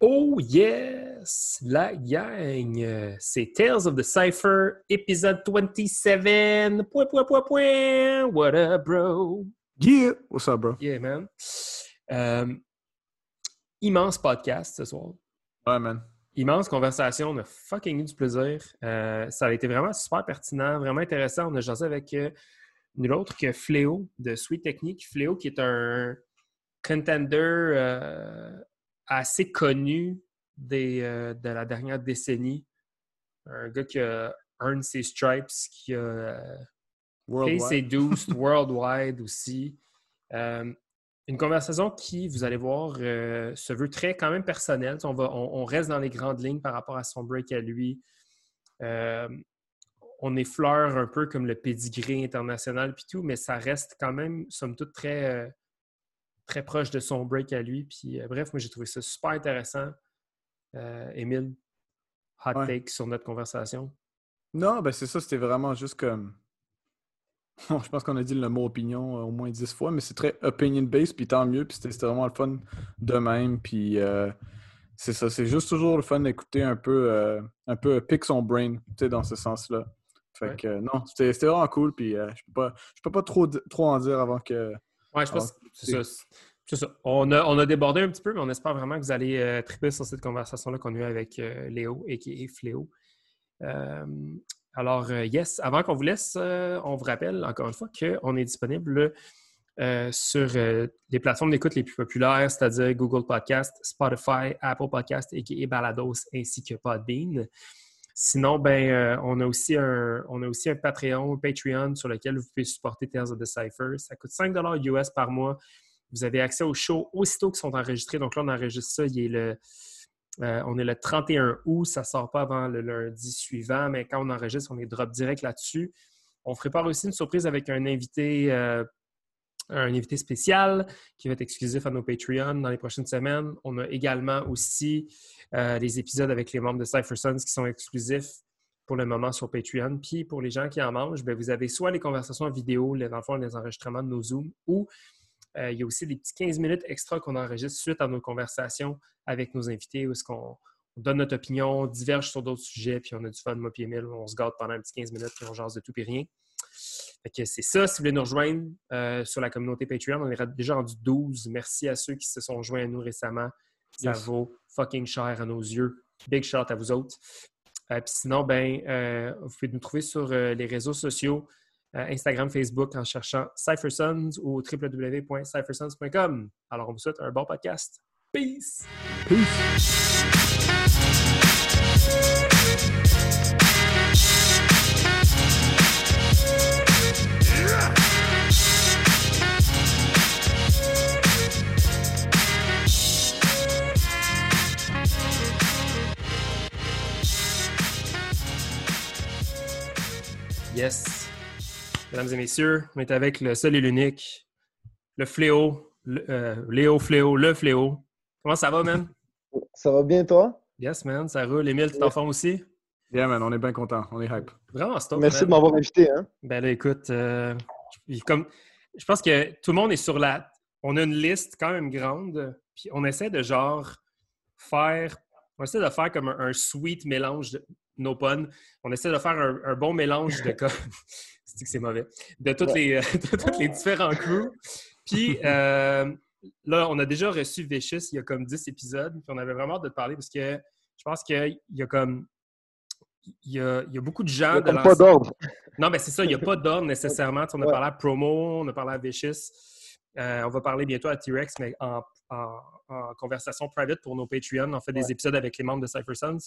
Oh yes! La gang! C'est Tales of the Cypher, épisode 27. Point, point, point, point! What up, bro? Yeah! What's up, bro? Yeah, man. Euh, immense podcast ce soir. Ouais, man. Immense conversation. On a fucking eu du plaisir. Euh, ça a été vraiment super pertinent, vraiment intéressant. On a jasé avec euh, nul autre que Fléau de Sweet Technique. Fléau qui est un contender euh, assez connu des, euh, de la dernière décennie. Un gars qui a earned ses stripes, qui a euh, payé ses douces worldwide aussi. Euh, une conversation qui, vous allez voir, euh, se veut très quand même personnelle. On, va, on, on reste dans les grandes lignes par rapport à son break à lui. Euh, on effleure un peu comme le pédigré international puis tout, mais ça reste quand même, somme toute, très, très proche de son break à lui. Puis, euh, bref, moi, j'ai trouvé ça super intéressant. Euh, Émile, hot Ouais. take sur notre conversation. Non, ben c'est ça, c'était vraiment juste comme. Bon, je pense qu'on a dit le mot opinion euh, au moins dix fois, mais c'est très opinion-based, puis tant mieux, puis c'était vraiment le fun de même, puis euh, c'est ça, c'est juste toujours le fun d'écouter un peu, euh, un peu pick son brain, tu sais, dans ce sens-là. Fait Ouais. que non, c'était vraiment cool, puis je peux pas, je peux pas trop, trop en dire avant que. Ouais, je pense Ah, que c'est ça. On a, on a débordé un petit peu, mais on espère vraiment que vous allez euh, triper sur cette conversation-là qu'on a eue avec euh, Léo, et Fléau. Euh, alors, euh, yes, avant qu'on vous laisse, euh, on vous rappelle encore une fois qu'on est disponible sur les plateformes d'écoute les plus populaires, c'est-à-dire Google Podcast, Spotify, Apple Podcast, et Balados, ainsi que Podbean. Sinon, ben, euh, on, a aussi un, on a aussi un Patreon, un Patreon sur lequel vous pouvez supporter Tales of the Cypher. Ça coûte 5 US par mois. Vous avez accès aux shows aussitôt qu'ils sont enregistrés. Donc là, on enregistre ça. Il est le, euh, on est le 31 août. Ça ne sort pas avant le lundi suivant, mais quand on enregistre, on est drop direct là-dessus. On prépare aussi une surprise avec un invité, euh, un invité spécial qui va être exclusif à nos Patreons dans les prochaines semaines. On a également aussi les épisodes avec les membres de Cypher Sons qui sont exclusifs pour le moment sur Patreon. Puis pour les gens qui en mangent, ben, vous avez soit les conversations en vidéo, les, dans le fond, les enregistrements de nos Zooms, ou euh, il y a aussi des petits 15 minutes extra qu'on enregistre suite à nos conversations avec nos invités où est-ce qu'on on donne notre opinion, on diverge sur d'autres sujets, puis on a du fun, moi Emile, on se gâte pendant un petit 15 minutes, puis on jase de tout et rien. Fait que c'est ça. Si vous voulez nous rejoindre euh, sur la communauté Patreon, on est déjà rendu 12. Merci à ceux qui se sont joints à nous récemment. Ça Yes. vaut fucking cher à nos yeux. Big shout à vous autres. Euh, Puis sinon, ben, euh, vous pouvez nous trouver sur euh, les réseaux sociaux, Instagram, Facebook, en cherchant CypherSons ou www.cyphersons.com. Alors, on vous souhaite un bon podcast. Peace! Peace! Mesdames et messieurs, on est avec le seul et l'unique, le fléau, le- euh, Léo Fléau, le fléau. Comment ça va, man? Ça va bien, toi? Yes, man, ça roule. Émile, tu t'en forme aussi? Yeah, man, on est bien content, on est hype. Vraiment stop. Merci man. de m'avoir invité. Hein? Ben là, écoute, euh, je- comme, je pense que tout le monde est sur la. On a une liste quand même grande, puis on essaie de genre faire. On essaie de faire comme un, un sweet mélange de. No pun. On essaie de faire un, un bon mélange de. comme- C'est que c'est mauvais. De toutes les, de tous les différents crews. Puis euh, là, on a déjà reçu Vicious il y a comme 10 épisodes, puis on avait vraiment hâte de te parler parce que je pense qu'il y a comme. Il y a, il y a beaucoup de Il gens n'y a de pas d'ordre. non, mais c'est ça, il n'y a pas d'ordre nécessairement. Tu sais, on a Ouais. parlé à Promo, on a parlé à Vicious. Euh, on va parler bientôt à T-Rex, mais en, en- en conversation private pour nos Patreons. On fait des épisodes avec les membres de Cypher Sons.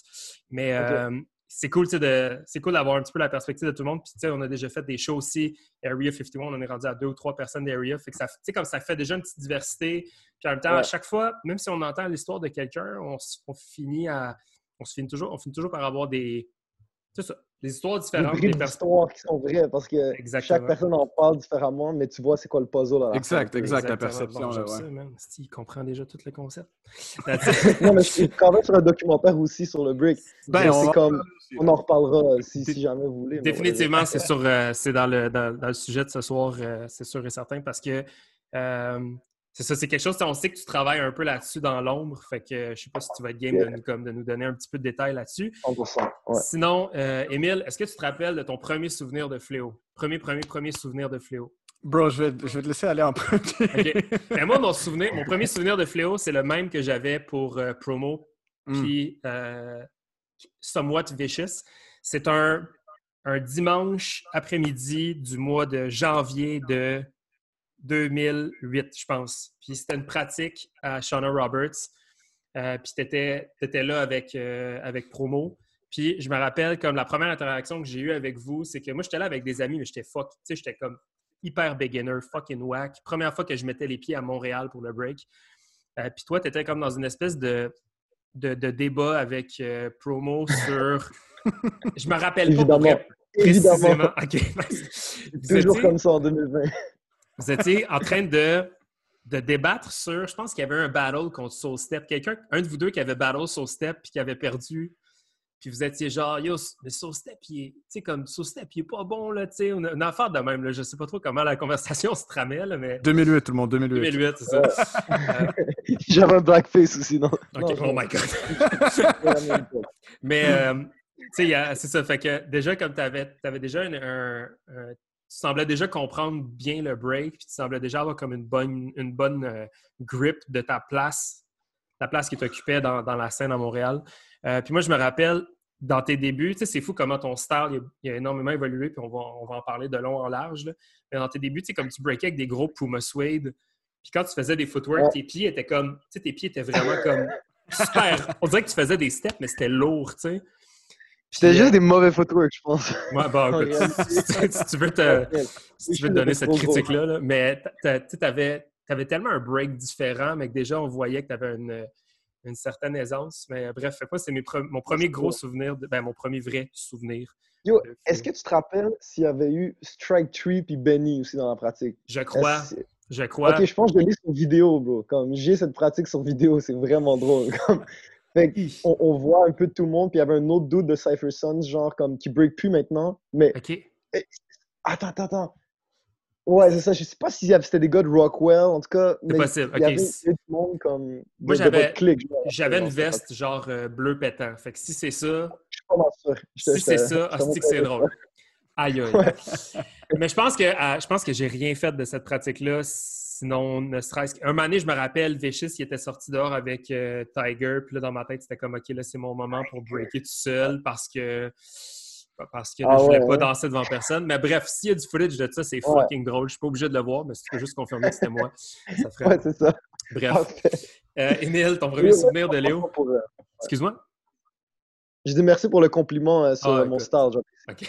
Mais euh, c'est cool, de- c'est cool d'avoir un petit peu la perspective de tout le monde. Puis, tu sais, on a déjà fait des shows aussi. Area 51, on en est rendu à deux ou trois personnes d'Area. Fait que ça, tu sais, comme ça fait déjà une petite diversité. Puis en même temps, à chaque fois, même si on entend l'histoire de quelqu'un, on, finit à. On se finit toujours, on finit toujours par avoir des. Ça, des histoires Des différentes. Des pers- d'histoire qui sont vraies parce que Exactement. chaque personne en parle différemment, mais tu vois c'est quoi le puzzle à la Exact, fin. exact, la perception, Bon, là, ouais. ça. Sti, il comprend déjà tout le concept. Non, mais je suis quand même sur un documentaire aussi sur le break. Ben, on c'est comme, on en reparlera si, si jamais vous voulez. Définitivement, c'est sur, euh, c'est dans le, dans, dans le sujet de ce soir, euh, c'est sûr et certain, parce que euh, C'est ça, c'est quelque chose, on sait que tu travailles un peu là-dessus dans l'ombre, fait que je sais pas si tu vas être game de, nous, comme, de nous donner un petit peu de détails là-dessus. 100%. Ouais. Sinon, euh, Émile, est-ce que tu te rappelles de ton premier souvenir de Fléau? Premier, premier, premier souvenir de Fléau? Bro, je vais, je vais te laisser aller en premier. OK. Ben, moi, mon, souvenir, mon premier souvenir de Fléau, c'est le même que j'avais pour euh, Promo, Mm. puis euh, Somewhat Vicious. C'est un, un dimanche après-midi du mois de janvier de 2008, je pense. Puis c'était une pratique à Shauna Roberts. Euh, puis tu étais, là avec, euh, avec Promo. Puis je me rappelle comme la première interaction que j'ai eue avec vous, c'est que moi, j'étais là avec des amis, mais j'étais fuck. Tu sais, j'étais comme hyper beginner, fucking whack. Première fois que je mettais les pieds à Montréal pour le break. Euh, puis toi, tu étais comme dans une espèce de, de, de débat avec Promo sur. je me rappelle pas Évidemment. Évidemment. OK. Vous Toujours comme ça en 2020. Vous étiez en train de, de débattre sur, je pense qu'il y avait un battle contre Soul Step. Quelqu'un, un de vous deux qui avait battle Soul Step puis qui avait perdu. Puis vous étiez genre, yo, mais Soul Step, il est, tu sais, comme Soul Step, il est pas bon, là, tu sais. Une, une affaire de même, là. Je sais pas trop comment la conversation se tramait, là, mais. 2008, tout le monde, 2008. 2008, c'est ça. Euh, J'avais un blackface aussi, non? OK, Non, oh my God. Mais, euh, c'est ça. Fait que déjà, comme tu avais, déjà un, un- un- Tu semblais déjà comprendre bien le break, puis tu semblais déjà avoir comme une bonne, une bonne euh, grip de ta place, la place qui t'occupait dans, dans la scène à Montréal. Euh, puis moi, je me rappelle, dans tes débuts, tu sais, c'est fou comment ton style, il a, il a énormément évolué, puis on va, on va en parler de long en large. là. Mais dans tes débuts, tu sais, comme tu breakais avec des gros Puma Suede, puis quand tu faisais des footwork, Ouais. tes pieds étaient comme, tu sais, tes pieds étaient vraiment comme super. On dirait que tu faisais des steps, mais c'était lourd, tu sais. C'était juste des mauvais footwork, je pense. Ouais, bon, En écoute, si, tu veux te, si tu veux te donner cette critique-là, là, mais tu avais, tellement un break différent, mais que déjà, on voyait que tu avais une, une certaine aisance. Mais euh, bref, moi, c'est pre- mon premier gros souvenir, de- ben, mon premier vrai souvenir. Yo, est-ce que tu te rappelles s'il y avait eu Strike 3 puis Benny aussi dans la pratique? Je crois, je crois. Ok, je pense que je l'ai sur vidéo, bro. Comme j'ai cette pratique sur vidéo, c'est vraiment drôle. Comme, fait que on, on voit un peu de tout le monde, puis il y avait un autre dude de Cypher Sons, genre comme qui break plus maintenant. Mais OK. attends, attends, attends. Ouais, c'est ça. Je sais pas si c'était des gars de Rockwell, en tout cas. mais possible, Il y avait du monde comme. Moi, j'avais-. J'avais une c'est veste genre euh, bleu pétant. Fait que si c'est ça, Je suis pas sûr. Si c'est ça, hostie que c'est drôle. Aïe, aïe. Ouais. Mais je pense que euh, je pense que j'ai rien fait de cette pratique-là, sinon ne serait-ce qu'un moment donné, je me rappelle, Vicious, il était sorti dehors avec euh, Tiger, puis là, dans ma tête, c'était comme, OK, là, c'est mon moment pour breaker tout seul parce que parce que là, Ah je voulais ouais, pas ouais. danser devant personne. Mais bref, s'il y a du footage de ça, c'est Ouais. fucking drôle. Je suis pas obligé de le voir, mais si tu peux juste confirmer que c'était moi, ça ferait... Ouais, c'est ça. Bref. Parfait. Euh, Émile, ton premier souvenir de Léo? Euh, Excuse-moi? Je dis merci pour le compliment euh, sur Ah, mon écoute. style. genre. OK.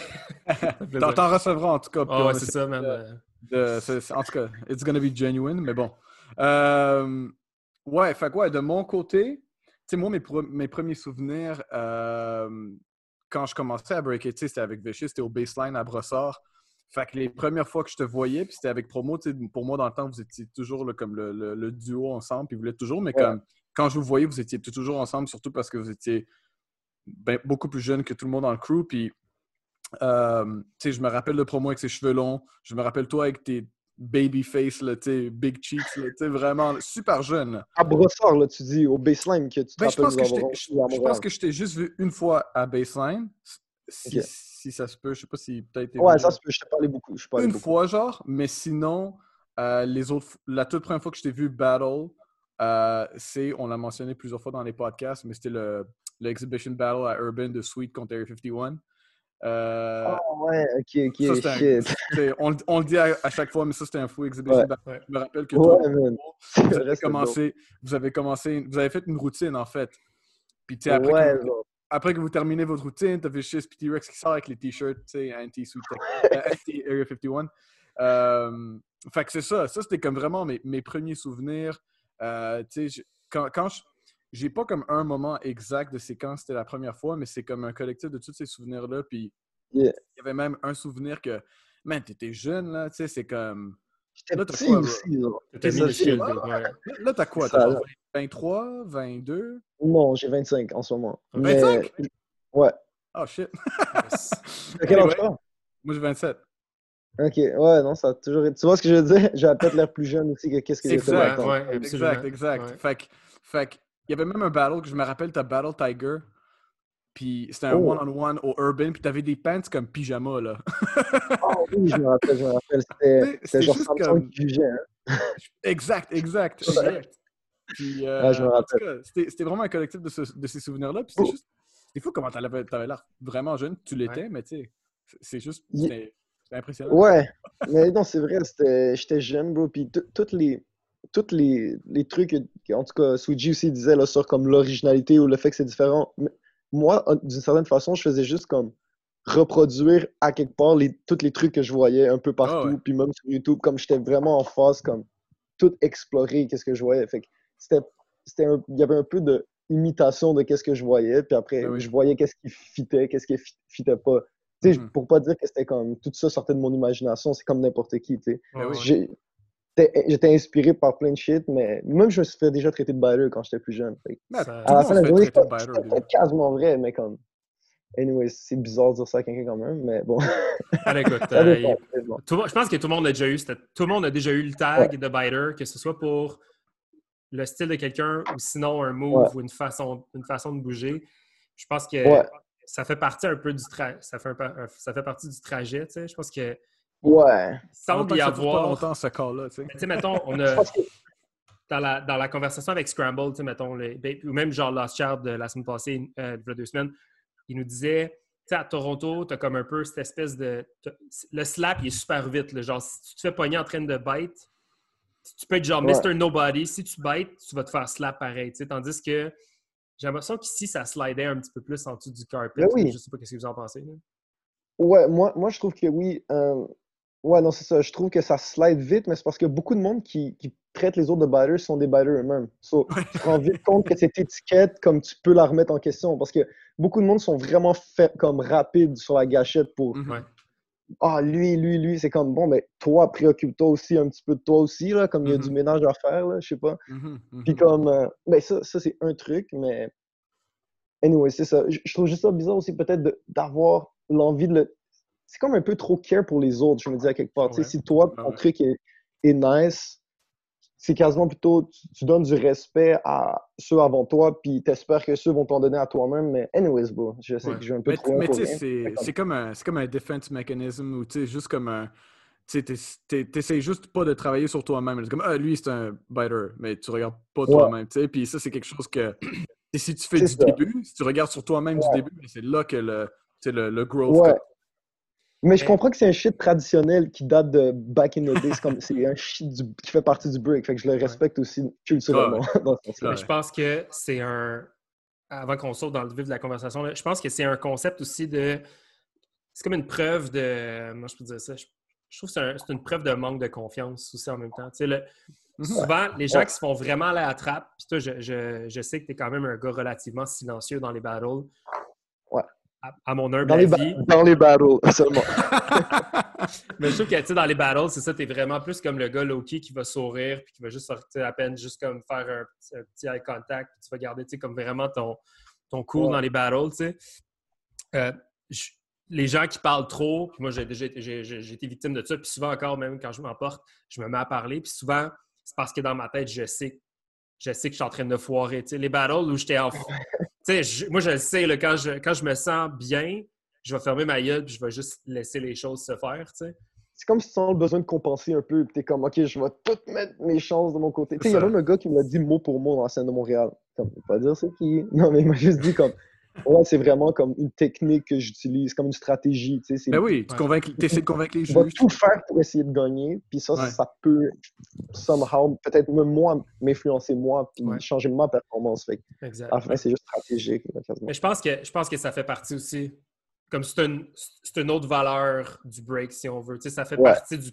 T'en t'en recevras en tout cas. Ah ouais, c'est ça, man. De- en tout cas, it's gonna be genuine, mais bon. Euh, ouais, fait ouais, de mon côté, tu sais, moi, mes, premiers souvenirs, euh, quand je commençais à breaker, tu sais, c'était avec Vicious, c'était au baseline à Brossard. Fait que les premières fois que je te voyais, puis c'était avec Promo, tu sais, pour moi, dans le temps, vous étiez toujours là, comme le, le- le duo ensemble, puis vous l'êtes toujours, mais Ouais. comme quand je vous voyais, vous étiez toujours ensemble, surtout parce que vous étiez ben, beaucoup plus jeune que tout le monde dans le crew, puis euh, je me rappelle de Promo avec ses cheveux longs. Je me rappelle toi avec tes baby face, là, big cheeks, là, vraiment super jeune. là. À Brossard, là, tu dis, au baseline, que tu te Ben, je, rappelles pense nous que je, je- je pense que je t'ai juste vu une fois à Baseline. Si, si ça se peut, je sais pas si peut-être. Ouais, ça, se peut, je t'ai parlé beaucoup. Je parlé une beaucoup. fois, genre, mais sinon, euh, les autres, la toute première fois que je t'ai vu battle, euh, c'est, on l'a mentionné plusieurs fois dans les podcasts, mais c'était le, le Exhibition Battle à Urban de Sweet contre Area 51. Euh, Ah ouais, ok, ok, ça, un- shit. c'est- on, le- on le dit à, à chaque fois, mais ça, c'était un fou Exhibition Ouais. Ouais. Je me rappelle que toi, vous avez, commencé, vous avez commencé, vous avez fait une routine, en fait. Puis, tu sais, après, Ouais, que après que vous terminez votre routine, t'as Vicious puis T-Rex qui sort avec les t-shirts, tu sais, Tech, euh, anti-Area 51. Euh, fait que c'est ça. Ça, c'était comme vraiment mes, mes premiers souvenirs. Euh, tu sais, quand, quand je. J'ai pas comme un moment exact de c'est quand c'était la première fois, mais c'est comme un collectif de tous ces souvenirs-là. Puis Yeah. il y avait même un souvenir que, man, t'étais jeune, là, tu sais, c'est comme. J'étais Là, t'as petit quoi, bro? aussi. T'as. Là, là, t'as quoi? T'as là. genre 23, 22? Non, j'ai 25 en ce moment. 25? Mais... Ouais. Oh shit. À quel âge Anyway, tu as? Moi, j'ai 27. Ok, ouais, non, ça a toujours été. Tu vois ce que je veux dire? J'avais peut-être l'air plus jeune aussi que qu'est-ce que j'étais Exact, ouais, exact, exact. Ouais. Fait que, fait que, il y avait même un battle que je me rappelle, t'as Battle Tiger. Puis c'était un Oh. one-on-one au Urban, puis t'avais des pants comme pyjama, là. Ah oui, je me rappelle, je me rappelle. C'était genre juste Samsung comme- qui jugeait. Hein? exact, exact, exact. Puis, euh, Ouais, je me en tout cas, c'était c'était vraiment un collectif de, ce- de ces souvenirs-là. Puis c'est Oh. juste, c'est fou comment t'avais t'avais l'air vraiment jeune. Tu l'étais, mais tu sais, c'est- juste, c'était impressionnant. Ouais, mais non, c'est vrai, c'était- j'étais jeune, bro, puis tout- toutes les, toutes les, les trucs, en tout cas, Suji aussi disait là, sur comme l'originalité ou le fait que c'est différent. Mais moi, d'une certaine façon, je faisais juste comme reproduire à quelque part les, tous les trucs que je voyais un peu partout, ouais. puis même sur YouTube, comme j'étais vraiment en phase, comme tout explorer, qu'est-ce que je voyais. Fait que c'était, c'était un- il y avait un peu de imitation de qu'est-ce que je voyais, puis après, Ben oui. je voyais qu'est-ce qui fitait, qu'est-ce qui fit- fitait pas. Tu sais, Mhm. pour pas dire que c'était comme tout ça sortait de mon imagination, c'est comme n'importe qui, tu sais. Ouais. J'ai- J'étais inspiré par plein de shit, mais même je me suis fait déjà traiter de biter quand j'étais plus jeune. Mais Ça- à la fin de la journée, c'était quasiment vrai, mais comme. Anyway, c'est bizarre de dire ça à quelqu'un quand même, mais bon. Allez, écoute, Ça euh, dépend, tout je pense que tout le monde a déjà eu cette- tout le monde a déjà eu le tag de biter, que ce soit pour le style de quelqu'un ou sinon un move Ouais. ou une façon, une façon de bouger. Je pense que Ouais. ça fait partie un peu du tra- ça fait un- ça fait partie du trajet, tu sais. Je pense que Ouais. semble Longtemps y dure pas avoir. longtemps ce corps-là, tu sais. Tu sais, mettons, on a dans la, dans la conversation avec Scramble, tu sais, mettons, les- ben, ou même genre Last Child de la semaine passée, euh, il y a deux semaines, il nous disait, tu sais, à Toronto, t'as comme un peu cette espèce de. Le slap, il est super vite. là. genre, si tu te fais pogner en train de bite, tu peux être genre Ouais. Mr. Nobody. Si tu bites, tu vas te faire slap pareil. tu sais, Tandis que j'ai l'impression qu'ici, ça slidait un petit peu plus en dessous du carpet. Oui. Je sais pas ce que vous en pensez. là. Ouais, moi, moi je trouve que oui. euh, ouais, non, c'est ça. Je trouve que ça slide vite, mais c'est parce que beaucoup de monde qui, qui traite les autres de biters sont des biters eux-mêmes. So, tu te rends vite compte que cette étiquette, comme tu peux la remettre en question. Parce que beaucoup de monde sont vraiment fait comme rapides sur la gâchette pour Mhm. Ah, lui, lui, lui. C'est comme bon, mais toi, préoccupe-toi aussi un petit peu de toi aussi, là, comme il y a Mhm. du ménage à faire, là, je sais pas. Mhm, mhm. Puis comme, euh, ben ça, ça c'est un truc, mais anyway, c'est ça. Je, je trouve juste ça bizarre aussi peut-être d'avoir l'envie de le... C'est comme un peu trop care pour les autres, je me dis à quelque part. Ouais. si toi, ton ouais. truc est, est nice, c'est quasiment plutôt, tu, tu donnes du respect à ceux avant toi, puis t'espères que ceux vont t'en donner à toi-même, mais anyways, bro, je sais Ouais. que je vais un peu Mais, trop mais tu sais, c'est- comme- un, comme un defense mechanism ou tu sais, juste comme un. Tu t'essayes juste pas de travailler sur toi-même. C'est comme, ah, lui, c'est un biter, mais tu regardes pas toi-même, tu sais. Puis ça, c'est quelque chose que. et si tu fais du ça. début, si tu regardes sur toi-même du début, ben, c'est là que le, le, le growth. Ouais. comme- Mais je Mais- comprends que c'est un shit traditionnel qui date de back in the days. comme C'est un shit du- qui fait partie du break. Fait que je le respecte aussi culturellement dans ce. Ouais. Je pense que c'est un. Avant qu'on saute dans le vif de la conversation, là, je pense que c'est un concept aussi de. C'est comme une preuve de. Moi, je peux dire ça? Je, je trouve que c'est un- une preuve de manque de confiance aussi en même temps. Tu sais, le- souvent, les gens Ouais. qui se font vraiment aller à la trappe, puis toi, je, je- je sais que tu es quand même un gars relativement silencieux dans les battles. À, mon humble Dans les, dans les battles seulement. Mais je trouve que, dans les battles, c'est ça, t'es vraiment plus comme le gars low-key qui va sourire puis qui va juste sortir à peine, juste comme faire un, petit- un petit eye contact puis tu vas garder, tu sais, comme vraiment ton, ton cool Ouais. dans les battles, tu sais. Euh, je- les gens qui parlent trop, puis moi, j'ai déjà été, victime de ça, puis souvent encore, même quand je m'emporte, je me mets à parler, puis souvent, c'est parce que dans ma tête, je sais, je sais que je suis en train de foirer. Les battles où j'étais en... je- moi, je le sais, là, quand, je, quand je me sens bien, je vais fermer ma gueule puis je vais juste laisser les choses se faire, tu sais. C'est comme si tu sens le besoin de compenser un peu. Puis t'es comme, OK, je vais tout mettre mes chances de mon côté. Tu sais, il y a même un gars qui me l'a dit mot pour mot dans la scène de Montréal. Comme, je vais pas dire c'est qui. Non, mais il m'a juste dit comme, ouais, c'est vraiment comme une technique que j'utilise, comme une stratégie. Tu sais, Ben oui, tu Ouais. essaies de convaincre les Je vais juges. tout faire pour essayer de gagner. Puis ça, Ouais. ça peut, somehow, peut-être même moi, m'influencer moi, puis Ouais. changer ma performance. Fait que, Exact. à la fin, c'est juste stratégique. Mais je pense que je pense que ça fait partie aussi. Comme c'est une, c'est une autre valeur du break, si on veut. Tu sais, ça fait Ouais. partie du,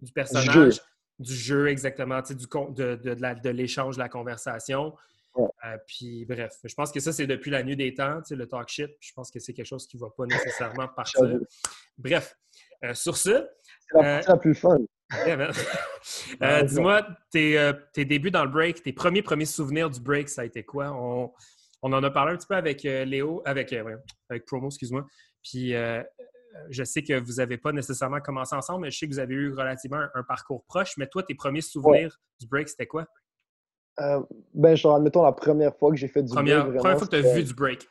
du personnage, jeu. du jeu, exactement, tu sais, du, con- de, de, de l'échange, de la conversation. Ouais. Euh, puis bref, je pense que ça, c'est depuis la nuit des temps, le talk shit. Je pense que c'est quelque chose qui ne va pas nécessairement partir. Bref, euh, sur ce, C'est la Euh, partie la plus fun. Yeah. Euh, Ouais, Dis-moi, tes, tes débuts dans le break, tes premiers premiers souvenirs du break, ça a été quoi? On, on en a parlé un petit peu avec Léo, avec, avec Promo, excuse-moi. Puis, je sais que vous n'avez pas nécessairement commencé ensemble, mais je sais que vous avez eu relativement un, parcours proche. Mais toi, tes premiers souvenirs du break, c'était quoi? Euh, ben, genre, admettons, la première fois que j'ai fait du première, break. première fois que tu as vu du break.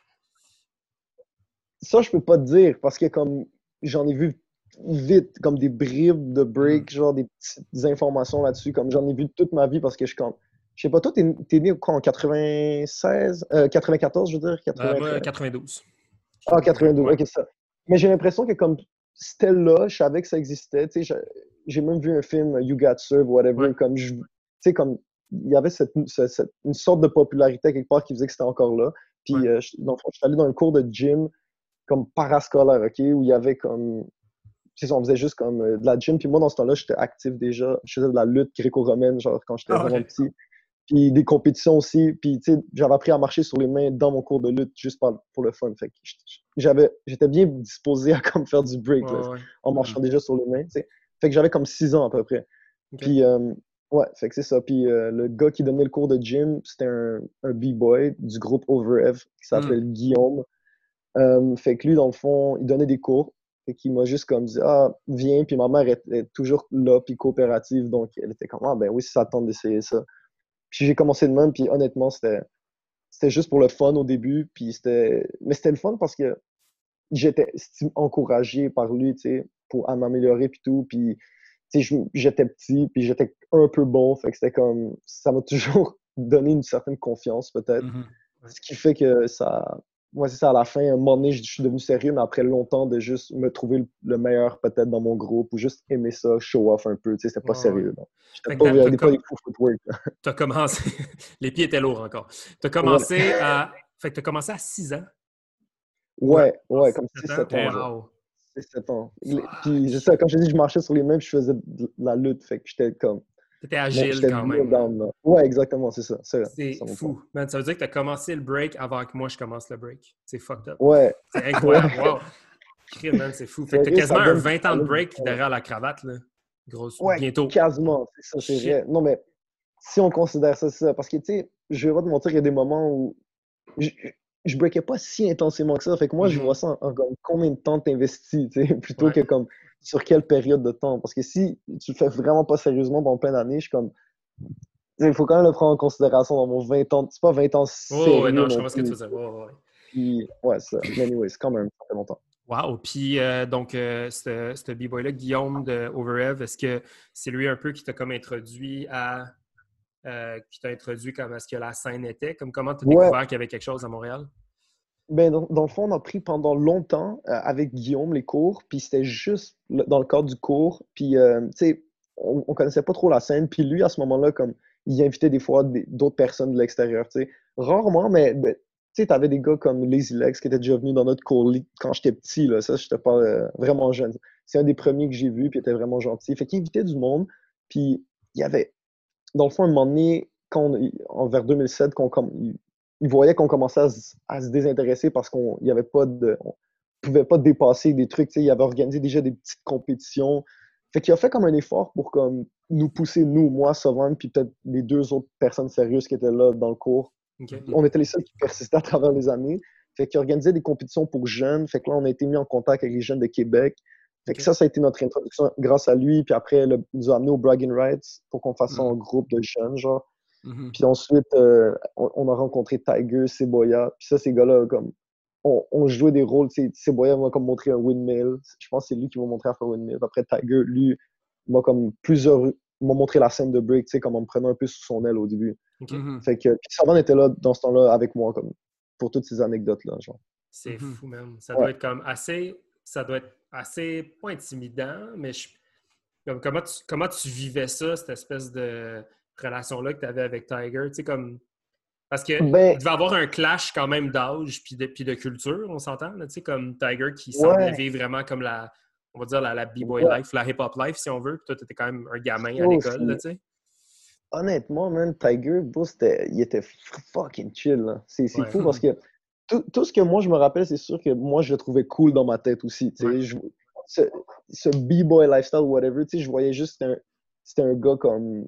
Ça, je peux pas te dire parce que comme j'en ai vu vite, comme des bribes de break, mm. genre des petites informations là-dessus. Comme j'en ai vu toute ma vie parce que je comme. Je sais pas, toi, t'es es né quand, en 96, 94, euh, je veux dire? 92. Ah, 92, ok, ça. Mais j'ai l'impression que comme c'était là, je savais que ça existait. J'ai même vu un film, You Got Served, whatever, comme je. Tu sais, comme il y avait cette, une sorte de popularité quelque part qui faisait que c'était encore là. Puis, euh, je, je suis allé dans un cours de gym comme parascolaire, OK, où il y avait comme. on faisait juste comme euh, de la gym. Puis moi, dans ce temps-là, j'étais actif déjà. Je faisais de la lutte gréco-romaine, genre quand j'étais ah, vraiment petit. Puis des compétitions aussi. Puis, tu sais, j'avais appris à marcher sur les mains dans mon cours de lutte juste pour, le fun. Fait que j'avais, j'étais bien disposé à comme faire du break en marchant déjà sur les mains, Fait que j'avais comme six ans à peu près. Puis, euh, Ouais, fait que c'est ça. Puis euh, le gars qui donnait le cours de gym, c'était un, un B-boy du groupe Overev qui s'appelle hmm. Guillaume. Euh, fait que lui, dans le fond, il donnait des cours. et qu'il m'a juste comme dit Ah, viens. Puis ma mère est, toujours là, puis coopérative. Donc elle était comme Ah, ben oui, ça tente d'essayer ça. Puis j'ai commencé de même. Puis honnêtement, c'était, c'était juste pour le fun au début. Puis c'était. Mais c'était le fun parce que j'étais encouragé par lui, tu sais, pour m'améliorer, puis tout. Puis j'étais petit, puis j'étais un peu bon. Fait que c'était comme. Ça m'a toujours donné une certaine confiance, peut-être. Mm-hmm. Ce qui fait que ça. Moi, c'est ça, à la fin, un moment donné, je suis devenu sérieux, mais après longtemps de juste me trouver le meilleur peut-être dans mon groupe ou juste aimer ça, show off un peu. Tu sais, c'était pas sérieux. J'étais pas, pas, pas des footwork. T'as commencé. Les pieds étaient lourds encore. T'as commencé à. Fait que t'as commencé à 6 ans? Ouais, ouais, comme 6-7 ans. Wow. 7 ans. Puis, c'est ça, quand je dis je marchais sur les mêmes, je faisais de la lutte. Fait que j'étais comme. T'étais agile quand même. ouais, exactement, c'est ça. C'est fou. Man, ça veut dire que t'as commencé le break avant que moi je commence le break. C'est fucked up. Ouais. C'est incroyable. wow. c'est fou. Fait que t'as quasiment un 20 ans de break derrière la cravate, là. Grosse. Ouais, bientôt. Quasiment, c'est ça, c'est vrai. Non, mais si on considère ça, c'est ça. Parce que, tu sais, je vais pas te mentir, il y a des moments où je breakais pas si intensément que ça. Fait que moi, je mm-hmm. vois ça en, combien de temps t'investis, plutôt que comme sur quelle période de temps. Parce que si tu le fais vraiment pas sérieusement pendant plein d'années, je suis comme. Il faut quand même le prendre en considération dans mon 20 ans. C'est pas 20 ans sérieux. ouais, non, je comprends ce que tu veux dire. Ouais, ouais. Puis, ouais, ça. Mais anyway, c'est quand même, ça fait longtemps. Wow! Puis, euh, donc, euh, ce B-boy-là, Guillaume de Overev, est-ce que c'est lui un peu qui t'a comme introduit à euh, qui t'a introduit comme à ce que la scène était? Comme comment tu as découvert qu'il y avait quelque chose à Montréal? Ben, dans, le fond, on a pris pendant longtemps euh, avec Guillaume les cours, puis c'était juste dans le cadre du cours. Puis, euh, tu sais, on, on, connaissait pas trop la scène. Puis lui, à ce moment-là, comme il invitait des fois d'autres personnes de l'extérieur, tu sais. Rarement, mais ben, tu sais, t'avais des gars comme Lazy Legs qui étaient déjà venus dans notre cours quand j'étais petit, là. Ça, j'étais pas vraiment jeune. C'est un des premiers que j'ai vu, puis il était vraiment gentil. Fait qu'il invitait du monde, puis il y avait dans le fond, à un moment donné, quand vers 2007, qu'on, il, il, voyait qu'on commençait à, se désintéresser parce qu'on n'y avait pas de. On pouvait pas dépasser des trucs. Il avait organisé déjà des petites compétitions. Fait qu'il a fait comme un effort pour comme, nous pousser, nous, moi, Savan, puis peut-être les deux autres personnes sérieuses qui étaient là dans le cours. On était les seuls qui persistaient à travers les années. Fait qu'il organisait des compétitions pour jeunes. Fait que là, on a été mis en contact avec les jeunes de Québec. Fait que ça, ça a été notre introduction grâce à lui. Puis après, il nous a amené au Bragging Rights pour qu'on fasse ça en mm. groupe de jeunes, genre. Mm-hmm. Puis ensuite, euh, on, a rencontré Tiger, Seboya. Puis ça, ces gars-là, comme, on, jouait des rôles. Seboya m'a comme montré un windmill. Je pense que c'est lui qui m'a montré à faire un windmill. Après, Tiger, lui, m'a comme plusieurs m'a montré la scène de break, tu sais, comme en me prenant un peu sous son aile au début. Mm-hmm. Fait que, puis Savan était là dans ce temps-là avec moi, comme, pour toutes ces anecdotes-là, genre. C'est mm-hmm. fou, même. Ça doit être comme assez ça doit être assez, pas intimidant, mais comment, tu, comment tu vivais ça, cette espèce de relation-là que tu avais avec Tiger? Tu sais, comme, parce que ben devait avoir un clash quand même d'âge puis de, puis de culture, on s'entend, tu sais, comme Tiger qui semblait vivre vraiment comme la, on va dire la, B-boy life, la hip-hop life, si on veut. Puis toi, tu étais quand même un gamin à l'école, tu sais. Honnêtement, man, Tiger, il était fucking chill. C'est fou parce que tout, ce que moi je me rappelle, c'est sûr que moi je le trouvais cool dans ma tête aussi. Je, ce, ce b-boy lifestyle, whatever, je voyais juste c'était un, gars comme.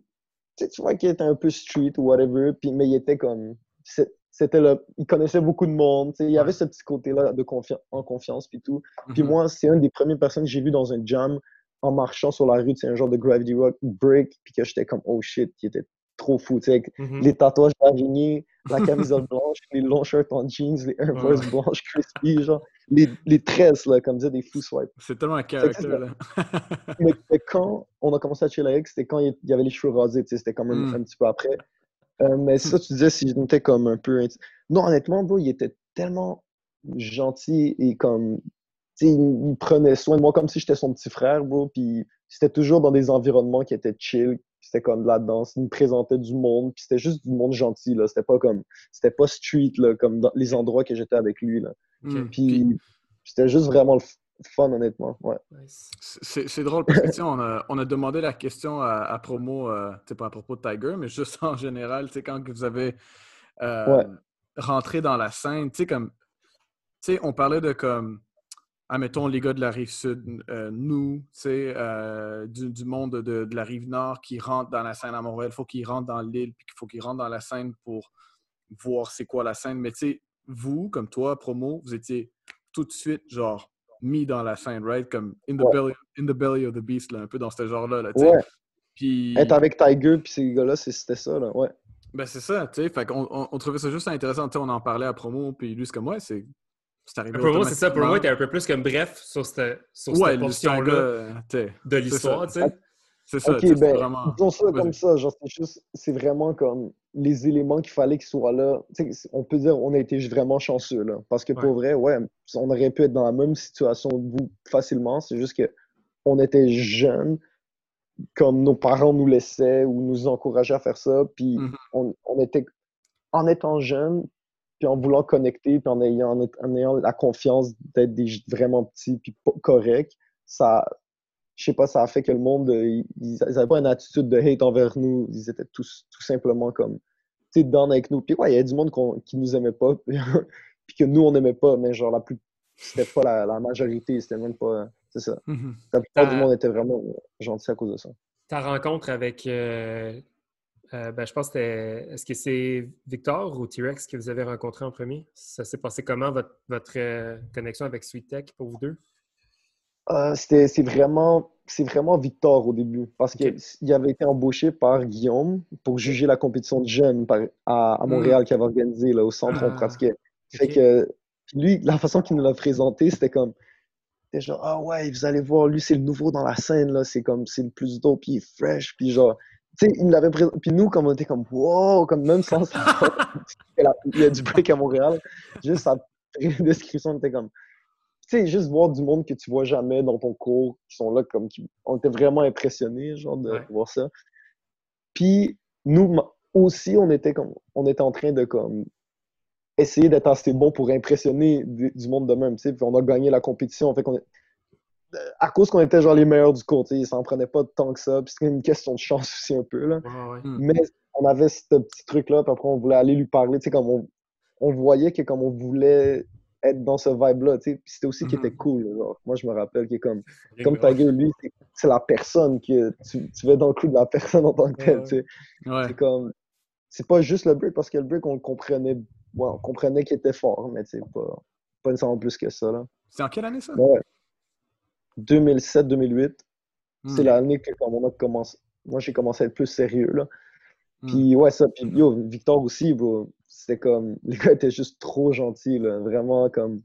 Tu vois qu'il était un peu street ou whatever, puis, mais il était comme. c'était le, il connaissait beaucoup de monde. Il y avait ce petit côté-là de confiance, en confiance puis tout. Puis Mhm. moi, c'est une des premières personnes que j'ai vues dans un jam en marchant sur la rue. C'est un genre de gravity rock break, puis que j'étais comme oh shit, qui était trop fou. tu sais, avec Mhm. Les tatouages d'araignée, la camisole blanche, les longs shirts en jeans, les Air Force Ouais. blanches crispy, genre les, les tresses là, comme disaient des fous swipes. C'est tellement un caractère, là. Mais mais quand on a commencé à chiller avec, c'était quand il y avait les cheveux rasés, tu sais, c'était quand même Mm. un petit peu après. Euh, mais ça, tu disais si j'étais comme un peu. Non, honnêtement, bro, il était tellement gentil et comme. Tu sais, il, il prenait soin de moi comme si j'étais son petit frère, bro. Puis c'était toujours dans des environnements qui étaient chill. C'était comme de la danse. Il me présentait du monde. Puis c'était juste du monde gentil, là. C'était pas comme. C'était pas street, là, comme dans les endroits que j'étais avec lui, là. Mm. Puis c'était juste vraiment le fun, honnêtement. Ouais. C'est c'est drôle parce que, on a, on a demandé la question à, à promo, euh, tu sais, pas à propos de Tiger, mais juste en général, tu sais, quand vous avez euh, Ouais. rentré dans la scène, tu sais, comme, tu sais, on parlait de comme, admettons, les gars de la rive sud, euh, nous, tu sais, euh, du, du monde de, de la rive nord qui rentrent dans la scène à Montréal, il faut qu'ils rentrent dans l'île, puis qu'il faut qu'ils rentrent dans la scène pour voir c'est quoi la scène. Mais tu sais, vous, comme toi, promo, vous étiez tout de suite, genre, mis dans la scène, right? Comme in the, Ouais. belly, in the belly of the beast, là, un peu dans ce genre-là. Là, tu sais. Ouais. Puis, Être avec Tiger, puis ces gars-là, c'était ça, là. Ouais. ben c'est ça, tu sais. Fait qu'on on, on trouvait ça juste intéressant. Tu sais, on en parlait à promo, puis lui, c'est comme, ouais, c'est c'est arrivé. Pour moi, c'est ça. Pour moi, t'es un peu plus comme bref sur cette, sur Ouais, cette portion-là gars, tu sais, de l'histoire, tu sais. C'est ça, Ok, ben, vraiment. disons ça comme ça. Genre, c'est juste, c'est vraiment comme les éléments qu'il fallait qu'ils soient là. On peut dire on a été vraiment chanceux, là. Parce que pour vrai, ouais, on aurait pu être dans la même situation que vous facilement. C'est juste que on était jeunes, comme nos parents nous laissaient ou nous encourageaient à faire ça. Puis Mhm. on, on était, en étant jeunes, puis en voulant connecter, puis en ayant, en ayant la confiance d'être des vraiment petits, puis pas corrects, ça, je sais pas, ça a fait que le monde, euh, ils, ils avaient pas une attitude de hate envers nous. Ils étaient tous tout simplement comme, tu sais, down avec nous. Puis ouais, il y a du monde qu'on- qui nous aimait pas, puis que nous, on n'aimait pas, mais genre, la plus, c'était pas la, la majorité, c'était même pas, c'est ça. Mhm. La plupart du monde était vraiment gentil à cause de ça. Ta rencontre avec. euh, euh, ben, je pense que c'était. Est-ce que c'est Victor ou T-Rex que vous avez rencontré en premier? Ça s'est passé comment, votre, votre euh, connexion avec Sweet Tech pour vous deux? Euh, c'était, c'est vraiment, vraiment Victor au début, parce qu'il avait été embauché par Guillaume pour juger la compétition de jeunes par- à, à Montréal qu'il avait organisée là, au centre. Ah, on pratiquait. Fait que lui, la façon qu'il nous l'a présenté, c'était comme, c'était genre, ah ouais, vous allez voir, lui c'est le nouveau dans la scène là, c'est comme, c'est le plus dope, puis il est fresh, puis genre, sais, il l'avait présenté, puis nous comme on était comme, wow, comme même sans savoir qu'il y a du break à Montréal, juste sa description était comme tu sais, juste voir du monde que tu vois jamais dans ton cours, qui sont là comme qui. On était vraiment impressionnés, genre, de Ouais. voir ça. Puis, nous aussi, on était comme. On était en train de comme essayer d'être assez bon pour impressionner du, monde de même, tu sais. Puis on a gagné la compétition. Fait qu'on à cause qu'on était genre les meilleurs du cours, tu sais, ça en prenait pas tant que ça. Puis c'était une question de chance aussi un peu, là. Ouais, ouais. Mm. Mais on avait ce petit truc-là, puis après, on voulait aller lui parler, tu sais, comme on, on voyait que comme on voulait être dans ce vibe-là, tu sais, puis c'était aussi qui était cool, genre. Moi, je me rappelle que comme, comme gros. Tiger, lui, c'est- la personne que tu, tu vas dans le coup de la personne en tant que telle, Ouais, tu sais. Ouais. C'est comme, c'est pas juste le break, parce que le break, on le comprenait, ouais, on comprenait qu'il était fort, mais tu sais, pas, pas nécessairement plus que ça, là. C'est en quelle année ça? Mais ouais. 2007-2008, c'est Hmm. l'année que comme on a commencé, moi, j'ai commencé à être plus sérieux, là. Hmm. Puis ouais, ça. Puis yo, Victor aussi, bro. C'était comme. Les gars étaient juste trop gentils, là. Vraiment comme.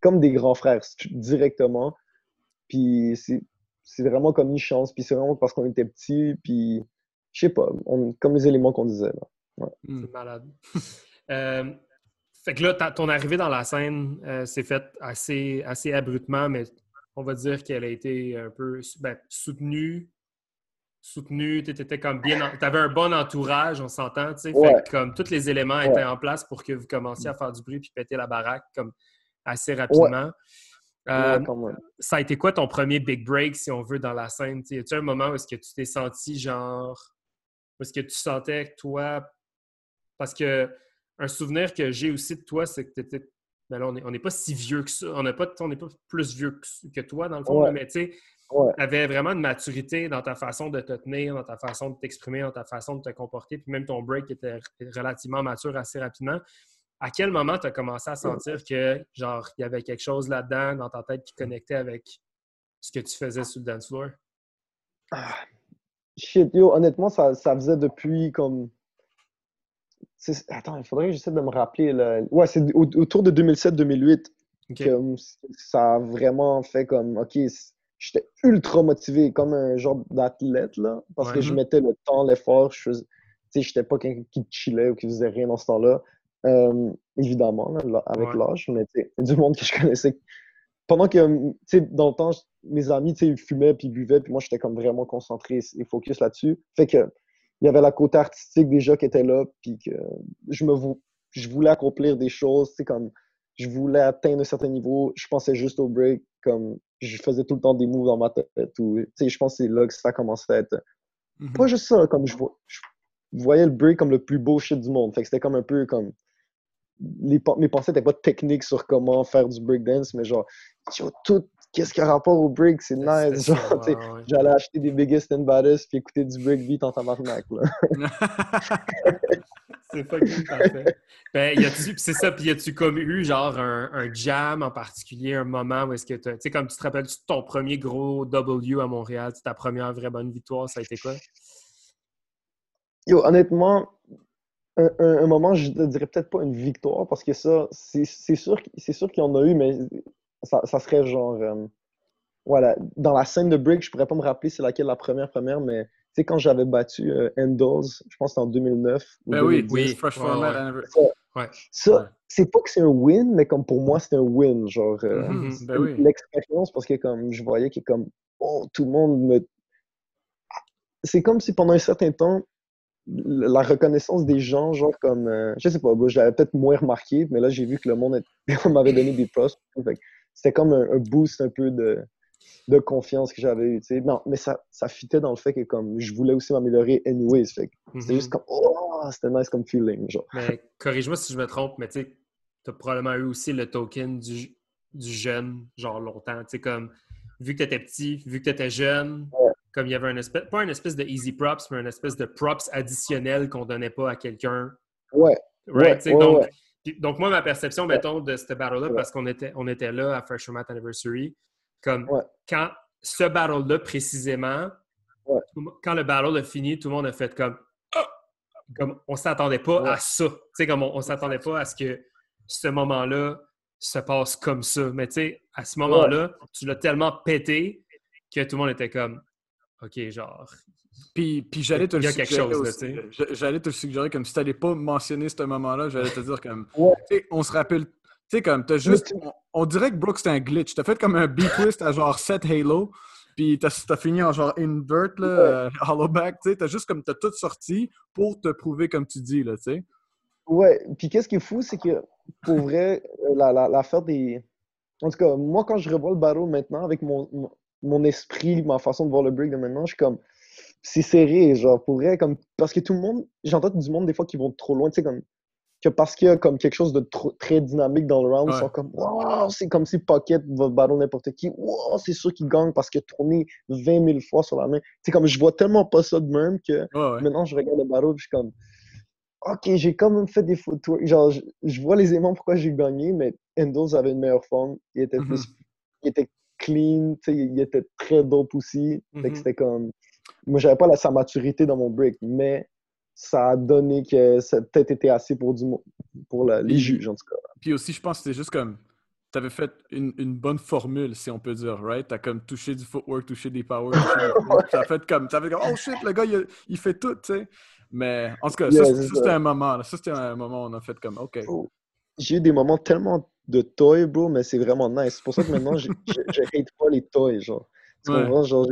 Comme des grands frères, directement. Puis c'est c'est vraiment comme une chance. Puis c'est vraiment parce qu'on était petits. Puis je sais pas. on- comme les éléments qu'on disait, là. Hmm. C'est malade. Euh, fait que là, ton arrivée dans la scène euh, s'est faite assez, assez abruptement, mais on va dire qu'elle a été un peu ben, soutenue. Soutenue, tu étais comme bien. Tu avais un bon entourage, on s'entend, tu sais. Ouais. comme tous les éléments Ouais. étaient en place pour que vous commenciez à faire du bruit puis péter la baraque comme assez rapidement. Euh, Ouais, ça a été quoi ton premier big break, si on veut, dans la scène? Y a-tu un moment où est-ce que tu t'es senti genre. Où est-ce que tu sentais que toi. Parce que un souvenir que j'ai aussi de toi, c'est que tu étais. Ben là, on n'est pas si vieux que ça. On n'est pas, on pas plus vieux que, que toi, dans le fond, Ouais. mais tu sais, Ouais. tu avais vraiment une maturité dans ta façon de te tenir, dans ta façon de t'exprimer, dans ta façon de te comporter, puis même ton break était relativement mature assez rapidement. à quel moment tu as commencé à sentir que, genre, il y avait quelque chose là-dedans dans ta tête qui connectait avec ce que tu faisais sur le dance floor? Ah, shit, yo, honnêtement, ça, ça faisait depuis comme. Attends, il faudrait que j'essaie de me rappeler. Ouais, c'est autour de 2007-2008 que ça a vraiment fait comme, OK, j'étais ultra motivé, comme un genre d'athlète, là, parce que je mettais le temps, l'effort, je sais, j'étais pas quelqu'un qui chillait ou qui faisait rien dans ce temps-là. Euh, évidemment, avec l'âge, mais du monde que je connaissais. Pendant que, tu sais, dans le temps, mes amis, tu sais, ils fumaient puis ils buvaient, puis moi, j'étais comme vraiment concentré et focus là-dessus. Fait que, il y avait la côté artistique déjà qui était là, puis que je me je voulais accomplir des choses, tu sais, comme je voulais atteindre un certain niveau, je pensais juste au break, comme je faisais tout le temps des moves dans ma tête. Ou, je pense que c'est là que ça commençait à être. Mm-hmm. Pas juste ça, comme je, je, voyais le break comme le plus beau shit du monde. Fait que c'était comme un peu comme les, mes pensées n'étaient pas techniques sur comment faire du breakdance, mais genre, tout, qu'est-ce qui a rapport au break, c'est nice. Genre, J'allais acheter des biggest and baddest puis écouter du breakbeat en tabarnak. c'est fucking parfait. Ben, c'est ça, puis y a-tu comme eu genre un, un, jam en particulier, un moment où est-ce que tu sais, comme tu te rappelles ton premier gros W à Montréal, ta première vraie bonne victoire, ça a été quoi? Yo, honnêtement, un, moment, je ne dirais peut-être pas une victoire, parce que ça, c'est sûr, sûr qu'il y en a eu, mais ça, serait genre. Euh, voilà, dans la scène de Break, je pourrais pas me rappeler c'est laquelle la première première, mais tu sais, quand j'avais battu euh, Endos, je pense que c'était en 2009. Ben oui, oui, Fresh Format. Ça, c'est pas que c'est un win, mais comme pour moi, c'est un win. Genre, euh, mm-hmm. ben oui. l'expérience, parce que comme je voyais que comme, oh, tout le monde me. C'est comme si pendant un certain temps, la reconnaissance des gens, genre comme, euh, je sais pas, j'avais peut-être moins remarqué, mais là j'ai vu que le monde m'avait donné des posts. C'était comme un, boost un peu de, de confiance que j'avais eu. Non, mais ça, ça fitait dans le fait que comme je voulais aussi m'améliorer anyways. C'était juste comme, oh, c'était nice comme feeling. Genre. Mais corrige-moi si je me trompe, mais tu as probablement eu aussi le token du, du jeune, genre longtemps. Tu sais, comme, vu que tu étais petit, vu que tu étais jeune, comme il y avait un espèce, pas un espèce de easy props, mais un espèce de props additionnel qu'on donnait pas à quelqu'un. Ouais. Right? donc, donc, moi, ma perception, mettons, de cette battle-là, parce qu'on était, on était là à Fresh Mat Anniversary, comme quand ce battle-là précisément, quand le battle a fini, tout le monde a fait comme, oh! comme on s'attendait pas à ça. Tu sais, comme on, on s'attendait pas à ce que ce moment-là se passe comme ça. Mais tu sais, à ce moment-là, tu l'as tellement pété que tout le monde était comme OK, genre. Puis, puis j'allais te le suggérer. Chose, j'allais te le suggérer comme si tu n'allais pas mentionner ce moment-là, j'allais te dire comme. sais, On se rappelle. Tu sais, comme, t'as juste. On, dirait que Brooks, c'était un glitch. T'as fait comme un B-twist à genre 7 Halo, puis t'as as fini en genre invert, là, euh, hollow back. Tu sais, t'as juste comme. T'as tout sorti pour te prouver comme tu dis, là, tu sais. Ouais, puis qu'est-ce qui est fou, c'est que pour vrai, l'affaire la, des. En tout cas, moi, quand je revois le battle maintenant avec mon, mon esprit, ma façon de voir le break de maintenant, je suis comme. C'est serré, genre, pour vrai, comme. Parce que tout le monde. J'entends du monde des fois qui vont trop loin, tu sais, comme. Que parce qu'il y a comme quelque chose de très dynamique dans le round, ils sont comme. Wow, c'est comme si Pocket va battre n'importe qui. Wow, c'est sûr qu'il gagne parce qu'il a tourné 20 000 fois sur la main. Tu sais, comme je vois tellement pas ça de même que maintenant je regarde le battle je suis comme. OK, j'ai quand même fait des photos. Genre, je, vois les aimants pourquoi j'ai gagné, mais Endos avait une meilleure forme. Il était, plus, mm-hmm. il était clean, il était très dope aussi. Mm-hmm. c'était comme. Moi, j'avais pas la, sa maturité dans mon break, mais ça a donné que ça a peut-être été assez pour, du, pour les juges, en tout cas. Puis aussi, je pense que c'était juste comme. Tu avais fait une, une, bonne formule, si on peut dire, right? Tu as comme touché du footwork, touché des powers. ça fait comme. Tu fait comme, oh shit, le gars, il, il fait tout, tu sais. Mais en tout cas, ça, c'était un moment. Ça, c'était un moment où on a fait comme, OK. Oh. J'ai eu des moments tellement de toys, bro, mais c'est vraiment nice. C'est pour ça que maintenant, je, je, hate pas les toys, genre. Tu comprends? Genre,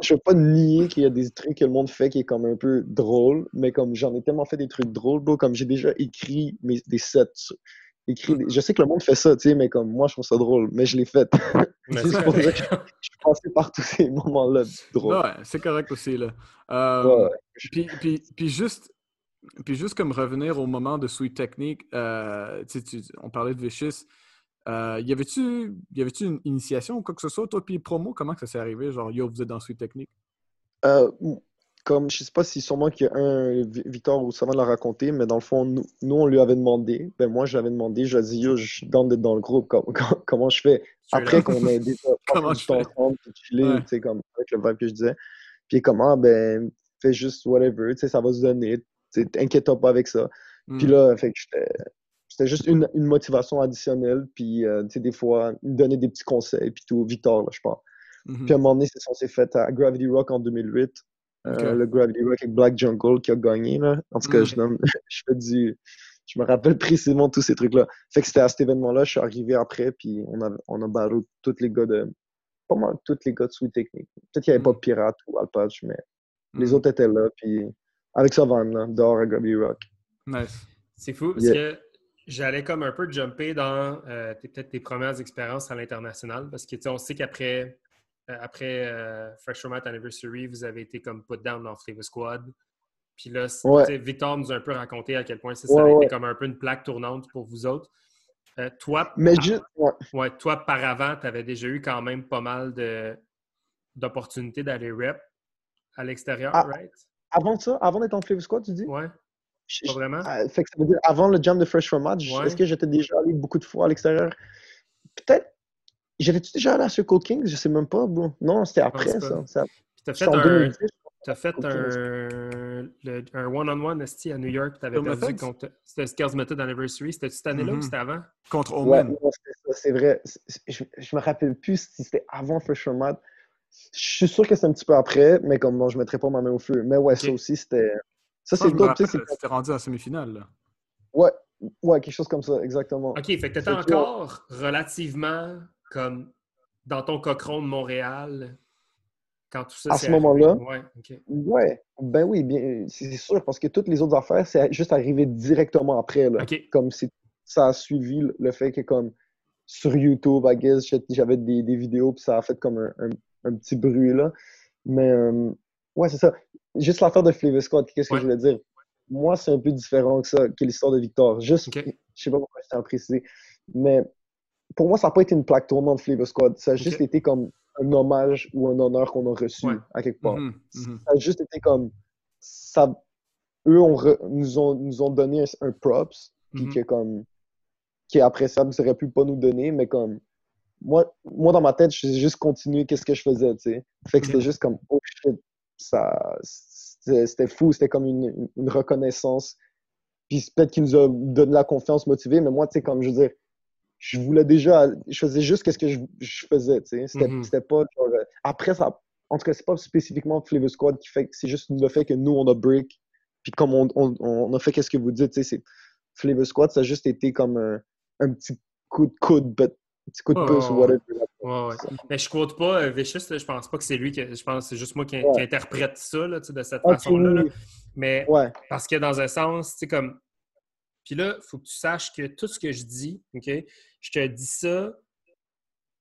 je, veux pas nier qu'il y a des trucs que le monde fait qui est comme un peu drôle, mais comme j'en ai tellement fait des trucs drôles, bro, comme j'ai déjà écrit mes, des sets. Écrit Je sais que le monde fait ça, tu sais, mais comme moi, je trouve ça drôle, mais je l'ai fait. c'est pour ça que je, suis passé par tous ces moments-là drôles. Ouais, c'est correct aussi, là. Euh, puis, puis, puis juste, puis juste comme revenir au moment de Sweet Technique, euh, on parlait de Vicious. Euh, y avait-tu une initiation ou quoi que ce soit, toi, puis promo, comment ça s'est arrivé? Genre, yo, vous êtes dans Sweet Technique? Euh, comme, je sais pas si sûrement qu'il y a un Victor ou Savant l'a raconté, mais dans le fond, nous, nous, on lui avait demandé, ben moi, je l'avais demandé, je lui ai dit, yo, je suis dans d'être dans le groupe, comment je fais? Après qu'on ait déjà comment je fais? ensemble, puis chiller, tu sais, comme, avec le vibe que je disais. Puis comment, ben, fais juste whatever, tu sais, ça va se donner, t'inquiète pas avec ça. Puis Mm. là, fait que j'étais c'était juste une, une motivation additionnelle, puis, euh, tu sais, des fois, il me donnait des petits conseils, puis tout, Victor, là, je pense. Mhm. Puis à un moment donné, c'est censé fait à Gravity Rock en 2008. Euh, le Gravity Rock avec Black Jungle qui a gagné. Là. En tout cas, Mm. je, nomme- je fais du. Je me rappelle précisément tous ces trucs-là. Fait que c'était à cet événement-là, je suis arrivé après, puis on a, on a battu tous les gars de. Pas mal tous les gars de Sweet Technique. Peut-être qu'il n'y avait Mm. pas Pirate ou Alpatch, mais les Mhm. autres étaient là, puis avec Savan, là, dehors à Gravity Rock. Nice. C'est fou parce Yeah. que j'allais comme un peu jumper dans euh, peut-être tes premières expériences à l'international parce que on sait qu'après euh, après euh, Anniversary, vous avez été comme put down dans Flavor Squad. Puis là, Ouais. Victor nous a un peu raconté à quel point ça, ça Ouais, a été ouais. comme un peu une plaque tournante pour vous autres. Euh, toi, Mais par- juste. ouais. toi, par avant, tu avais déjà eu quand même pas mal de- d'opportunités d'aller rep à l'extérieur, Ah. right? Avant ça, avant d'être en Flavor Squad, tu dis? Ouais, pas vraiment? Ah, fait que ça veut dire avant le jam de Fresh Format, j- Ouais. est-ce que j'étais déjà allé beaucoup de fois à l'extérieur? Peut-être. J'étais-tu déjà allé à Circle Kings? Je sais même pas, bro. Non, c'était après ça. Ça- Puis t'as fait un, 2010. T'as fait un, le- un one-on-one esti, à New York, tu avais Sur perdu contre. C'était Scales Method Anniversary. C'était cette année-là ou Mhm. c'était avant? Contre Ouais, Omen. ça, c'est vrai. Je, je me rappelle plus si c'était avant Fresh Format. Je suis sûr que c'est un petit peu après, mais comme bon, je mettrais pas ma main au feu. Mais ouais, ça aussi, c'était. Ça, Ça, c'est top, C'était rendu en semi-finale. là. Ouais, ouais, quelque chose comme ça, exactement. OK, fait que t'étais que- encore relativement comme dans ton cochon de Montréal quand tout ça À ce moment-là? Ouais, OK. Ouais, ben oui, bien, c'est sûr, parce que toutes les autres affaires, c'est juste arrivé directement après. Là. OK. Comme c'est- ça a suivi le- fait que, comme sur YouTube, I guess, j'avais des, des vidéos, puis ça a fait comme un, un- un petit bruit là. Mais euh, ouais, c'est ça. Juste l'affaire de Flavor Squad, qu'est-ce que Ouais. je voulais dire? Moi, c'est un peu différent que ça, que l'histoire de Victor. Juste, OK. je sais pas pourquoi je tiens à préciser, mais pour moi, ça n'a pas été une plaque tournante Flavor Squad. Ça a juste été comme un hommage ou un honneur qu'on a reçu Ouais. à quelque part Mhm, mhm. ça a juste été comme ça eux ont re- nous ont nous ont donné un, un props puis que comme qui est appréciable ils auraient pu pas nous donner mais comme moi moi dans ma tête j'ai juste continué qu'est-ce que je faisais tu sais fait que c'était juste comme oh shit ça c'était fou c'était comme une, reconnaissance. Puis peut-être qu'il nous a donné la confiance motivée mais moi tu sais comme je veux dire je voulais déjà je faisais juste qu'est-ce que je, je faisais tu sais. C'était Mhm. c'était pas genre, euh, après ça en tout cas c'est pas spécifiquement Flavor Squad qui fait c'est juste le fait que nous on a break puis comme on, on, on a fait qu'est-ce que vous dites tu sais c'est Flavor Squad ça a juste été comme un, un petit coup de coude but- un petit coup de Oh, pouce ou whatever Ouais, ouais. Mais je quote pas euh, Vicious, là, je pense pas que c'est lui que. Je pense que c'est juste moi qui, Ouais. qui interprète ça là, de cette façon-là. là. Mais ouais Parce que dans un sens, tu sais, comme. Puis là, il faut que tu saches que tout ce que je dis, OK, je te dis ça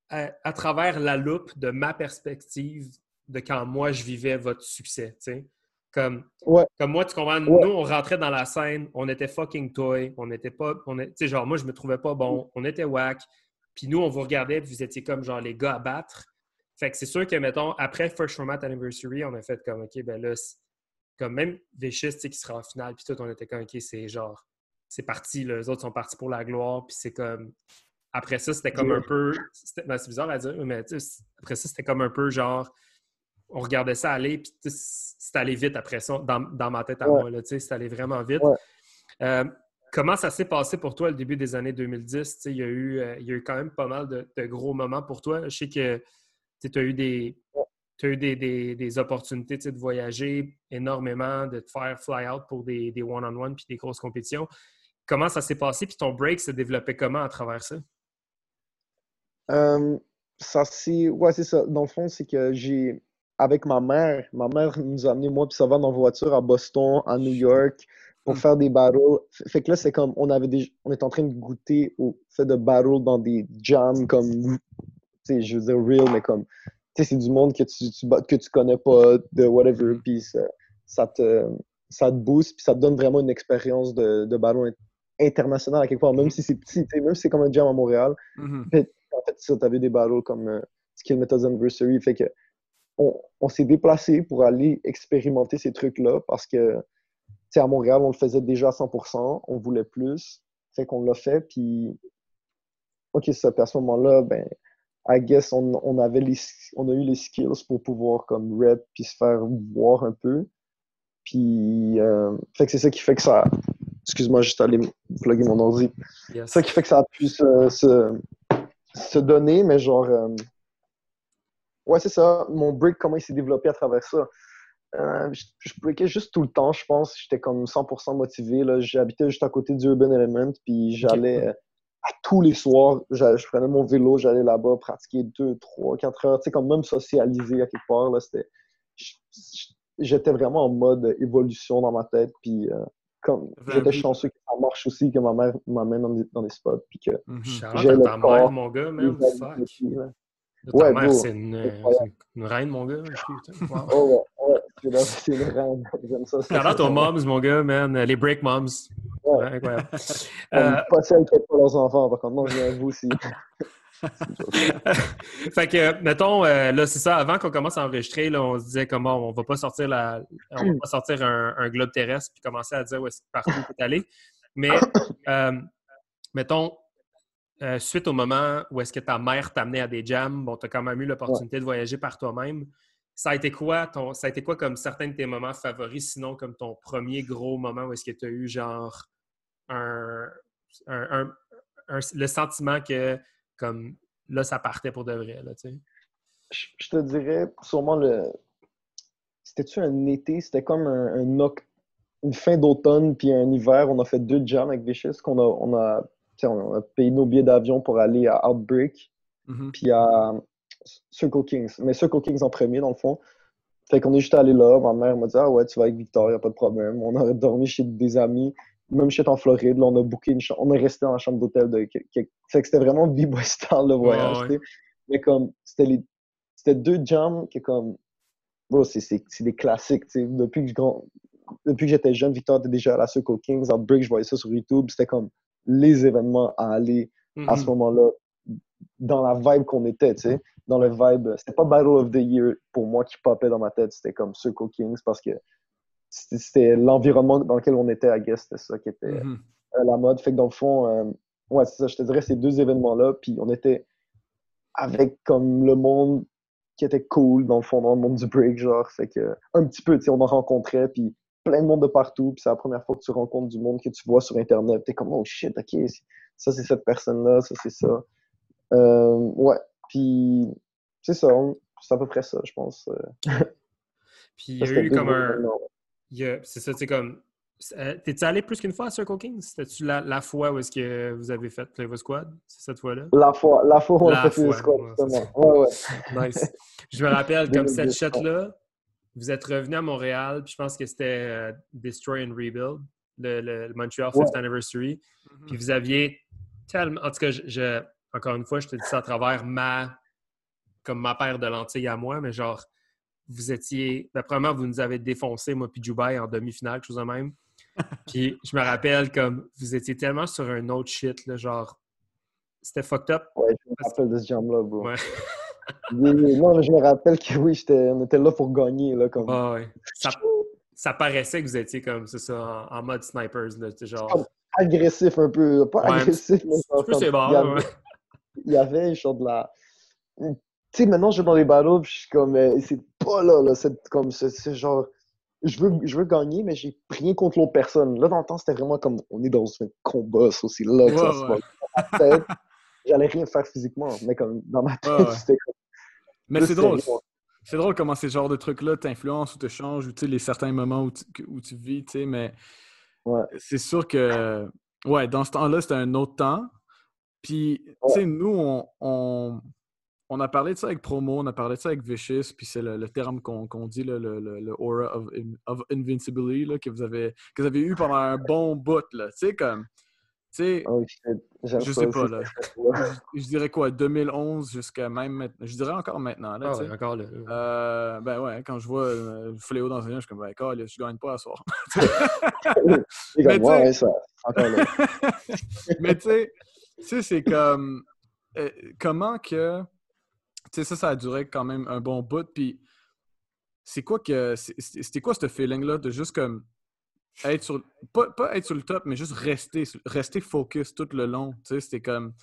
à, à travers la loupe de ma perspective de quand moi je vivais votre succès, tu sais. Comme, Ouais. comme moi, tu comprends, Ouais. nous, on rentrait dans la scène, on était fucking toy, on était pas. On est- Tu sais, genre, moi, je me trouvais pas bon, on était whack. Puis nous, on vous regardait, puis vous étiez comme genre les gars à battre. Fait que c'est sûr que, mettons, après First Format Anniversary, on a fait comme, OK, ben là, comme même sais, qui sera en finale, puis tout, on était comme, OK, c'est genre, c'est parti, les autres sont partis pour la gloire, puis c'est comme, après ça, c'était comme un peu, ben, c'est bizarre à dire, mais tu sais, après ça, c'était comme un peu genre, on regardait ça aller, puis c'est allé vite après ça, dans, dans ma tête à Ouais. moi, là, tu sais, c'est allé vraiment vite. Ouais. Euh, comment ça s'est passé pour toi le début des années 2010? Tu sais, il, y a eu, euh, y a eu quand même pas mal de, gros moments pour toi. Je sais que tu as eu des, as eu des, des- opportunités de voyager énormément, de te faire fly-out pour des, one-on-one puis des grosses compétitions. Comment ça s'est passé? Puis ton break s'est développé comment à travers ça? Euh, ça c'est ouais c'est ça dans le fond c'est que j'ai avec ma mère ma mère nous a amené moi puis ça va en voiture à Boston à New York pour faire des F- fait que là c'est comme on avait des on est en train de goûter au fait de battle dans des jams comme tu sais je veux dire real mais comme tu sais c'est du monde que tu, tu que tu connais pas de whatever puis ça, ça te ça te booste puis ça te donne vraiment une expérience de, de in- international à quelque part même si c'est petit tu sais, même si c'est comme un jam à Montréal Mhm. en fait, ça, t'avais des battles comme euh, Skill Methods Anniversary. Fait que on, s'est déplacé pour aller expérimenter ces trucs-là parce que, tu à Montréal, on le faisait déjà à 100%, on voulait plus, fait qu'on l'a fait, puis, ok, ça, à ce moment-là, ben, I guess, on, avait les, on a eu les skills pour pouvoir, comme, rep, puis se faire voir un peu, puis, euh, fait que c'est ça qui fait que ça, excuse-moi, juste aller plugger mon ordi, c'est ça qui fait que ça a pu se, se, donner, mais genre, euh, Ouais, c'est ça. Mon break, comment il s'est développé à travers ça. Euh, je, je juste tout le temps, je pense. J'étais comme 100% motivé. J'habitais juste à côté du Urban Element, puis j'allais euh, à tous les soirs. Je prenais mon vélo, j'allais là-bas pratiquer 2, 3, 4 heures. Tu sais, comme même socialiser à quelque part. J'étais vraiment en mode évolution dans ma tête, puis euh, comme j'étais chanceux que ça marche aussi, que ma mère m'amène dans, dans, des spots, puis que j'ai le corps, mon gars, même. Ouais, mère, c'est une, une, reine, mon gars. oh, ouais, ouais. C'est. J'aime ça. Ton moms, mon gars, man. Les break moms. Ouais. incroyable. euh... Pas celles qui pas leurs enfants, par contre. Non, vous aussi. fait que, mettons, euh, là, c'est ça, avant qu'on commence à enregistrer, là, on se disait comment on va pas sortir la, on va pas sortir un, un, globe terrestre puis commencer à dire où est-ce partout où est allé. Mais, euh, mettons, euh, suite au moment où est-ce que ta mère t'a amené à des jams, bon, tu as quand même eu l'opportunité de voyager par toi-même. Ça a été quoi ton, ça a été quoi comme certains de tes moments favoris, sinon comme ton premier gros moment où est-ce que tu as eu genre un, le sentiment que comme là, ça partait pour de vrai, là, tu sais? Je, te dirais sûrement le. C'était-tu un été? C'était comme un, une fin d'automne puis un hiver. On a fait deux jams avec Vicious qu'on a, on a on a payé nos billets d'avion pour aller à Outbreak, mm-hmm. puis à Circle Kings. Mais Circle Kings en premier, dans le fond. Fait qu'on est juste allé là. Ma mère m'a dit Ah ouais, tu vas avec Victor, y a pas de problème. On a dormi chez des amis. Même chez en Floride, là, on a booké une chambre. On est resté dans la chambre d'hôtel. De... Fait que c'était vraiment b-boy style le voyage. Mais comme, c'était les... deux jams qui, comme. c'est des classiques. Depuis que, Depuis que j'étais jeune, Victor était déjà à la Circle Kings. Outbreak, je voyais ça sur YouTube. C'était comme les événements à aller à ce mm-hmm. moment-là dans la vibe qu'on était, tu sais. Dans le vibe, c'était pas Battle of the Year pour moi qui popait dans ma tête, c'était comme Circle Kings parce que c'était l'environnement dans lequel on était, à guess, c'était ça qui était mm-hmm. euh, la mode. Fait que dans le fond, euh, ouais, c'est ça, je te dirais ces deux événements-là, puis on était avec comme le monde qui était cool, dans le fond, dans le monde du break, genre. Fait que, un petit peu, tu sais, on en rencontrait, puis plein de monde de partout, puis c'est la première fois que tu rencontres du monde que tu vois sur Internet. T'es comme, oh shit, ok, ça c'est cette personne-là, ça c'est ça. Euh, ouais, puis c'est ça, c'est à peu près ça, je pense. Euh. puis il y a eu comme un. C'est ça, c'est comme. Euh, t'es-tu allé plus qu'une fois à Circle King? C'était-tu la, la, fois où est-ce que vous avez fait Play Squad? C'est cette fois-là? La fois, la fois où on a fait Play Squad, justement. Ouais, ouais. nice. Je me rappelle, comme cette shot-là, vous êtes revenu à Montréal, puis je pense que c'était euh, Destroy and Rebuild, le, Montreal 5th Anniversary. Mm-hmm. Puis vous aviez tellement. En tout cas, je, encore une fois, je te dis ça à travers ma. comme ma paire de lentilles à moi, mais genre, vous étiez. Ben, premièrement, vous nous avez défoncé, moi, puis Dubaï en demi-finale, quelque chose de même. puis je me rappelle, comme, vous étiez tellement sur un autre shit, là, genre. C'était fucked up. Ouais, je me rappelle de ce jam-là, bro. Ouais. non, mais je me rappelle que oui, on était là pour gagner. Là, comme... ça, paraissait que vous étiez comme, c'est ça, en, mode snipers. Là, genre... agressif un peu. Pas agressif, mais c'est bon. Il y avait, genre de la. Tu sais, maintenant, je vais dans les battles, je suis comme, euh, c'est pas là, là. C'est comme, c'est genre. Je veux, je veux gagner, mais j'ai rien contre l'autre personne. Là, dans le temps, c'était vraiment comme, on est dans un combat, c'est aussi là que ça se passe. J'allais rien faire physiquement, mais comme dans ma tête, c'était comme mais c'est drôle. C'est drôle comment ces genres de trucs-là t'influencent ou te changent, ou les certains moments où tu, où tu vis, tu sais, mais c'est sûr que, ouais, dans ce temps-là, c'était un autre temps. Puis, tu sais, nous, on, on, a parlé de ça avec Promo, on a parlé de ça avec Vicious, puis c'est le, terme qu'on dit, le, le, aura of, of invincibility, là, que, vous avez, que vous avez eu pendant un bon bout, là. Tu sais, comme tu sais, oh, je sais pas, là. Je, dirais quoi, 2011 jusqu'à même maintenant. Je dirais encore maintenant, là. Ah, encore là. Euh, ben ouais, quand je vois euh, Fléau dans un lien, je suis comme, ben, là, je gagne pas à soir. Mais ouais, ça, encore là. Mais tu sais, c'est comme. Euh, comment que. Tu sais, ça, ça a duré quand même un bon bout. Puis c'est quoi que. C'était quoi ce feeling-là de juste comme. Être sur. Pas, pas, être sur le top, mais juste rester, rester focus tout le long. Tu sais, c'était comme.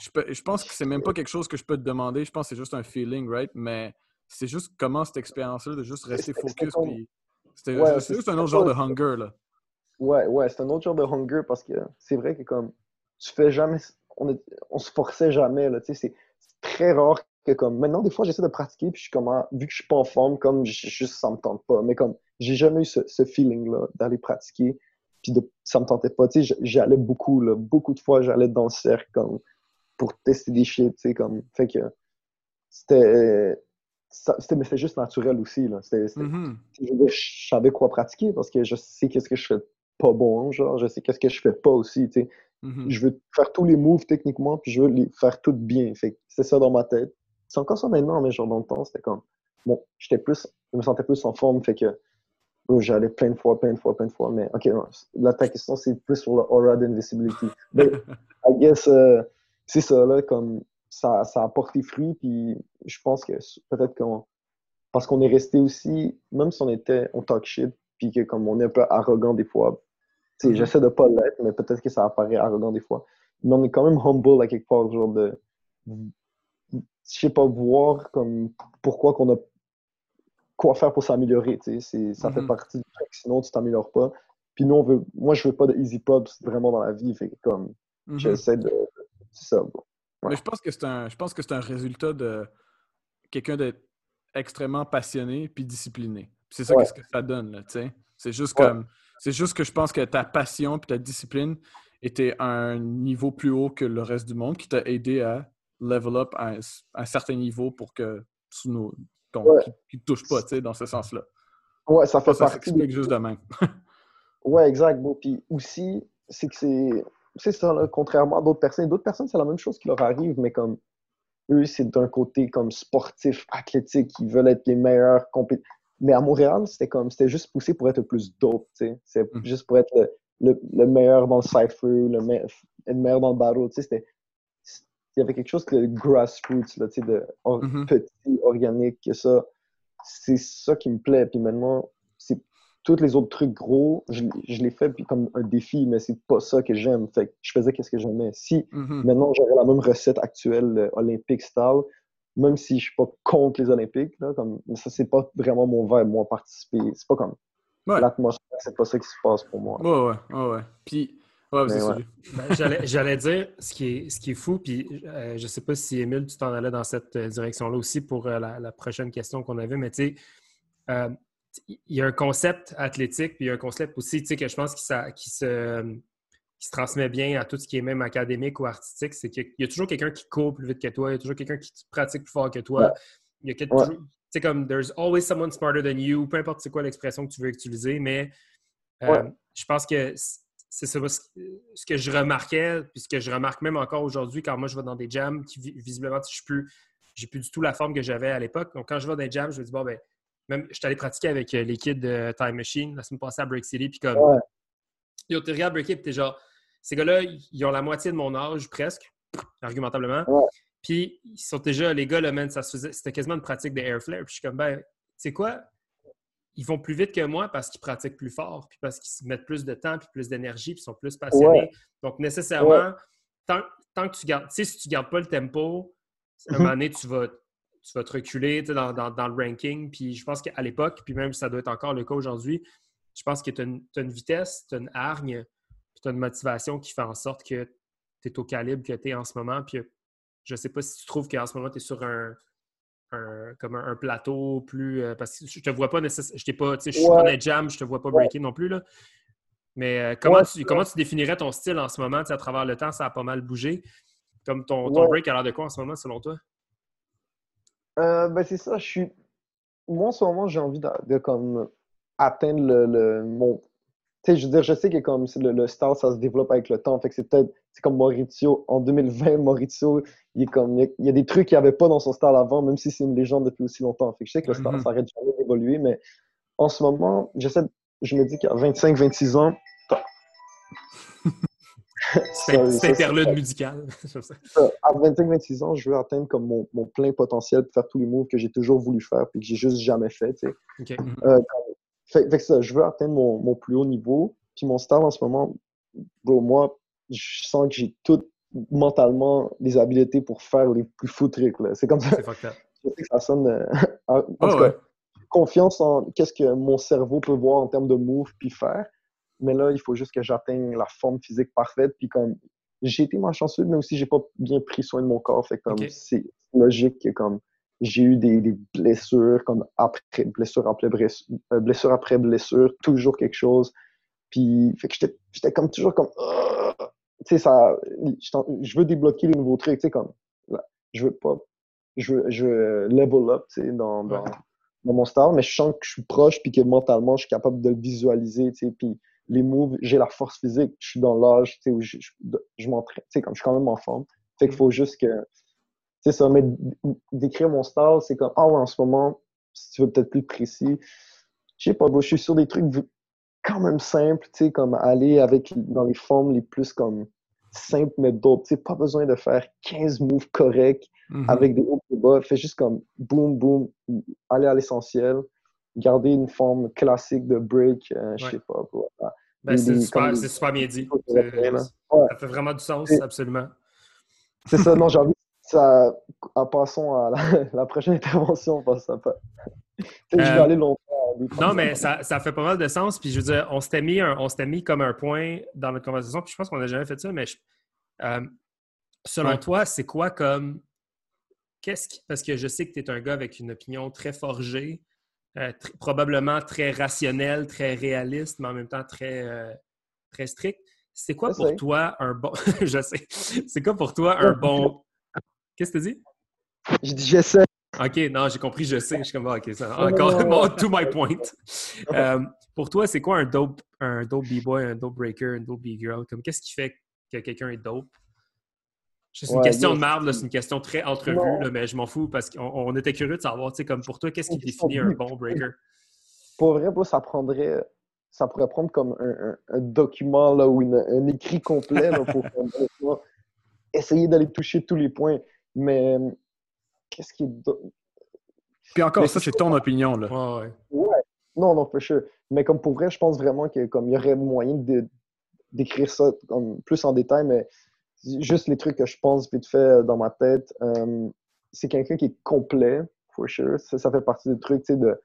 Je, je, pense que c'est même pas quelque chose que je peux te demander. Je pense que c'est juste un feeling, right? Mais c'est juste comment cette expérience-là de juste rester focus. C'était juste un autre genre de hunger, là. Ouais, ouais, c'est un autre genre de hunger parce que c'est vrai que comme tu fais jamais. On, on se forçait jamais, là. Tu sais, c'est très rare que comme. Maintenant, des fois, j'essaie de pratiquer, puis je suis comme. Ah, vu que je suis pas en forme, comme juste ça me tente pas. Mais comme j'ai jamais eu ce, ce feeling-là d'aller pratiquer, puis de, ça me tentait pas. Tu sais, j'allais beaucoup, là. Beaucoup de fois, j'allais dans le cercle, comme pour tester des shit, tu sais, comme. Fait que c'était c'était mais c'est juste naturel aussi là mm-hmm. je, savais quoi pratiquer parce que je sais qu'est-ce que je fais pas bon genre je sais qu'est-ce que je fais pas aussi tu sais mm-hmm. je veux faire tous les moves techniquement puis je veux les faire toutes bien fait c'est ça dans ma tête c'est encore ça maintenant mais genre dans le temps c'était comme bon j'étais plus je me sentais plus en forme fait que oh, j'allais plein de fois plein de fois plein de fois mais ok là ta question c'est plus sur le aura d'invisibility mais I guess euh, c'est ça là comme ça, ça a porté fruit. Puis je pense que peut-être qu'on. Parce qu'on est resté aussi, même si on était, on talk shit, puis que comme on est un peu arrogant des fois. Mm-hmm. J'essaie de pas l'être, mais peut-être que ça apparaît arrogant des fois. Mais on est quand même humble à quelque part, genre de. Je sais pas, voir comme pourquoi qu'on a. Quoi faire pour s'améliorer, tu sais. Ça fait mm-hmm. partie du truc, sinon tu t'améliores pas. Puis nous, on veut. Moi, je veux pas de easy pops vraiment dans la vie, fait comme. Mm-hmm. J'essaie de. C'est ça, bon. Mais je pense que c'est un, je pense que c'est un résultat de quelqu'un d'être extrêmement passionné puis discipliné. C'est ça ce que ça donne, là, tu sais. C'est juste comme, c'est juste que je pense que ta passion puis ta discipline était à un niveau plus haut que le reste du monde qui t'a aidé à level up à un, certain niveau pour que tu ne touche pas, tu sais, dans ce sens-là. Ouais, ça fait ça, partie. Ça juste de même. ouais, exact. Bon, puis aussi, c'est que c'est c'est ça, contrairement à d'autres personnes. D'autres personnes, c'est la même chose qui leur arrive, mais comme eux, c'est d'un côté comme sportif, athlétique, ils veulent être les meilleurs Mais à Montréal, c'était comme c'était juste poussé pour être le plus dope, tu sais. C'est mm. juste pour être le, le, meilleur dans le cypher, le, le meilleur dans le battle, tu sais. Il y avait quelque chose de grassroots, là, tu sais, de mm-hmm. petit, organique, que ça. C'est ça qui me plaît. Puis maintenant, c'est tous les autres trucs gros, je, je les fais comme un défi, mais c'est pas ça que j'aime. Fait je faisais qu'est-ce que j'aimais. Si mm-hmm. maintenant j'aurais la même recette actuelle euh, olympique style, même si je suis pas contre les Olympiques, là, comme ça c'est pas vraiment mon verbe, moi participer. C'est pas comme l'atmosphère, c'est pas ça qui se passe pour moi. Ouais, ouais, ouais, Puis Ouais, ben, J'allais dire, ce qui est, ce qui est fou, puis euh, je sais pas si Émile, tu t'en allais dans cette euh, direction-là aussi pour la, la, prochaine question qu'on avait, mais tu sais, il y a un concept athlétique, puis il y a un concept aussi, tu sais, que je pense qui, se, se transmet bien à tout ce qui est même académique ou artistique, c'est qu'il y a toujours quelqu'un qui court plus vite que toi, il y a toujours quelqu'un qui pratique plus fort que toi. Il y a tu sais, comme there's always someone smarter than you, peu importe c'est quoi l'expression que tu veux utiliser, mais euh, je pense que c'est ça ce que je remarquais, puis ce que je remarque même encore aujourd'hui quand moi je vais dans des jams qui visiblement je plus j'ai plus du tout la forme que j'avais à l'époque. Donc quand je vais dans des jams, je me dis bon ben même, je suis allé pratiquer avec euh, les kids de Time Machine la semaine passée à Break City. Puis comme, ouais. yo, t'es regardes Break City, t'es genre, ces gars-là, ils ont la moitié de mon âge, presque, argumentablement. Puis ils sont déjà, les gars, là, man, ça c'était quasiment une pratique de air flare. Puis je suis comme, ben, tu sais quoi? Ils vont plus vite que moi parce qu'ils pratiquent plus fort, puis parce qu'ils mettent plus de temps, puis plus d'énergie, puis sont plus passionnés. Donc, nécessairement, tant, tant, que tu gardes, tu sais, si tu gardes pas le tempo, à un mhm. moment donné, tu vas, tu vas te reculer dans, dans, le ranking. Puis je pense qu'à l'époque, puis même ça doit être encore le cas aujourd'hui, je pense que tu as, une vitesse, tu as une hargne, puis tu as une motivation qui fait en sorte que tu es au calibre que tu es en ce moment. Puis je sais pas si tu trouves qu'en ce moment, tu es sur un, comme un, plateau plus. Euh, parce que je te vois pas nécessairement. Je pas. Je suis pas dans jam, je te vois pas breaking non plus. Là. Mais euh, comment, tu, comment tu définirais ton style en ce moment? À travers le temps, ça a pas mal bougé? Comme ton, ton break a l'air de quoi en ce moment, selon toi? Euh, ben, c'est ça, je suis. Moi, en ce moment, j'ai envie de, comme atteindre le, le mon. Sais, je veux dire, je sais que comme le, le style, ça se développe avec le temps. Fait que c'est peut-être. C'est comme Maurizio. En 2020, Maurizio, il, est comme, il y a des trucs qu'il n'y avait pas dans son style avant, même si c'est une légende depuis aussi longtemps. Fait que je sais que le style, mm-hmm. ça arrête jamais d'évoluer, mais en ce moment, j'essaie. Je me dis qu'à 25-26 ans. C'est interlude musical. à 25-26 ans, je veux atteindre comme mon, mon, plein potentiel de faire tous les moves que j'ai toujours voulu faire et que j'ai juste jamais fait. Euh, fait, fait, ça, je veux atteindre mon, mon, plus haut niveau. Puis mon style en ce moment, bro, moi, je sens que j'ai tout mentalement les habiletés pour faire les plus fous trucs. C'est comme ça. Je sais que ça sonne. Euh, en, tout cas, confiance en qu'est-ce que mon cerveau peut voir en termes de moves puis faire. Mais là, il faut juste que j'atteigne la forme physique parfaite. Puis comme j'ai été malchanceux, mais aussi j'ai pas bien pris soin de mon corps. Fait comme c'est logique que comme j'ai eu des, des, blessures, comme après blessure après blessure, euh, blessure après blessure, toujours quelque chose. Puis fait que j'étais comme toujours comme tu sais ça je veux débloquer les nouveaux trucs, tu sais comme je veux pas je veux, je veux level up, tu sais dans, dans, dans, mon style, mais je sens que je suis proche puis que mentalement je suis capable de le visualiser, tu sais puis les moves, j'ai la force physique, je suis dans l'âge, tu sais, où je, je, m'entraîne, tu sais, comme je suis quand même en forme. Fait qu'il mm. faut juste que, sais, ça, mais d'écrire mon style, c'est comme, ah ouais, en ce moment, si tu veux peut-être plus précis, je sais pas, je suis sur des trucs quand même simples, tu sais, comme aller avec, dans les formes les plus comme simples, mais d'autres, tu sais, pas besoin de faire 15 moves corrects mm-hmm. avec des hauts et bas, fais juste comme boum, boum, aller à l'essentiel garder une forme classique de break, euh, je sais pas. Ben, c'est super, bien dit. Ça fait vraiment du sens, absolument. C'est ça, non, j'ai envie ça, en passant à la, prochaine intervention, on ça pas. je vais euh, aller longtemps. Non, mais ça, ça, fait pas mal de sens. Puis je veux dire, on s'était mis, mis comme un point dans notre conversation. Puis je pense qu'on n'a jamais fait ça, mais euh, selon toi, c'est quoi comme. Qu'est-ce qui. Parce que je sais que tu es un gars avec une opinion très forgée. Euh, probablement très rationnel, très réaliste, mais en même temps très, euh, très strict. C'est quoi pour toi un bon. je sais. C'est quoi pour toi un bon. Qu'est-ce que tu dis? Je dis je sais. OK, non, j'ai compris, je sais. Je suis comme, OK, ça, encore, to my point. Euh, pour toi, c'est quoi un dope, un dope B-boy, un dope breaker, un dope B-girl? Qu'est-ce qui fait que quelqu'un est dope? C'est une question de marde, c'est une question très entrevue, mais je m'en fous parce qu'on était curieux de savoir, tu sais, comme pour toi, qu'est-ce qui définit un bon breaker? Pour vrai, ça prendrait, ça pourrait prendre comme un, document là, ou un écrit complet pour essayer d'aller toucher tous les points. Mais qu'est-ce qui est. Puis encore, ça, c'est ton opinion, là. Ouais, ouais. Non, non, for sure. Mais comme pour vrai, je pense vraiment qu'il y aurait moyen d'écrire ça comme plus en détail, mais juste les trucs que je pense vite fait dans ma tête. Euh, c'est quelqu'un qui est complet, for sure. Ça, fait partie des trucs, tu sais, de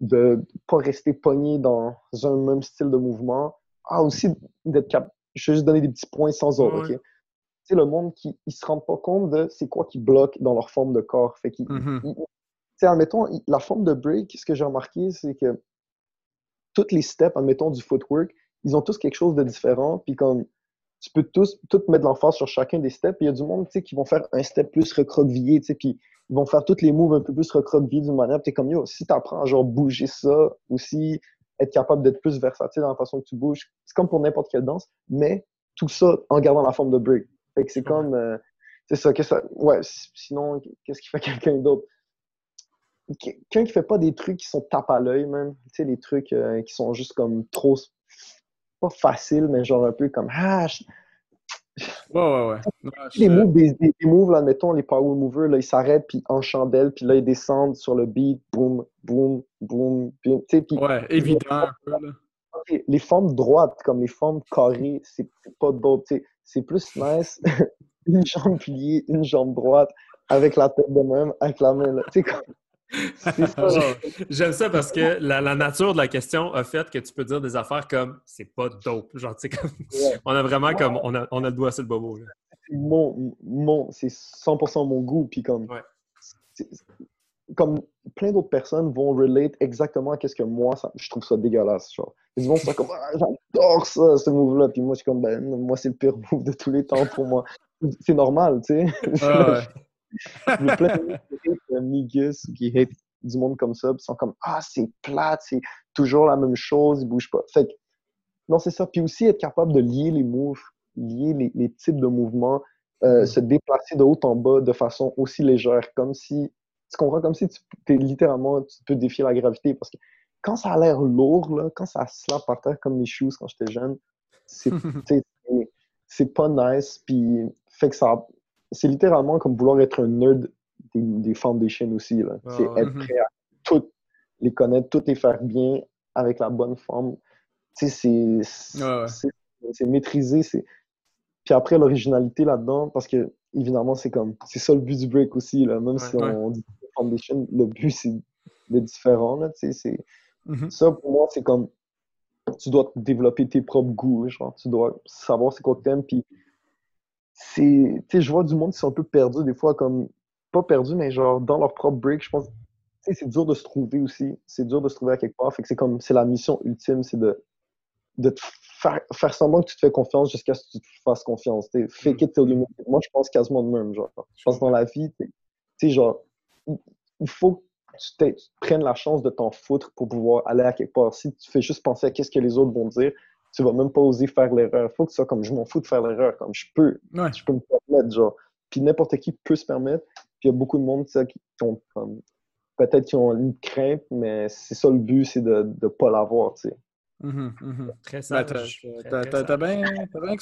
de pas rester pogné dans un même style de mouvement. Ah, aussi d'être capable. Je vais juste donner des petits points sans autre, OK? C'est le monde qui ne se rend pas compte de c'est quoi qui bloque dans leur forme de corps. Fait qu'ils, mm-hmm. admettons, la forme de break, ce que j'ai remarqué, c'est que toutes les steps, admettons, du footwork, ils ont tous quelque chose de différent. Puis comme tu peux tous tout mettre l'emphase sur chacun des steps. Il y a du monde qui vont faire un step plus recroquevillé, puis ils vont faire toutes les moves un peu plus recroquevillés d'une manière. Tu es comme yo, si tu apprends à genre bouger ça, aussi être capable d'être plus versatile dans la façon que tu bouges, c'est comme pour n'importe quelle danse, mais tout ça en gardant la forme de break. Fait que c'est comme. Euh, c'est ça, que ça. Ouais, sinon, qu'est-ce qui fait quelqu'un d'autre? Quelqu'un qui fait pas des trucs qui sont tape à l'œil, même. Tu sais, des trucs euh, qui sont juste comme trop pas facile, mais genre un peu comme ah, Ouais, ouais, ouais. les, moves, des, moves, là, mettons, les power movers, là, ils s'arrêtent, puis en chandelle, puis là, ils descendent sur le beat, boum, boum, boum. Puis, puis, ouais, évident. Les formes droites, comme les formes carrées, c'est pas d'autres. C'est plus nice, une jambe pliée, une jambe droite, avec la tête de même, avec la main. Là. Comme... J'aime ça parce que la, nature de la question a fait que tu peux dire des affaires comme c'est pas dope. Genre, tu sais, comme, on a vraiment comme on a, on a le doigt sur le bobo. Mon, mon, c'est 100% mon goût. Puis comme, comme plein d'autres personnes vont relate exactement à ce que moi, ça, je trouve ça dégueulasse. Genre. Ils vont faire comme ah, j'adore ça, ce move-là. Puis moi, je suis comme ben, moi, c'est le pire move de tous les temps pour moi. C'est normal, tu sais. Il y a plein de migus qui hate du monde comme ça, puis sont comme Ah, c'est plate, c'est toujours la même chose, ils bougent pas. Fait que, non, c'est ça. Puis aussi être capable de lier les moves, lier les, types de mouvements, euh, mm. se déplacer de haut en bas de façon aussi légère, comme si, tu comprends, comme si tu es littéralement, tu peux défier la gravité. Parce que quand ça a l'air lourd, là, quand ça slap par terre comme mes shoes quand j'étais jeune, c'est pas nice, puis fait que ça. C'est littéralement comme vouloir être un nerd des, des foundations aussi. là. c'est être prêt à toutes les connaître, toutes les faire bien avec la bonne forme. Tu sais, c'est. Ouais, ouais. c'est- C'est maîtrisé. c'est- Puis après, l'originalité là-dedans, parce que évidemment, c'est comme. C'est ça le but du break aussi, là. Même si on dit foundation, le but, c'est d'être différent, là. Mhm. Ça, pour moi, c'est comme tu dois développer tes propres goûts, genre tu dois savoir c'est quoi que t'aimes, puis c'est, tu sais, je vois du monde qui sont un peu perdus des fois, comme, pas perdus, mais genre dans leur propre break, je pense, tu sais, c'est dur de se trouver aussi, c'est dur de se trouver à quelque part, fait que c'est comme, c'est la mission ultime, c'est de, de te faire, faire semblant que tu te fais confiance jusqu'à ce que tu te fasses confiance, tu fake it till you make it. Moi, je pense quasiment de même, genre, je pense dans la vie, tu sais, genre, il il faut que tu, prennes la chance de t'en foutre pour pouvoir aller à quelque part. Si tu fais juste penser à qu'est-ce que les autres vont dire, tu vas même pas oser faire l'erreur. Faut que tu sois comme je m'en fous de faire l'erreur, comme je peux, Ouais. je peux me permettre, genre. Puis n'importe qui peut se permettre. Puis il y a beaucoup de monde, sais, qui ont comme peut-être qui ont une crainte, mais c'est ça le but, c'est de ne pas l'avoir, tu sais. Mhm, mhm. Très Ben, sage. Très, t'as- bien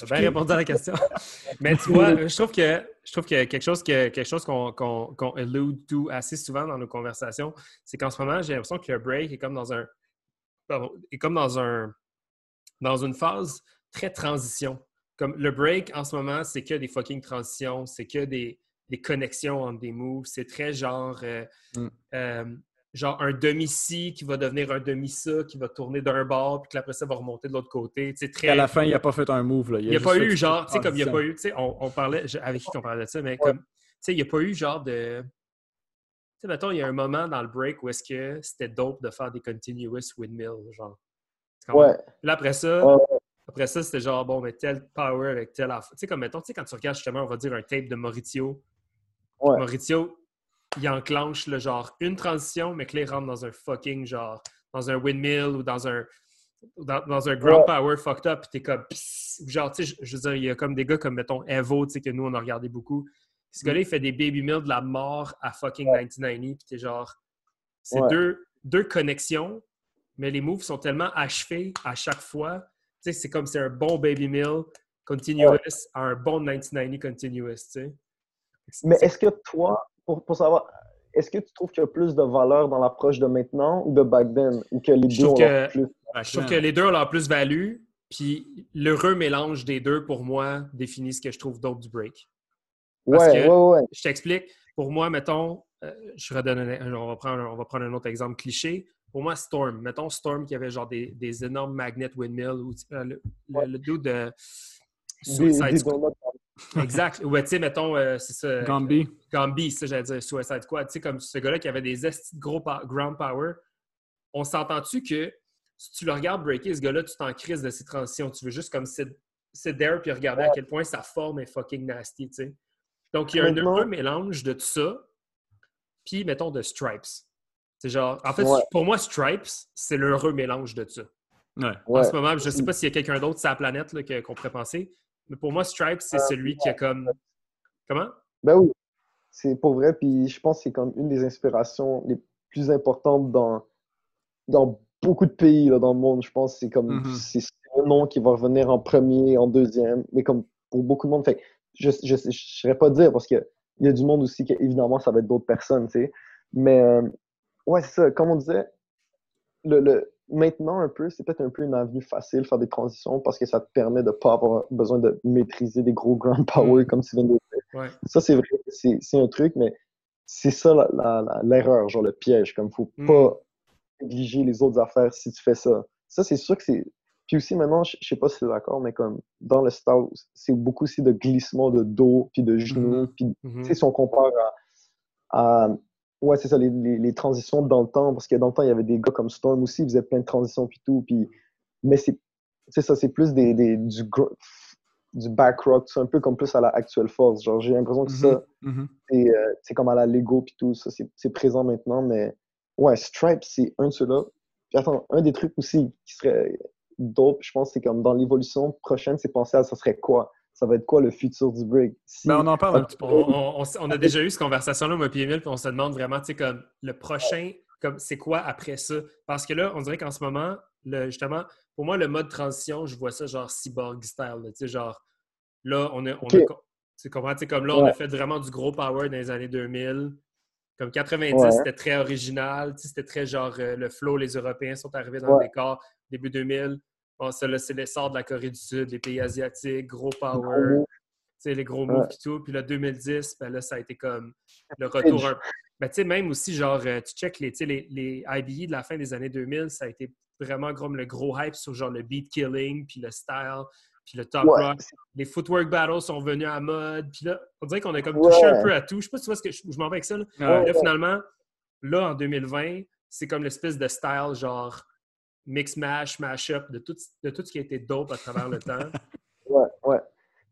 bien répondu à la question. Mais tu vois, je trouve que je trouve que quelque chose que quelque chose qu'on allude to assez souvent dans nos conversations, c'est qu'en ce moment, j'ai l'impression que le break est comme dans un pardon, est comme dans un dans une phase très transition. Comme le break en ce moment, c'est que des fucking transitions, c'est que des, des connexions entre des moves, c'est très genre euh, Mm. euh, genre un demi-ci qui va devenir un demi-ça, qui va tourner d'un bord, puis que après ça va remonter de l'autre côté. C'est très À la fin, il n'a pas fait un move. Là. il n'y a pas eu genre, tu sais, comme il n'y a pas eu, tu sais, on, on parlait, avec qui qu'on parlait de ça, mais comme, tu sais, il n'y a pas eu genre de. Tu sais, mettons, il y a un moment dans le break où est-ce que c'était dope de faire des continuous windmill, genre. Ouais. Puis là, après ça, Ouais. après ça, c'était genre, bon, mais tel power avec tel. Tu sais, comme, mettons, tu sais, quand tu regardes justement, on va dire un tape de Maurizio, Ouais. Maurizio, il enclenche le genre une transition, mais que là, il rentre dans un fucking genre, dans un windmill ou dans un dans, dans un ground Ouais. power fucked up, puis t'es comme pss, genre, tu sais, je, je veux dire, il y a comme des gars comme, mettons, Evo, tu sais, que nous, on a regardé beaucoup. Ce gars-là, il fait des baby mills de la mort à fucking 1990, puis t'es genre, c'est Ouais. deux, deux connexions, mais les moves sont tellement achevés à chaque fois. Tu sais, c'est comme c'est un bon baby mill continuous à un bon 1990 continuous, tu sais. Mais est-ce que toi, pour, pour savoir, est-ce que tu trouves qu'il y a plus de valeur dans l'approche de maintenant ou de back then? Ou que les Je deux trouve ont que- leur plus? Je trouve que les deux ont leur plus-value, puis l'heureux mélange des deux, pour moi, définit ce que je trouve d'autre du break. Parce Ouais, que- ouais, ouais. Je t'explique. Pour moi, mettons, euh, je redonne un- on, va prendre, un- on va prendre un autre exemple cliché. Pour moi, Storm. Mettons Storm qui avait genre des, des énormes magnets windmill ou euh, le, le, Ouais. le dude de Suicide Squad. Exact. Ouais, tu sais, mettons, euh, c'est ça. Gambi. Gambi, ça, j'allais dire Suicide Squad. Tu sais, comme ce gars-là qui avait des estis de gros ground power. On s'entend-tu que si tu le regardes breaker, ce gars-là, tu t'en crises de ses transitions. Tu veux juste comme sit, sit there puis regarder à quel point sa forme est fucking nasty, tu sais. Donc, il y a un heureux mélange de tout ça, puis, mettons, de Stripes. C'est genre, en fait, Ouais. pour moi, Stripes, c'est l'heureux mélange de ça. Ouais. Ouais. En ce moment, je ne sais pas s'il y a quelqu'un d'autre sur la planète qu'on pourrait penser, mais pour moi, Stripes, c'est Euh, celui qui a comme. Comment? Ben oui, c'est pour vrai. Puis je pense que c'est comme une des inspirations les plus importantes dans, dans beaucoup de pays là, dans le monde. Je pense que c'est comme Mhm. c'est le nom qui va revenir en premier, en deuxième, mais comme pour beaucoup de monde. Fait que je je je saurais pas dire parce que il y a du monde aussi que évidemment ça va être d'autres personnes, tu sais. Mais euh, ouais, c'est ça. Comme on disait, le, le maintenant un peu, c'est peut-être un peu une avenue facile faire des transitions parce que ça te permet de pas avoir besoin de maîtriser des gros ground power Mhm. comme tu viens de le dire. Ouais. Ça, c'est vrai, c'est un truc, mais c'est ça l'erreur, genre le piège. Comme faut Mm. pas négliger les autres affaires si tu fais ça. Ça, c'est sûr que c'est. Puis aussi, maintenant, je je sais pas si tu es d'accord, mais comme dans le style, c'est beaucoup aussi de glissement de dos, puis de genoux. Mhm. Puis, Mhm. sais, si on compare à. à- ouais, c'est ça, les, les- les transitions dans le temps, parce que dans le temps, il y avait des gars comme Storm aussi, ils faisaient plein de transitions, puis tout. Puis, mais c'est ça, c'est plus des, des- du, gr- du back rock, c'est un peu comme plus à la actuelle force. Genre, j'ai l'impression que ça, Mhm. c'est euh, comme à la Lego puis tout, ça, c'est c'est présent maintenant, mais ouais, Stripe, c'est un de ceux-là. Puis attends, un des trucs aussi qui serait dope, je pense, c'est comme dans l'évolution prochaine, c'est penser à ça serait quoi? Ça va être quoi le futur du break? Si- Ben, on en parle un petit peu. On, on- on s- on a déjà eu cette conversation-là, moi et Emile, puis on se demande vraiment, tu sais, comme le prochain, comme c'est quoi après ça? Parce que là, on dirait qu'en ce moment, le, justement, pour moi, le mode transition, je vois ça genre cyborg style, là, tu sais, genre Là, on a. On Ok. a tu comprends? Tu sais, comme là, on a fait vraiment du gros power dans les années 2000. Comme 90, Ouais. c'était très original. Tu sais, C'était très genre euh, le flow, les Européens sont arrivés dans Ouais. le décor. Début 2000, bon, ça, là, c'est l'essor de la Corée du Sud, les pays asiatiques, gros power, move. tu sais, les gros moves et tout. Puis là, 2010, ben là, ça a été comme le retour. un- Ben, tu sais, même aussi, genre, euh, tu check les, tu sais, les, les IBE de la fin des années 2000, ça a été vraiment gros, le gros hype sur genre le beat killing, puis le style, puis le top Ouais, rock. Les footwork battles sont venus à mode. Puis là, on dirait qu'on a comme Ouais. touché un peu à tout. Je sais pas si tu vois ce que je, je m'en vais avec ça. Là. Ouais. Là, finalement, là, en 2020, c'est comme l'espèce de style genre mix mash, mash-up de tout, de tout ce qui a été dope à travers le temps. Ouais, ouais.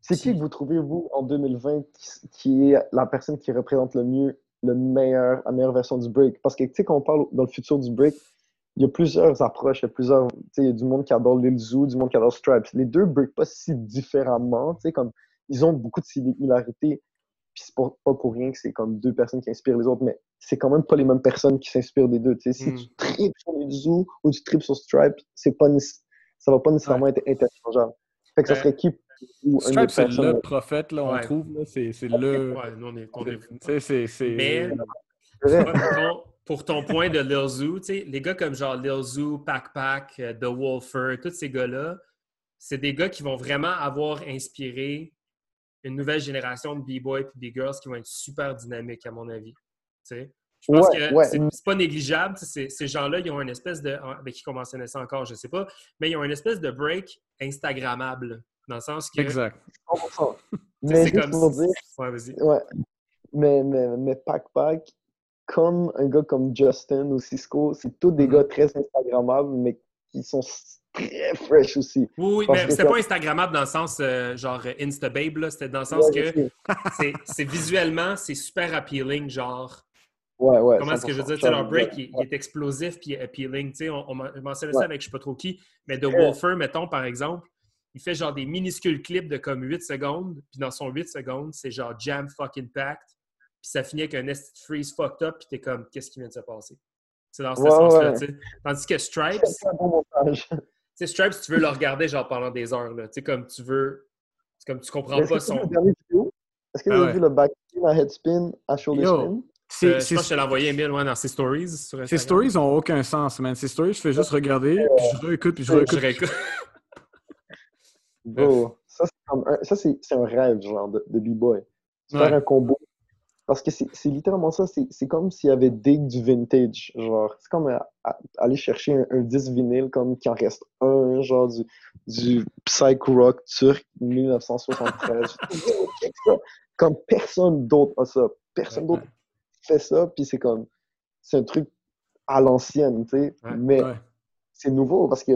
C'est qui que vous trouvez, vous, en 2020, qui, qui est la personne qui représente le mieux, le meilleur, la meilleure version du break? Parce que, tu sais, quand on parle dans le futur du break, il y a plusieurs approches, il y a plusieurs, tu sais, il y a du monde qui adore Lil Zoo, du monde qui adore Stripes. Les deux break pas si différemment, tu sais, comme, ils ont beaucoup de similarités. Puis c'est pas, pas pour rien que c'est comme deux personnes qui inspirent les autres, mais c'est quand même pas les mêmes personnes qui s'inspirent des deux. Tu sais, si Mm. tu tripes sur Lil Zoo ou tu tripes sur Stripes, c'est pas, ça va pas nécessairement être interchangeable. Fait que ça Euh, serait qui ou une Stripe, c'est personne? le prophète, là, on Ouais. trouve. là. C'est c'est le. Ouais, nous, on est, on est- Tu sais, c'est- c'est. Mais pour ton, pour ton point de Lil Zoo, tu sais, les gars comme genre Lil Zoo, Pac Pac, euh, The Wolfer, tous ces gars-là, c'est des gars qui vont vraiment avoir inspiré une nouvelle génération de B-boys et B-girls qui vont être super dynamiques, à mon avis. Tu sais. Je pense Ouais, que ouais. c'est pas négligeable. Ces gens-là, ils ont une espèce de. Avec qui qu'on mentionnait ça encore, je sais pas, mais ils ont une espèce de break Instagrammable. Dans le sens que. Exact. 100%. tu sais, Mais c'est juste pour dire, Ouais, vas-y. ouais. Mais, mais, mais Pac Pac, comme un gars comme Justin ou Cisco, c'est tous des Mhm. gars très Instagrammables, mais qui sont très fresh aussi. Oui, mais c'était pas Instagrammable dans le sens euh, genre Instababe, là. C'était dans le sens Ouais, que c'est- visuellement, c'est super appealing, genre. Ouais, ouais. Comment est-ce que je veux dire? 100%. Tu sais, leur break, il, il est explosif puis appealing. Tu sais, on, on men- mentionnait ça avec je sais pas trop qui, mais The. Wolfer, mettons, par exemple, il fait genre des minuscules clips de comme 8 secondes, puis dans son 8 secondes, c'est genre jam fucking packed, puis ça finit avec un nest freeze fucked up, puis t'es comme, qu'est-ce qui vient de se passer? C'est dans ce sens-là, ouais. tu sais. Tandis que Stripes, Tu sais, Stripes, tu veux le regarder genre pendant des heures, là. Tu sais, comme tu veux. C'est comme tu comprends pas que tu as vu son. Est-ce que Ah vous avez ouais. vu le backspin à headspin à shoulder Yo. spin? Euh, je pense que je te l'ai envoyé, Emile, ouais, dans ses stories. Sur Ces Instagram. stories ont aucun sens, man. Ces stories, je fais juste regarder, puis je réécoute, puis je Je réécoute. Je réécoute. Bro, ça, c'est comme un, ça, c'est, c'est un rêve, genre, de, de B-boy. Se Ouais. Faire un combo. Parce que c'est, littéralement ça. C'est, comme s'il y avait Dig du vintage. Genre, c'est comme à- à- aller chercher un, un disque vinyle, comme qu'il en reste un, genre, du, du psych rock turc 1973. Check ça. Comme personne d'autre a ça. Personne d'autre fait ça, puis c'est comme. C'est un truc à l'ancienne, tu sais. Ouais. Mais Ouais. c'est nouveau parce que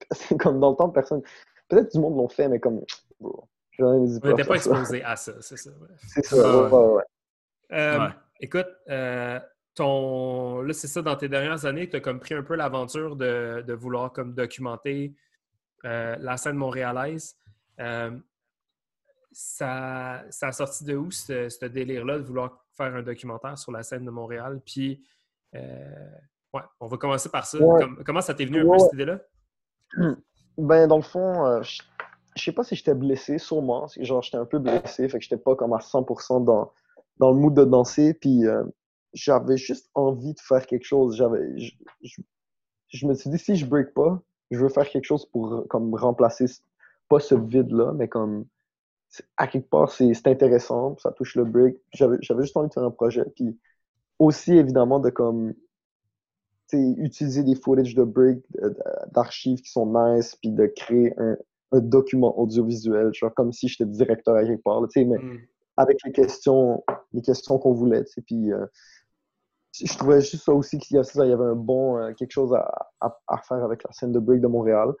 c'est comme dans le temps, personne. Peut-être du monde l'ont fait, mais comme. Bro, On n'était pas exposé à ça, c'est ça. ouais. C'est ça, ouais, ouais. Euh, Ouais. Écoute, euh, ton... là, c'est ça, dans tes dernières années, tu as comme pris un peu l'aventure de, de vouloir comme documenter euh, la scène montréalaise. Euh, ça, ça a sorti de où, ce, ce délire-là, de vouloir faire un documentaire sur la scène de Montréal? Puis, euh, ouais, on va commencer par ça. Ouais. Comme- comment ça t'est venu un Ouais, peu, cette idée-là? Ben, dans le fond, euh, je je sais pas si j'étais blessé, sûrement. C'est- Genre, j'étais un peu blessé, fait que j'étais pas comme à 100% dans, dans le mood de danser. Puis, euh, j'avais juste envie de faire quelque chose. J'avais, je, je- me suis dit, si je break pas, je veux faire quelque chose pour comme remplacer, ce- pas ce vide-là, mais comme, à quelque part, c'est intéressant, ça touche le break. J'avais juste envie de faire un projet. Puis, aussi, évidemment, de comme, utiliser des footage de break, d'archives qui sont nice, puis de créer un, un document audiovisuel, genre comme si j'étais directeur à quelque part, mais Hmm. Avec les questions, les questions qu'on voulait, tu sais, puis euh, je trouvais juste ça aussi qu'il y, avait un bon, euh, quelque chose à, à, à faire avec la scène de break de Montréal.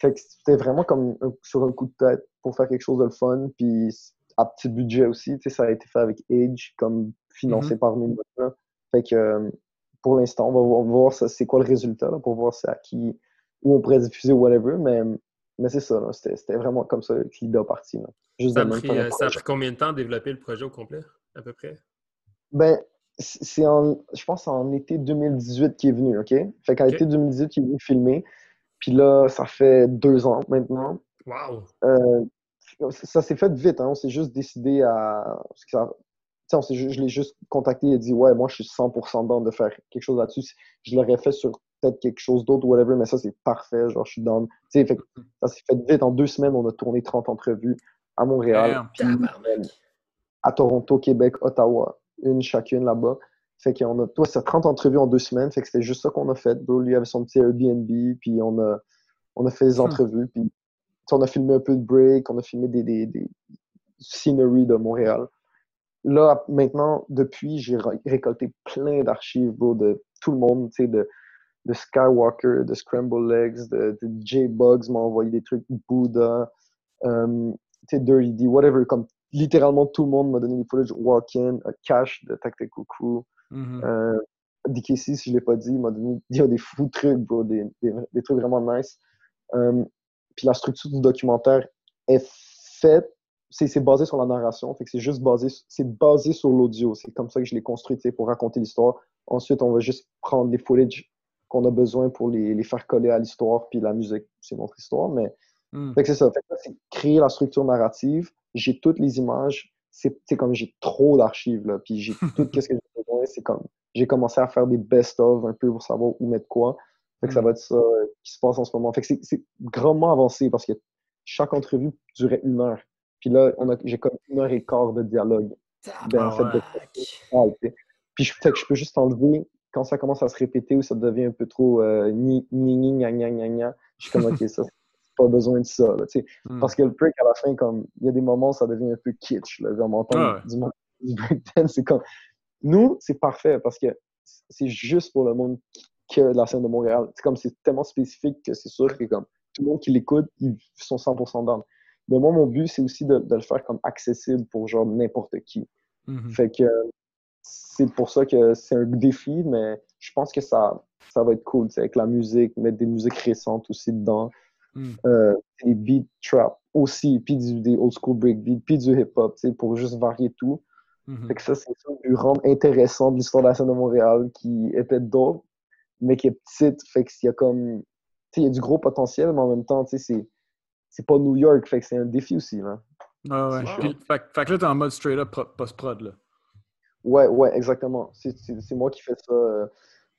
Fait que c'était vraiment comme un- sur un coup de tête pour faire quelque chose de le fun, puis à petit budget aussi, tu sais, ça a été fait avec Age, comme financé par nous. là. Fait que euh, pour l'instant, on va, voir- on va voir ça- c'est quoi le résultat, là, pour voir c'est à qui, où on pourrait diffuser whatever, mais, mais c'est ça, c'était vraiment comme ça que l'idée a parti. Juste Ça, a pris, euh, ça a pris combien de temps de développer le projet au complet, à peu près? Ben, c'est en, je pense en été 2018 qui est venu, OK? Fait qu'en Ok. été 2018, il est venu filmer. Puis là, ça fait deux ans maintenant. Wow! Euh, ça s'est fait vite, hein. on s'est juste décidé à. Ça... On je l'ai juste contacté et dit Ouais, moi je suis 100% dans de faire quelque chose là-dessus. Je l'aurais fait sur peut-être quelque chose d'autre whatever, mais ça c'est parfait, genre je suis dans. Fait, ça s'est fait vite. En deux semaines, on a tourné 30 entrevues à Montréal, puis, à Toronto, Québec, Ottawa, une chacune là-bas. Fait qu'on a, toi, c'est 30 entrevues en deux semaines. Fait que c'était juste ça qu'on a fait. Bro, lui avait son petit Airbnb, puis on a, on a fait des hmm. entrevues, puis on a filmé un peu de break, on a filmé des, des, des scenery de Montréal. Là, maintenant, depuis, j'ai récolté plein d'archives, bro, de tout le monde, tu sais, de, de Skywalker, de Scramble Legs, de, de J-Bugs m'a envoyé des trucs, Buddha, um, Dirty D, whatever, comme littéralement tout le monde m'a donné des footage walk-in, Cash de Tactical Crew, mm -hmm. euh, DKC, si je l'ai pas dit, il m'a donné des fous trucs, bro, des, des, des trucs vraiment nice. Euh, puis la structure du documentaire est faite, c'est basé sur la narration, fait que c'est juste basé, c'est basé sur l'audio. C'est comme ça que je l'ai construit, pour raconter l'histoire. Ensuite, on va juste prendre les footage qu'on a besoin pour les, les faire coller à l'histoire, puis la musique, c'est notre histoire, mais mm. c'est ça. c'est créer la structure narrative. J'ai toutes les images. C'est comme j'ai trop d'archives, là, puis j'ai tout ce que j'ai besoin. C'est comme j'ai commencé à faire des best-of un peu pour savoir où mettre quoi. Fait que ça mm. va être ça euh, qui se passe en ce moment. Fait que c'est grandement avancé parce que chaque entrevue durait une heure. Puis là, j'ai comme une heure et quart de dialogue. Ben, fait, de... Puis je, fait que je peux juste enlever quand ça commence à se répéter ou ça devient un peu trop euh, ni ni ni gna gna gna gna. Je suis comme ok, ça, pas besoin de ça. Là, mm. Parce que le break à la fin, comme il y a des moments où ça devient un peu kitsch. Là, genre, ah du, du breakdance, c'est comme nous, c'est parfait parce que c'est juste pour le monde qui de la scène de Montréal. C'est comme c'est tellement spécifique que c'est sûr que comme tout le monde qui l'écoute, ils sont 100% dans. Mais moi, mon but, c'est aussi de, le faire comme accessible pour genre n'importe qui. Mm-hmm. Fait que c'est pour ça que c'est un défi, mais je pense que ça, ça va être cool, avec la musique, mettre des musiques récentes aussi dedans. Mm. Euh, des beat trap aussi, puis des old school breakbeat, puis du hip-hop, pour juste varier tout. Mhm. Fait que ça, c'est ça du rendre intéressant de l'histoire de la scène de Montréal qui était dope, mais qui est petite. Fait qu'il y a comme. il y a du gros potentiel, mais en même temps, c'est, c'est pas New York. Fait que c'est un défi aussi. Là. Ah ouais. fait, fait, que là, t'es en mode straight up post-prod. là. Ouais, ouais, exactement. C'est, moi qui fais ça euh,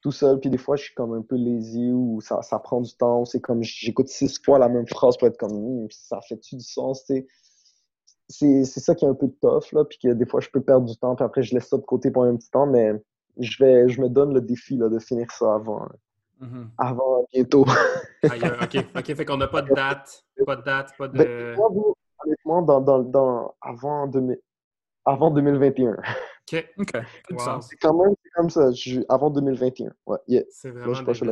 tout seul. Puis des fois, je suis comme un peu lazy ou ça, ça prend du temps. C'est comme j'écoute six fois la même phrase pour être comme hmm, ça fait-tu du sens, tu c'est ça qui est un peu tough, là, puis que des fois, je peux perdre du temps, puis après, je laisse ça de côté pour un petit temps, mais je, vais, je me donne le défi là, de finir ça avant. Mm-hmm. Avant bientôt. ok, ok, fait qu'on n'a pas de date, pas de date, pas de. Ben, honnêtement, dans, dans, dans, avant, avant 2021. Ok, ok. C'est quand même comme ça, avant 2021. Ouais, yeah. C'est vraiment. je, je,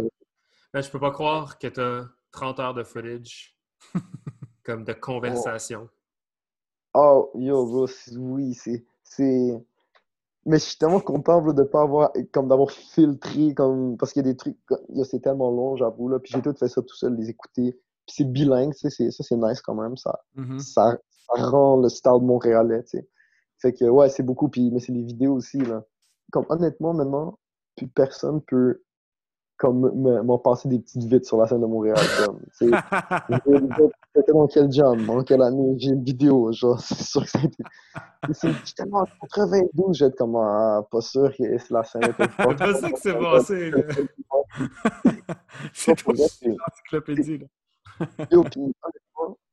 ben, je peux pas croire que tu as 30 heures de footage comme de conversation. Oh, yo, bro, oui, c'est. Mais je suis tellement content de pas avoir. Comme d'avoir filtré, comme. Parce qu'il y a des trucs. C'est tellement long, j'avoue, là. Puis j'ai tout fait ça tout seul, les écouter. Puis c'est bilingue, tu sais, ça, c'est nice quand même. Ça, mm-hmm. ça, rend le style montréalais, tu sais. Fait que, ouais, c'est beaucoup. Puis, mais c'est les vidéos aussi, là. Comme, honnêtement, maintenant, plus personne peut comme m'ont passé des petites vites sur la scène de Montréal. C'était dans quel jam, dans quelle année, j'ai une vidéo, genre, c'est sûr que c'était... J'étais en 92, j'étais comme, ah, pas sûr que la scène pas... C'est pas ça que c'est passé, c'est trop encyclopédie, là.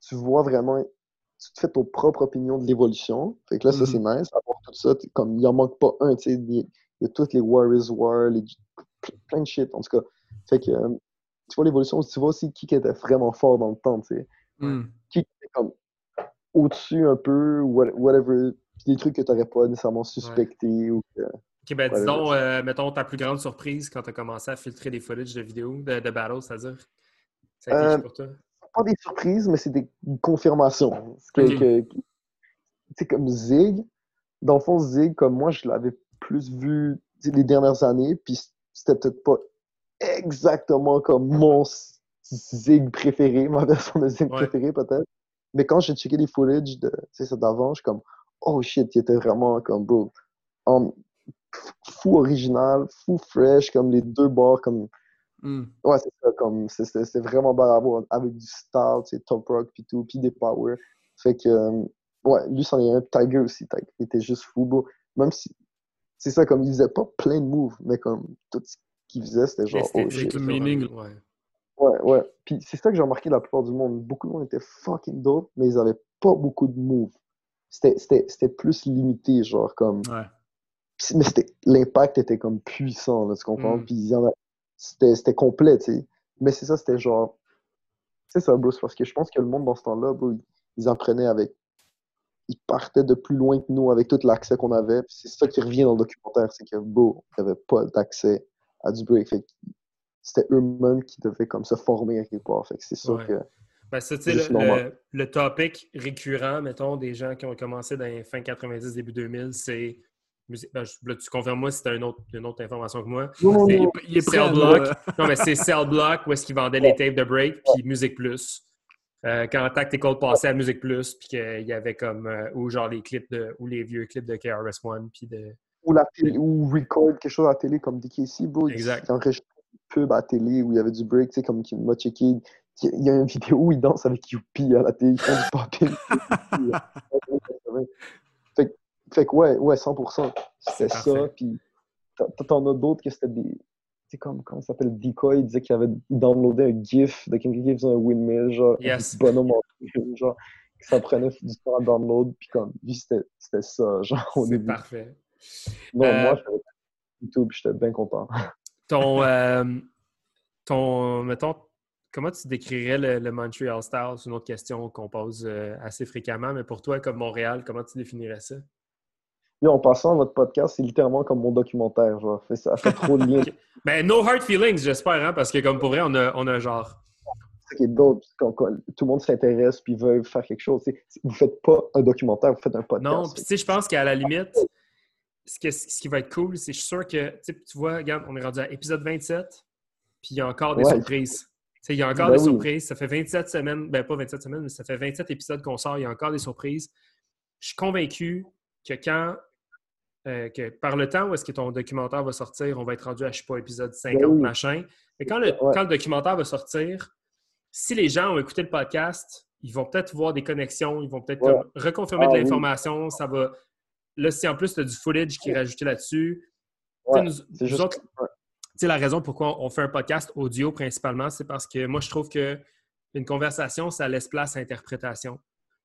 tu vois vraiment, tu te fais ton propre opinion de l'évolution. Fait que là, ça, c'est mm-hmm. nice. Avoir tout ça, comme, il en manque pas un, tu sais, il y a toutes les Warriors War, les plein de shit, en tout cas. Fait que, euh, tu vois l'évolution, tu vois aussi qui était vraiment fort dans le temps, tu sais. Hmm. Qui était comme au-dessus un peu, whatever, des trucs que tu n'aurais pas nécessairement suspecté ou que... Ok, ben disons, euh, mettons ta plus grande surprise quand tu as commencé à filtrer des footage de vidéos, de, de battles, c'est-à-dire. Ça a été euh, pour toi? Pas des surprises, mais c'est des confirmations. Sais, comme Zig, dans le fond, Zig, comme moi, je l'avais plus vu les dernières années, puis c'était peut-être pas exactement comme mon zig préféré, ma version de zig préférée peut-être. Mais quand j'ai checké les footage de ça d'avant, je suis comme oh shit, il était vraiment comme beau. fou original, fou fresh, comme les deux bords comme hmm. Ouais, c'est ça, comme c'était vraiment bon à voir avec du style, top rock puis tout, puis des power. Fait que, euh, ouais, lui, c'en est un. Tiger aussi. Tiger il était juste fou, bro. Même si, c'est ça, comme il faisait pas plein de moves, mais comme tout ce qu'il faisait, c'était genre. Oh, le meaning. Ouais. Ouais, ouais. Puis c'est ça que j'ai remarqué la plupart du monde. Beaucoup de monde était fucking dope, mais ils avaient pas beaucoup de moves. C'était, c'était, c'était plus limité, genre comme. Ouais. Mais c'était, l'impact était comme puissant, là, tu comprends? Mm. Puis il y en a, c'était, c'était complet, tu sais. Mais c'est ça, c'était genre. C'est ça, Bruce, parce que je pense que le monde dans ce temps-là, bro, ils, apprenaient avec. Ils partaient de plus loin que nous avec tout l'accès qu'on avait. Puis c'est ça qui revient dans le documentaire, c'est que, bro, il n'y avait pas d'accès à du break. Fait c'était eux-mêmes qui devaient comme se former à quelque part. Fait que c'est sûr Ouais. que. Ben, ça, tu sais, Juste le, le, le topic récurrent, mettons, des gens qui ont commencé dans les fin 90, début 2000, c'est. Ben, je- là, tu confirmes-moi si tu as une autre, une autre information que moi. Non, C'est- non. Il est Cell Block. Non, mais c'est Cell Block où est-ce qu'ils vendaient les tapes de break, puis Musique Plus. Euh, quand Tactical passait à Musique Plus, puis qu'il y avait comme. euh, ou genre les clips de. ou les vieux clips de KRS-One, puis de. Ou, la télé, ou record quelque chose à la télé comme DKC, bro. Exact. Il enregistrait une pub à la télé où il y avait du break, tu sais, comme qui m'a checké. Il y a- une vidéo où il danse avec Youpi à la télé, ils font du popping. fait, que- ouais, ouais, 100%. C'était ça, puis t'en- as d'autres que c'était des... C'est comme, comment ça s'appelle, Decoy, il disait qu'il avait downloadé un GIF de quelqu'un qui faisait un windmill, genre, Yes. un bonhomme en film, genre, que ça prenait du temps à download, puis comme, lui, c'était ça, genre, au début. parfait. Non, Euh, moi, j'avais YouTube, j'étais bien content. Ton. euh, ton. Mettons. Comment tu décrirais le, le Montreal Style? C'est une autre question qu'on pose euh, assez fréquemment, mais pour toi, comme Montréal, comment tu définirais ça? En passant, votre podcast, c'est littéralement comme mon documentaire, genre. Ça fait trop de liens. Ben, no hard feelings, j'espère, hein, parce que comme pour vrai, on a, on a genre. Quand, quand tout le monde s'intéresse puis veut faire quelque chose. Vous faites pas un documentaire, vous faites un podcast. Non, puis tu sais, je pense qu'à la limite, ce, que- ce qui va être cool, c'est je suis sûr que, tu vois, regarde, on est rendu à épisode 27, puis il y a encore des Ouais. surprises. Il y a encore Ben des oui. surprises. Ça fait 27 semaines, ben pas 27 semaines, mais ça fait 27 épisodes qu'on sort, il y a encore des surprises. Je suis convaincu que quand, euh, que par le temps où est-ce que ton documentaire va sortir, on va être rendu à, je sais pas, épisode 50, Ben oui. machin. Mais quand le, Ouais. quand le documentaire va sortir, si les gens ont écouté le podcast, ils vont peut-être voir des connexions, ils vont peut-être Ouais. reconfirmer Ah de oui. l'information, ça va... Là, si en plus tu as du footage qui est rajouté là-dessus, Ouais, nous- juste. autres, la raison pourquoi on fait un podcast audio principalement, c'est parce que moi, je trouve que une conversation, ça laisse place à interprétation.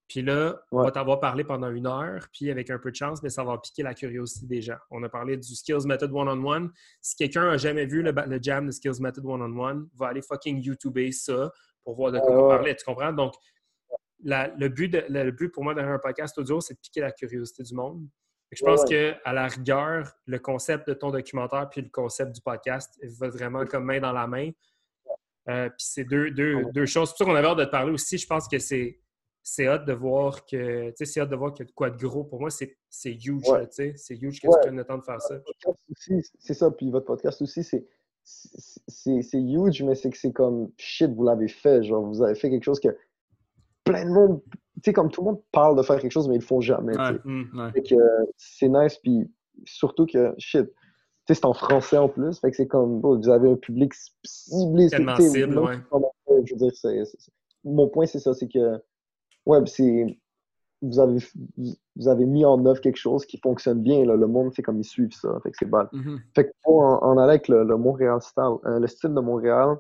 Puis là, on va t'avoir parlé pendant une heure, puis avec un peu de chance, mais ça va piquer la curiosité des gens. On a parlé du Skills Method One-on-One. Si quelqu'un a jamais vu le, jam de Skills Method One-on-One, va aller fucking YouTuber ça pour voir de quoi Ouais, on parlait. Tu comprends? Donc, la- le, but de- le, le but pour moi derrière un podcast audio, c'est de piquer la curiosité du monde. Je pense ouais. que à la rigueur, le concept de ton documentaire puis le concept du podcast va vraiment comme main dans la main. Euh, puis c'est deux, deux, deux choses. C'est pour ça qu'on avait hâte de te parler aussi. Je pense que c'est c'est hâte de voir que tu sais, c'est hâte de voir qu'il y a de quoi de gros. Pour moi, c'est c'est huge. Ouais. là, tu sais. C'est huge que Ouais. tu prennes le temps de faire ça. c'est ça. Puis votre podcast aussi, c'est c'est huge, mais c'est que c'est comme shit, vous l'avez fait. Genre, vous avez fait quelque chose que plein de monde, tu sais, comme tout le monde parle de faire quelque chose, mais ils le font jamais. Ouais. Hum. Ouais. C'est nice, puis surtout que shit. Tu sais, c'est en français en plus, fait que c'est comme, vous avez un public ciblé. Tellement cible, ouais. Je veux dire, mon point, c'est ça, c'est que, ouais, c'est, vous avez, vous avez mis en œuvre quelque chose qui fonctionne bien, là. Le monde, c'est comme ils suivent ça, fait que c'est bad. Mhm. Fait que pour en, en aller avec le, le Montréal style, euh, le style de Montréal,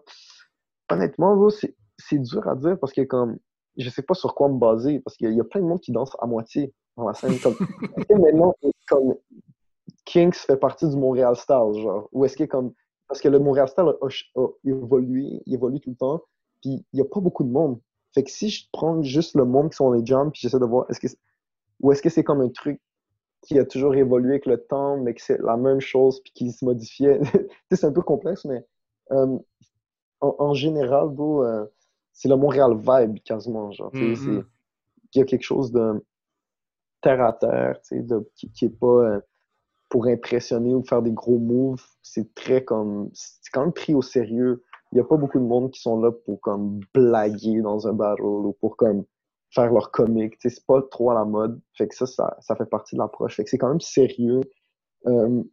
honnêtement, c'est c'est dur à dire parce que comme je sais pas sur quoi me baser parce qu'il y, a- plein de monde qui danse à moitié dans la scène. Comme, maintenant, comme Kings fait partie du Montréal style, genre, ou est-ce que comme parce que le Montréal style a, a- a évolué, il évolue tout le temps, puis il y a pas beaucoup de monde. Fait que si je prends juste le monde qui sont les jams, puis j'essaie de voir, est-ce que ou est-ce que c'est comme un truc qui a toujours évolué avec le temps, mais que c'est la même chose puis qui se modifiait? C'est un peu complexe, mais euh, en, en général, euh, c'est le Montréal vibe quasiment. Genre, Mhm. c'est- il y a quelque chose de terre à terre, tu sais, de, qui, qui est pas euh, pour impressionner ou faire des gros moves. C'est très comme. C'est quand même pris au sérieux. Il n'y a pas beaucoup de monde qui sont là pour comme blaguer dans un battle ou pour comme faire leur comique. C'est pas trop à la mode. Fait que ça, ça, ça fait partie de l'approche. Fait que c'est quand même sérieux. Euh,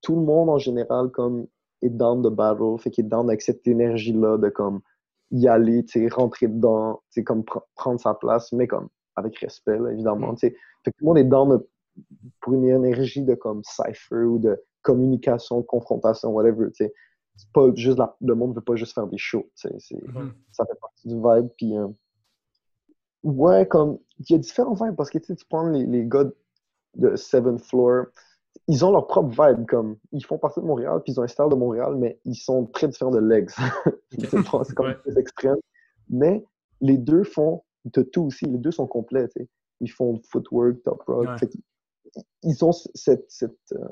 tout le monde en général comme est down de battle. Fait qu'il est down avec cette énergie-là de comme y aller, tu sais, rentrer dedans, comme pr- prendre sa place, mais comme avec respect, évidemment. Mm. Fait que tout le monde est dans pour une énergie de comme cipher ou de communication, confrontation, whatever. C'est pas juste le monde ne veut pas juste faire des shows. Mm-hmm. Ça fait partie du vibe. Puis, euh, ouais, comme il y a différents vibes parce que tu prends les, les gars de Seventh Floor, ils ont leur propre vibe. Comme, ils font partie de Montréal, puis ils ont un style de Montréal, mais ils sont très différents de Legs. c'est comme des extrêmes. Mais les deux font de tout aussi. Les deux sont complets. Ils font footwork, top rock. ils ont cette, cette euh,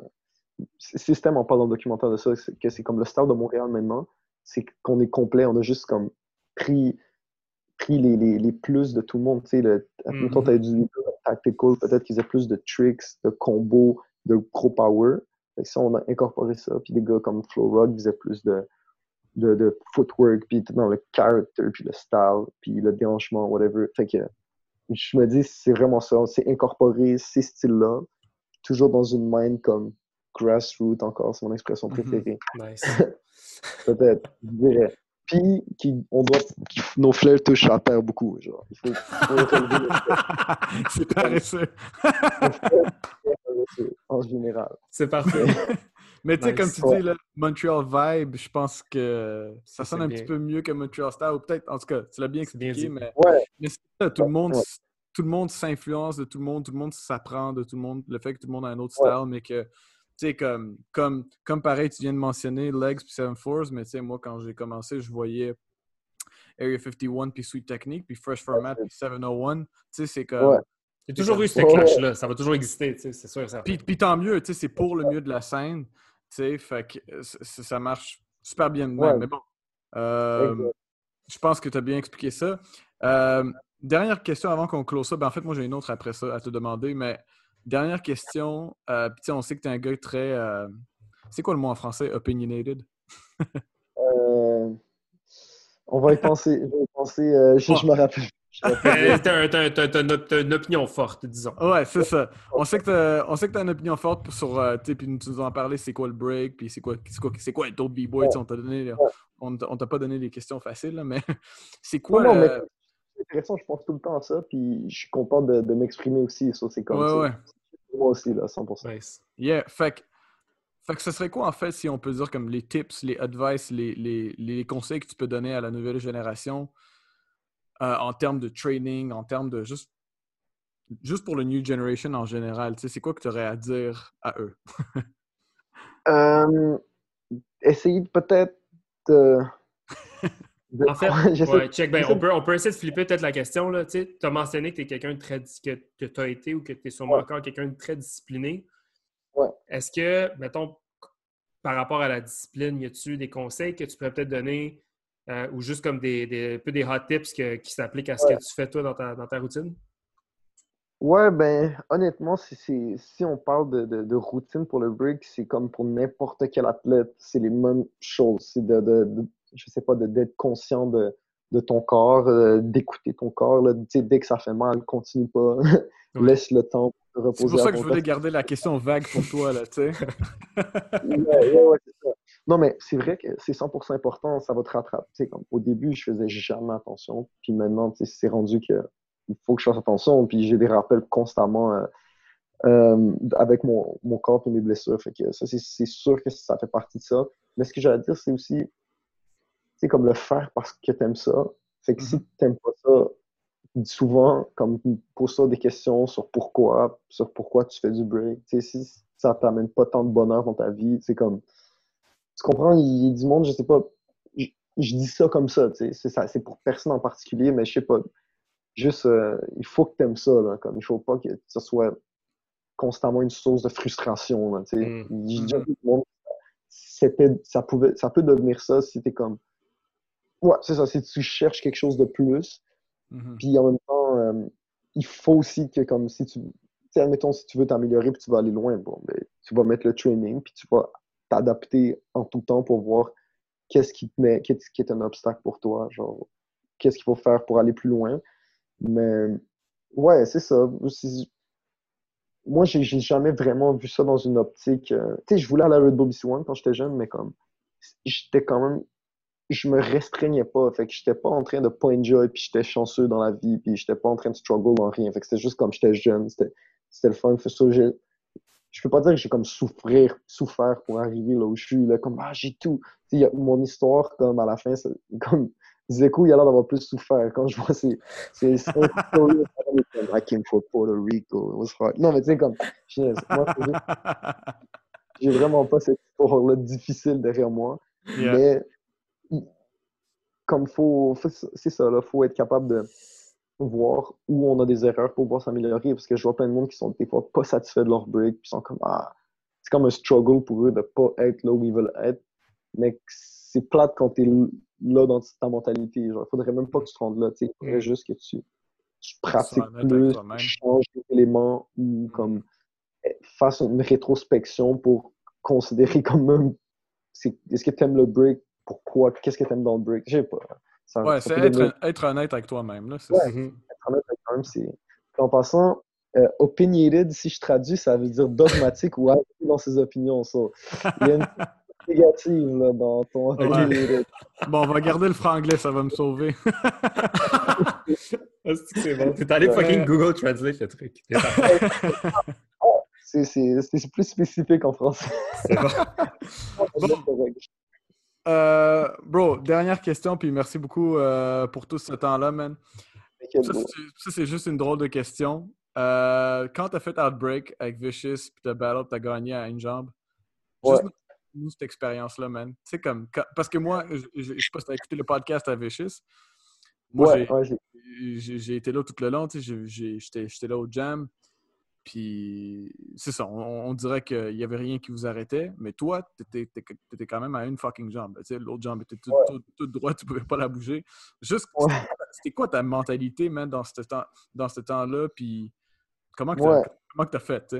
système, on parle dans le documentaire de ça, que c'est comme le style de Montréal maintenant. C'est qu'on est complet. On a juste comme pris, pris les, les, les plus de tout le monde. Tu sais, le, mm -hmm. as du tactical, peut-être qu'ils aient plus de tricks, de combos, de gros power. Fait ça, on a incorporé ça. Puis des gars comme Flow Rock faisaient plus de, de, de footwork, puis dans le character, puis le style, puis le déhanchement, whatever. Fait que je me dis, c'est vraiment ça. C'est incorporer ces styles-là, toujours dans une mind comme grassroots encore, c'est mon expression mhm. préférée. Nice. Peut-être, je dirais. Puis, qui, on doit, nos fleurs touchent à terre beaucoup. Genre. Il faut, c'est paresseux. en général. C'est parfait. Mais tu sais, comme tu dis, le Montreal Vibe, je pense que ça sonne un petit peu mieux que Montreal Style. Ou peut-être, en tout cas, tu l'as bien expliqué, mais, mais ça, tout le monde. Tout le monde s'influence de tout le monde, tout le monde s'apprend de tout le monde, le fait que tout le monde a un autre style, mais que, sais, comme, comme, comme pareil, tu viens de mentionner Legs puis Seven Force, mais tu sais, moi, quand j'ai commencé, je voyais Area 51 puis Sweet Technique, puis Fresh Format puis 701. Tu sais, c'est comme. Il y a toujours eu ce clash-là, ça va toujours exister, c'est sûr. Ça puis, puis tant mieux, c'est pour le mieux de la scène. sais, fait que ça marche super bien de même. Mais bon, euh, je pense que tu as bien expliqué ça. Euh, dernière question avant qu'on close ça. Ben, en fait, moi, j'ai une autre après ça à te demander. Mais dernière question. Euh, puis, on sait que tu es un gars très. Euh, c'est quoi le mot en français? Opinionated? on va y penser. Je vais y penser. je, je me rappelle. T'as une opinion forte, disons. Ouais, c'est ça. On sait que t'as une opinion forte sur. Euh, puis tu nous en parlé, c'est quoi le break, puis c'est quoi, quoi, quoi être B-boy. On t'a donné. On t'a pas donné des questions faciles, mais c'est quoi. Non, mais c'est intéressant, je pense tout le temps à ça, puis je suis content de, de m'exprimer aussi. Ça, c'est comme. Ouais, ouais. Moi aussi, là, 100%. Nice. Yeah, fait que. Fait que ce serait quoi, en fait, si on peut dire comme les tips, les advice, les, les, les conseils que tu peux donner à la nouvelle génération euh, en termes de training, en termes de juste, juste pour le New Generation en général? C'est quoi que tu aurais à dire à eux? euh, essayer peut-être de... En fait, ouais, check, ben, on, peut, on peut essayer de flipper peut-être la question. Tu as mentionné que tu es quelqu'un de très que, que tu as été ou que tu es sûrement encore quelqu'un de très discipliné. Ouais. Est-ce que, mettons, par rapport à la discipline, y a-tu des conseils que tu pourrais peut-être donner euh, ou juste comme des, des, un peu des hot tips qui s'appliquent à ce que tu fais toi dans ta, dans ta routine? Ouais, ben honnêtement, si, si on parle de, de, routine pour le break, c'est comme pour n'importe quel athlète, c'est les mêmes choses. C'est de, de, je sais pas, d'être conscient de, de ton corps, euh, d'écouter ton corps. Là, dès que ça fait mal, continue pas. Laisse le temps pour reposer. C'est pour ça que je voulais garder la question vague pour toi, là, tu sais. ouais. Non, mais c'est vrai que c'est 100% important, ça va te rattraper. Comme, au début, je faisais jamais attention, puis maintenant, c'est rendu que il faut que je fasse attention, puis j'ai des rappels constamment euh, euh, avec mon, mon, corps et mes blessures. Fait que ça, c'est sûr que ça fait partie de ça. Mais ce que j'allais dire, c'est aussi, c'est comme le faire parce que tu aimes ça. Fait que si mm-hmm. tu n'aimes pas ça, souvent, comme pose ça des questions sur pourquoi, sur pourquoi tu fais du break. sais si ça t'amène pas tant de bonheur dans ta vie, c'est comme tu comprends, il y a du monde, je sais pas, je, dis ça comme ça, tu sais, c'est pour personne en particulier, mais je sais pas, juste, euh, il faut que tu aimes ça, là, comme il faut pas que ce soit constamment une source de frustration, tu sais. Mmh. c'était, ça pouvait, ça peut devenir ça si t'es comme, ouais, c'est ça, si tu cherches quelque chose de plus, mmh puis en même temps, euh, il faut aussi que, comme, si tu, admettons, si tu veux t'améliorer puis tu vas aller loin, bon, ben, tu vas mettre le training puis tu vas t'adapter en tout temps pour voir qu'est-ce qui te met, qu'est-ce qui est un obstacle pour toi, genre qu'est-ce qu'il faut faire pour aller plus loin. Mais ouais, c'est ça. Moi, j'ai jamais vraiment vu ça dans une optique. Euh, tu sais, je voulais aller à Red Bull BC One quand j'étais jeune, mais comme j'étais quand même je me restreignais pas. Fait que j'étais pas en train de pas enjoy, puis j'étais chanceux dans la vie, puis j'étais pas en train de struggle dans rien. Fait que c'était juste comme j'étais jeune, c'était le fun. Fait ça, je peux pas dire que j'ai comme souffrir, souffert pour arriver là où je suis, là, comme, ah, j'ai tout. Y a, mon histoire, comme, à la fin, comme, Zeko, il a l'air d'avoir plus souffert. Quand je vois ces, ces, I came from Puerto Rico, it was hard. Non, mais tu sais, comme, moi, j'ai vraiment pas cette histoire-là difficile derrière moi. Mais, comme faut, c'est ça, là, faut être capable de voir où on a des erreurs pour pouvoir s'améliorer. Parce que je vois plein de monde qui sont des fois pas satisfaits de leur break, puis sont comme ah, c'est comme un struggle pour eux de pas être là où ils veulent être. Mais c'est plate quand tu es là dans ta mentalité. Genre, faudrait même pas que tu te rendes là. Il faudrait mm. juste que tu, pratiques plus, tu changes d'éléments ou mm. comme eh, fasses une rétrospection pour considérer quand même est-ce que tu aimes le break, pourquoi, qu'est-ce que tu aimes dans le break? Je sais pas ouais, c'est être, honnête avec toi-même. Là, ouais, mhm. Être honnête avec toi-même, c'est. En passant, euh, opinionated, si je traduis, ça veut dire dogmatique ou dans ses opinions. Il y a une négative là, dans ton opinionated. Bon, on va garder le franc-anglais, ça va me sauver. c'est bon? T'es allé fucking Google Translate le truc. c'est plus spécifique en français. C'est bon. bon. Euh, bro, dernière question, puis merci beaucoup euh, pour tout ce temps-là, man. Ça, c'est juste une drôle de question. Euh, quand t'as fait Outbreak avec Vicious, puis t'as battle, t'as gagné à une jambe, juste nous cette expérience-là, man. Tu comme. Parce que moi, je, je, sais pas si t'as écouté le podcast à Vicious. Moi, j'ai été là tout le long, tu sais, j'étais là au jam. Puis c'est ça, on, dirait qu'il n'y avait rien qui vous arrêtait, mais toi, tu étais, quand même à une fucking jambe. L'autre jambe était toute, droite, tu ne pouvais pas la bouger. Juste, c'était quoi ta mentalité, man, dans ce, temps, dans ce temps-là? Puis comment tu as, fait?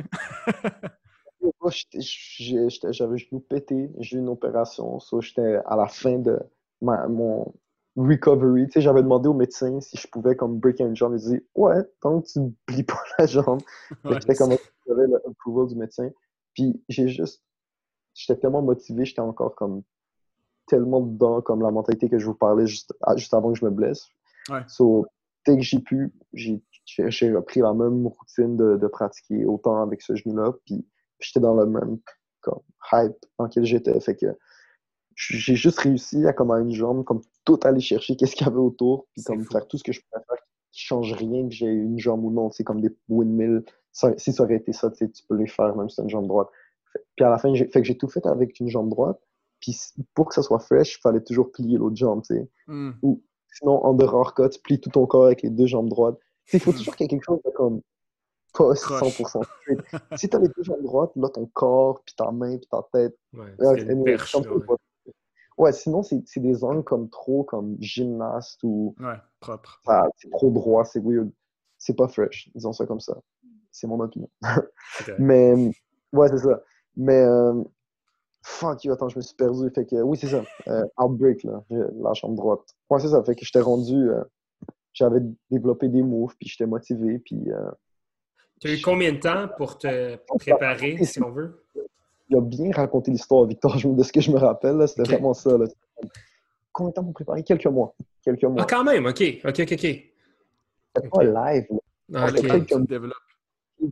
J'avais le genou pété, j'ai eu une opération, j'étais à la fin de mon, recovery. Tu sais, j'avais demandé au médecin si je pouvais comme break une jambe. Il dit Ouais, tant que tu ne plies pas la jambe. J'étais comme j'avais l'approval du médecin. Puis j'ai juste. J'étais tellement motivé, j'étais encore comme tellement dedans, comme la mentalité que je vous parlais juste, juste avant que je me blesse. Ouais. So, dès que j'ai pu, j'ai repris la même routine de, de, pratiquer autant avec ce genou-là. Puis j'étais dans le même comme, hype dans lequel j'étais. Fait que j'ai juste réussi à, comme à une jambe, comme tout aller chercher qu'est-ce qu'il y avait autour, puis comme faire tout ce que je pouvais faire qui change rien que j'ai une jambe ou non. C'est comme des windmills. si ça aurait été ça, tu peux les faire, même si c'est une jambe droite. Puis à la fin, fait que j'ai tout fait avec une jambe droite. Puis pour que ça soit fresh, il fallait toujours plier l'autre jambe, tu sais. Hmm. Ou sinon, en dehors cut, tu plies tout ton corps avec les deux jambes droites. Il faut toujours qu'il y ait quelque chose de comme pas 100%. si tu as les deux jambes droites, là, ton corps, puis ta main, puis ta tête. Ouais, c'est Ouais, sinon, c'est des angles comme trop comme gymnaste ou. Ouais, propre. c'est trop droit, c'est weird. C'est pas fresh, disons ça comme ça. C'est mon opinion. Mais, ouais, c'est ça. Mais, euh, fuck you, attends, je me suis perdu. Fait que, oui, c'est ça. Euh, outbreak, là, la chambre droite. Ouais, c'est ça. Fait que j'étais rendu. Euh, j'avais développé des moves, puis j'étais motivé, puis. tu as eu combien de temps pour te préparer, si on veut? Il a bien raconté l'histoire, Victor, de ce que je me rappelle. C'était vraiment ça. Là. Combien de temps pour préparer? Quelques mois. Quelques mois. Ah, quand même, OK. OK, OK, OK. C'était pas live. Là. Ah, comme,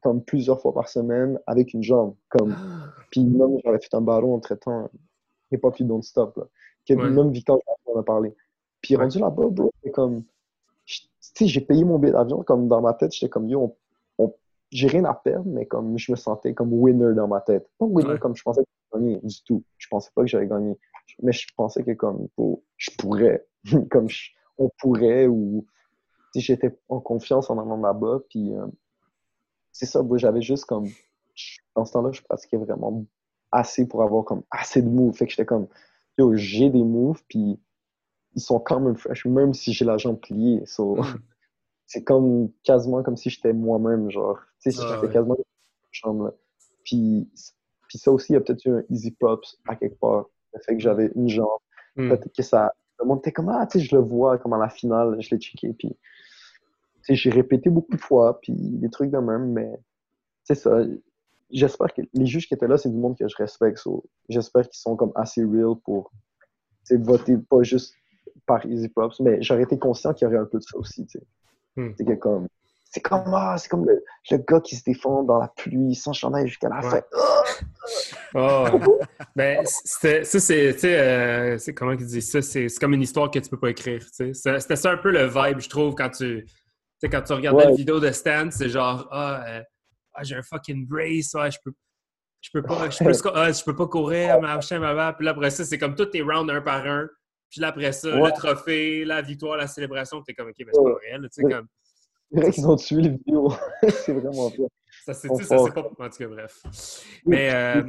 comme plusieurs fois par semaine avec une jambe. Comme... Ah. Puis même, j'avais fait un ballon en traitant. Il n'y a pas plus non-stop. Même Victor, en a parlé. Puis rendu là-bas, bro, c'est comme. Tu sais, j'ai payé mon billet d'avion. Comme dans ma tête, j'étais comme, yo, j'ai rien à perdre, mais comme je me sentais comme winner dans ma tête. Pas winner comme je pensais que j'allais gagner du tout. Je pensais pas que j'allais gagner. Mais je pensais que comme je pourrais, comme on pourrait, ou si j'étais en confiance en allant là-bas. Puis euh, c'est ça, j'avais juste comme. Dans ce temps-là, je pratiquais vraiment assez pour avoir comme assez de moves. Fait que j'étais comme, yo, j'ai des moves, puis ils sont quand même fresh, même si j'ai la jambe pliée. So, c'est comme quasiment comme si j'étais moi-même, genre. Tu sais, si ah, j'étais quasiment dans chambre, là. Puis, puis ça aussi, il y a peut-être eu un easy props à quelque part. Le fait que j'avais une jambe. Hmm. Peut-être que ça. Le monde était comme, ah, tu sais, je le vois, comme à la finale, je l'ai checké. Puis, tu sais, j'ai répété beaucoup de fois, puis des trucs de même, mais c'est ça. J'espère que les juges qui étaient là, c'est du monde que je respecte. j'espère qu'ils sont comme assez real pour voter pas juste par Easy Props, mais j'aurais été conscient qu'il y aurait un peu de ça aussi, tu Hmm. C'est que comme, c'est comme, ah, c'est comme le, le gars qui se défend dans la pluie, sans chandail jusqu'à la Ouais. fin. Ah! Oh, ben, ça, c'est, euh, comment ils disent ça? C'est, comme une histoire que tu peux pas écrire, C'était ça un peu le vibe, je trouve, quand tu, quand tu regardais Ouais. la vidéo de Stan, c'est genre, ah, euh, ah, j'ai un fucking brace, ouais, je peux, je peux pas, je peux, ah, je peux pas courir, machin, ma Puis là, après ça, c'est comme tous tes rounds un par un. Puis là, après ça, Ouais. le trophée, la victoire, la célébration, t'es comme, ok, mais c'est pas réel, tu sais, comme, C'est vrai qu'ils ont tué les vidéos. c'est vraiment bien. ça, c'est, ça, c'est pas, en tout cas, bref. Mais, euh,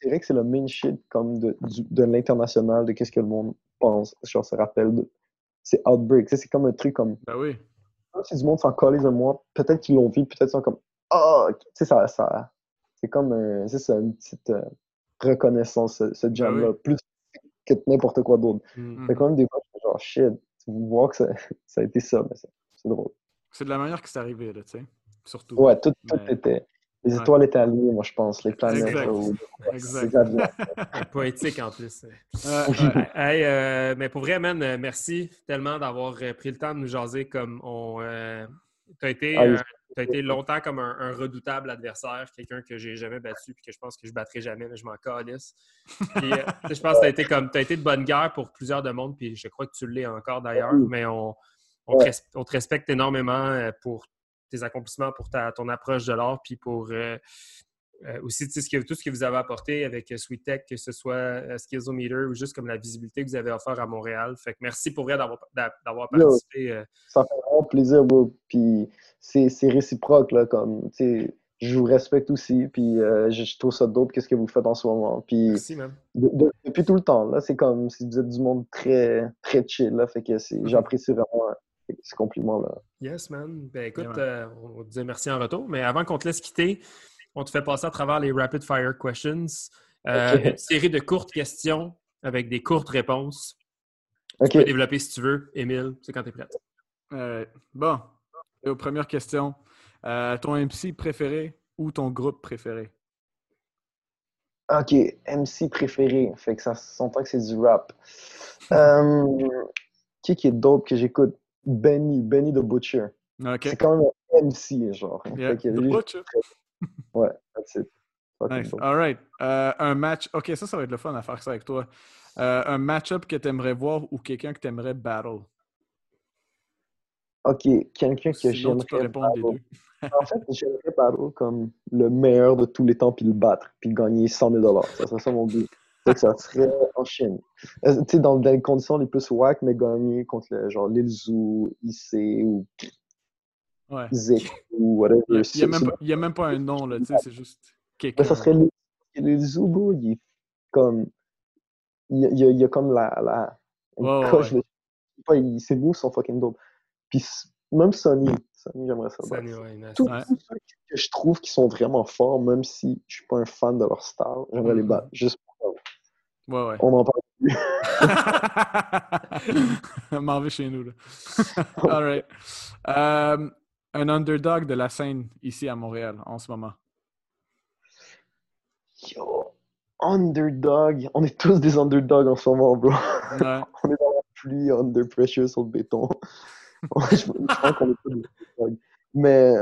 C'est vrai que c'est le main shit comme de, de l'international, de qu'est-ce que le monde pense. Genre, se rappelle de. C'est Outbreak. C'est comme un truc comme. Ben oui. Si du monde s'en colle de moi, peut-être qu'ils l'ont vu, peut-être qu'ils sont comme. Ah! tu sais, ça. ça c'est comme un, c'est ça, une petite euh, reconnaissance, ce, ce jam-là, oui. plus que n'importe quoi d'autre. hmm. Fait quand même des fois, je suis genre shit. Tu vois que ça, ça a été ça, mais c'est c'est drôle. C'est de la manière que c'est arrivé, là, tu sais. Surtout. Ouais, tout, tout Mais- était. Les Ouais. étoiles étaient alignées, moi, je pense. Les planètes. Exact. ou- Exact. Poétique en plus. Ouais. Hey, euh, mais pour vrai, man, euh, merci tellement d'avoir euh, pris le temps de nous jaser comme on. tu as été, Ah oui. Euh, t'as été longtemps comme un, un redoutable adversaire, quelqu'un que j'ai jamais battu puis que je pense que je battrai jamais, mais je m'en calisse. Puis, euh, tu je pense que tu as été comme été de bonne guerre pour plusieurs de monde, puis je crois que tu l'es encore d'ailleurs, Oui. mais on, te on te respecte énormément euh, pour tes accomplissements, pour ta, ton approche de l'art, puis pour euh, euh, aussi ce que- tout ce que vous avez apporté avec euh, Sweet Tech, que ce soit euh, Skillsometer ou juste comme la visibilité que vous avez offert à Montréal. Fait que merci pour vrai d'avoir participé. euh, ça fait vraiment plaisir, bro. Puis c'est réciproque, là, comme, tu sais, je vous respecte aussi, puis euh, je, je trouve ça dope, qu'est-ce que vous faites en ce moment. Puis merci, man. de- de- depuis tout le temps, là, c'est comme si vous êtes du monde très, très chill, là, fait que c'est- j'apprécie vraiment euh, ce compliment-là. Yes, man. Ben écoute, Yeah, man. euh, on va te dire merci en retour. Mais avant qu'on te laisse quitter, on te fait passer à travers les Rapid Fire Questions. Euh. Une série de courtes questions avec des courtes réponses. Ok, Tu peux développer si tu veux. Émile, c'est quand tu es prête. Euh, bon, et aux premières questions. Euh, ton MC préféré ou ton groupe préféré? ok, MC préféré, fait que ça s'entend que c'est du rap. Qui qui est dope que j'écoute? Benny, Benny the Butcher. C'est quand même un MC, genre. Yeah. Fait que The lui, Butcher. Ouais, that's it. Nice. All right. Euh, un match. OK, ça, ça va être le fun à faire ça avec toi. Euh, un match-up que tu aimerais voir ou quelqu'un que tu aimerais battle? Ok, quelqu'un que Sinon, tu peux j'aimerais des deux. En fait, j'aimerais battle comme le meilleur de tous les temps, puis le battre, puis gagner 100 000 Ça serait ça mon but. Que ça serait en Chine. Euh, Tu sais, dans, dans les conditions les plus whack, mais gagner contre le, genre Lil Zoo, IC ou Ouais. Zik ou whatever. Il n'y a, même pas- il y a même pas un nom, là, tu sais, c'est juste Mais quelqu'un. ça serait Lil Zoo, bro, il est comme. Il y a, il y a- il y a comme la. la une ouais, coche ouais. de- il- ses moves sont fucking dope. Puis même Sonny, Sonny, j'aimerais ça. Battre. ouais, nice. tous Ouais. tous ceux que je trouve qui sont vraiment forts, même si je suis pas un fan de leur style, j'aimerais les Mhm. battre. Juste pour ça. Ouais, ouais. On en parle. M'en vais chez nous, là. All right. Euh, un underdog de la scène ici à Montréal en ce moment. Yo, underdog. On est tous des underdogs en ce moment, bro. Ouais. On est dans la pluie, under pressure sur le béton. je, je pense qu'on est tous des underdogs. Mais,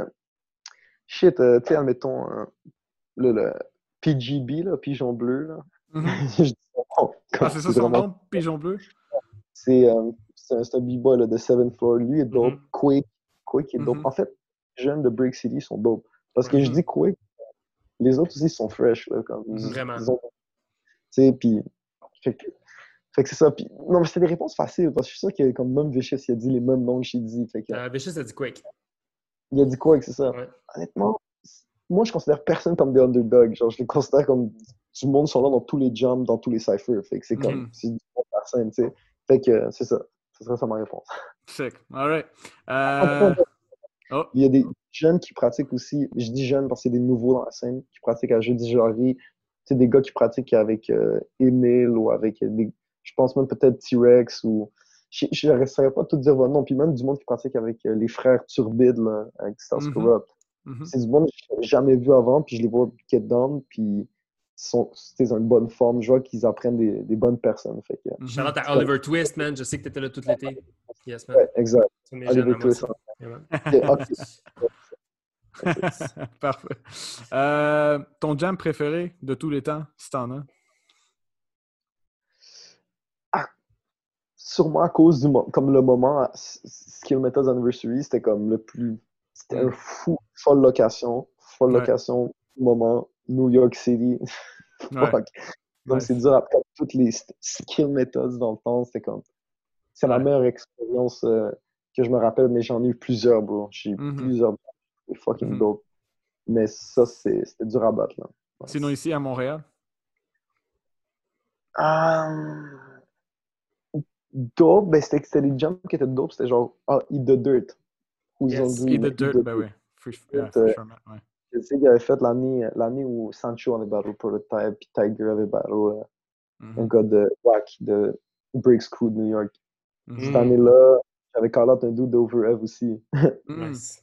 shit, euh, tu sais, admettons, euh, le, le PGB, là, Pigeon Bleu, là. Mhm. comme Ah, c'est ça son vraiment- nom, Pigeon Bleu? C'est euh, c'est un, un b-boy là, de Seventh Floor. Lui est dope. Mhm. Quake, Quake est dope. Mhm. En fait, les jeunes de Break City sont dope. Parce que je Mhm. dis Quake, les autres aussi sont fresh. Là, comme, ils- Vraiment. ils ont- Tu sais, puis. Fait que, c'est ça. Puis, non, mais c'était des réponses faciles. Parce que je suis sûr que comme même Vicious, il a dit les mêmes noms que j'ai dit. Fait que, Euh, Vicious a dit Quick. il a dit Quake, c'est ça. Ouais. Honnêtement, moi, je considère personne comme des underdogs. Genre, je les considère comme du monde sont là dans tous les jumps, dans tous les cyphers. Fait que c'est comme. Mhm. C'est du monde personne, tu sais. Fait que c'est ça. Ce serait ça ma réponse. Sick. All right. Euh, Oh. Il y a des jeunes qui pratiquent aussi, je dis jeunes parce que c'est des nouveaux dans la scène, qui pratiquent à Jeudi Jarry. Tu sais, des gars qui pratiquent avec euh, Emile ou avec des, je pense même peut-être T-Rex ou. Je ne saurais pas tout dire votre nom. Puis même du monde qui pratique avec euh, les frères Turbide, là, avec Stars Mhm. Corrupt. mhm. C'est du monde que je jamais vu avant, puis je les vois get down, puis sont dans une bonne forme. Je vois qu'ils apprennent des, des bonnes personnes. Fait que. Shout out à Oliver Twist, man. Je sais que tu étais là tout l'été. Yes, man. ouais, exact. Oliver Twist. Yeah. Parfait. Euh, ton jam préféré de tous les temps, si t'en as? Sûrement à cause du mo- comme le moment Skill Methods Anniversary, c'était comme le plus. C'était un Mm. fou, folle location. Folle Ouais. location, moment, New York City. Ouais. Ouais. c'est dur après toutes les Skill Methods dans le temps, c'était comme. C'est la Ouais. meilleure expérience euh, que je me rappelle, mais j'en ai eu plusieurs, bro. J'ai eu Mhm. plusieurs. C'est fucking Mhm. dope. Mais ça, c'était dur à battre, là. Sinon, ici à Montréal? Euh, Dope, ben c'était les jumps qui étaient dope, c'était genre ah, Eat the Dirt. Où ils ont Yes, dit Eat the Dirt, ben oui. Free, yeah, euh, ouais. Je sais qu'il avait fait l'année l'année où Sancho avait battle Prototype, puis Tiger avait battle euh, un Mhm. gars de Wack de Breaks Crew de New York. Mhm. Cette année-là, j'avais call out un dude d'Overev aussi. Nice.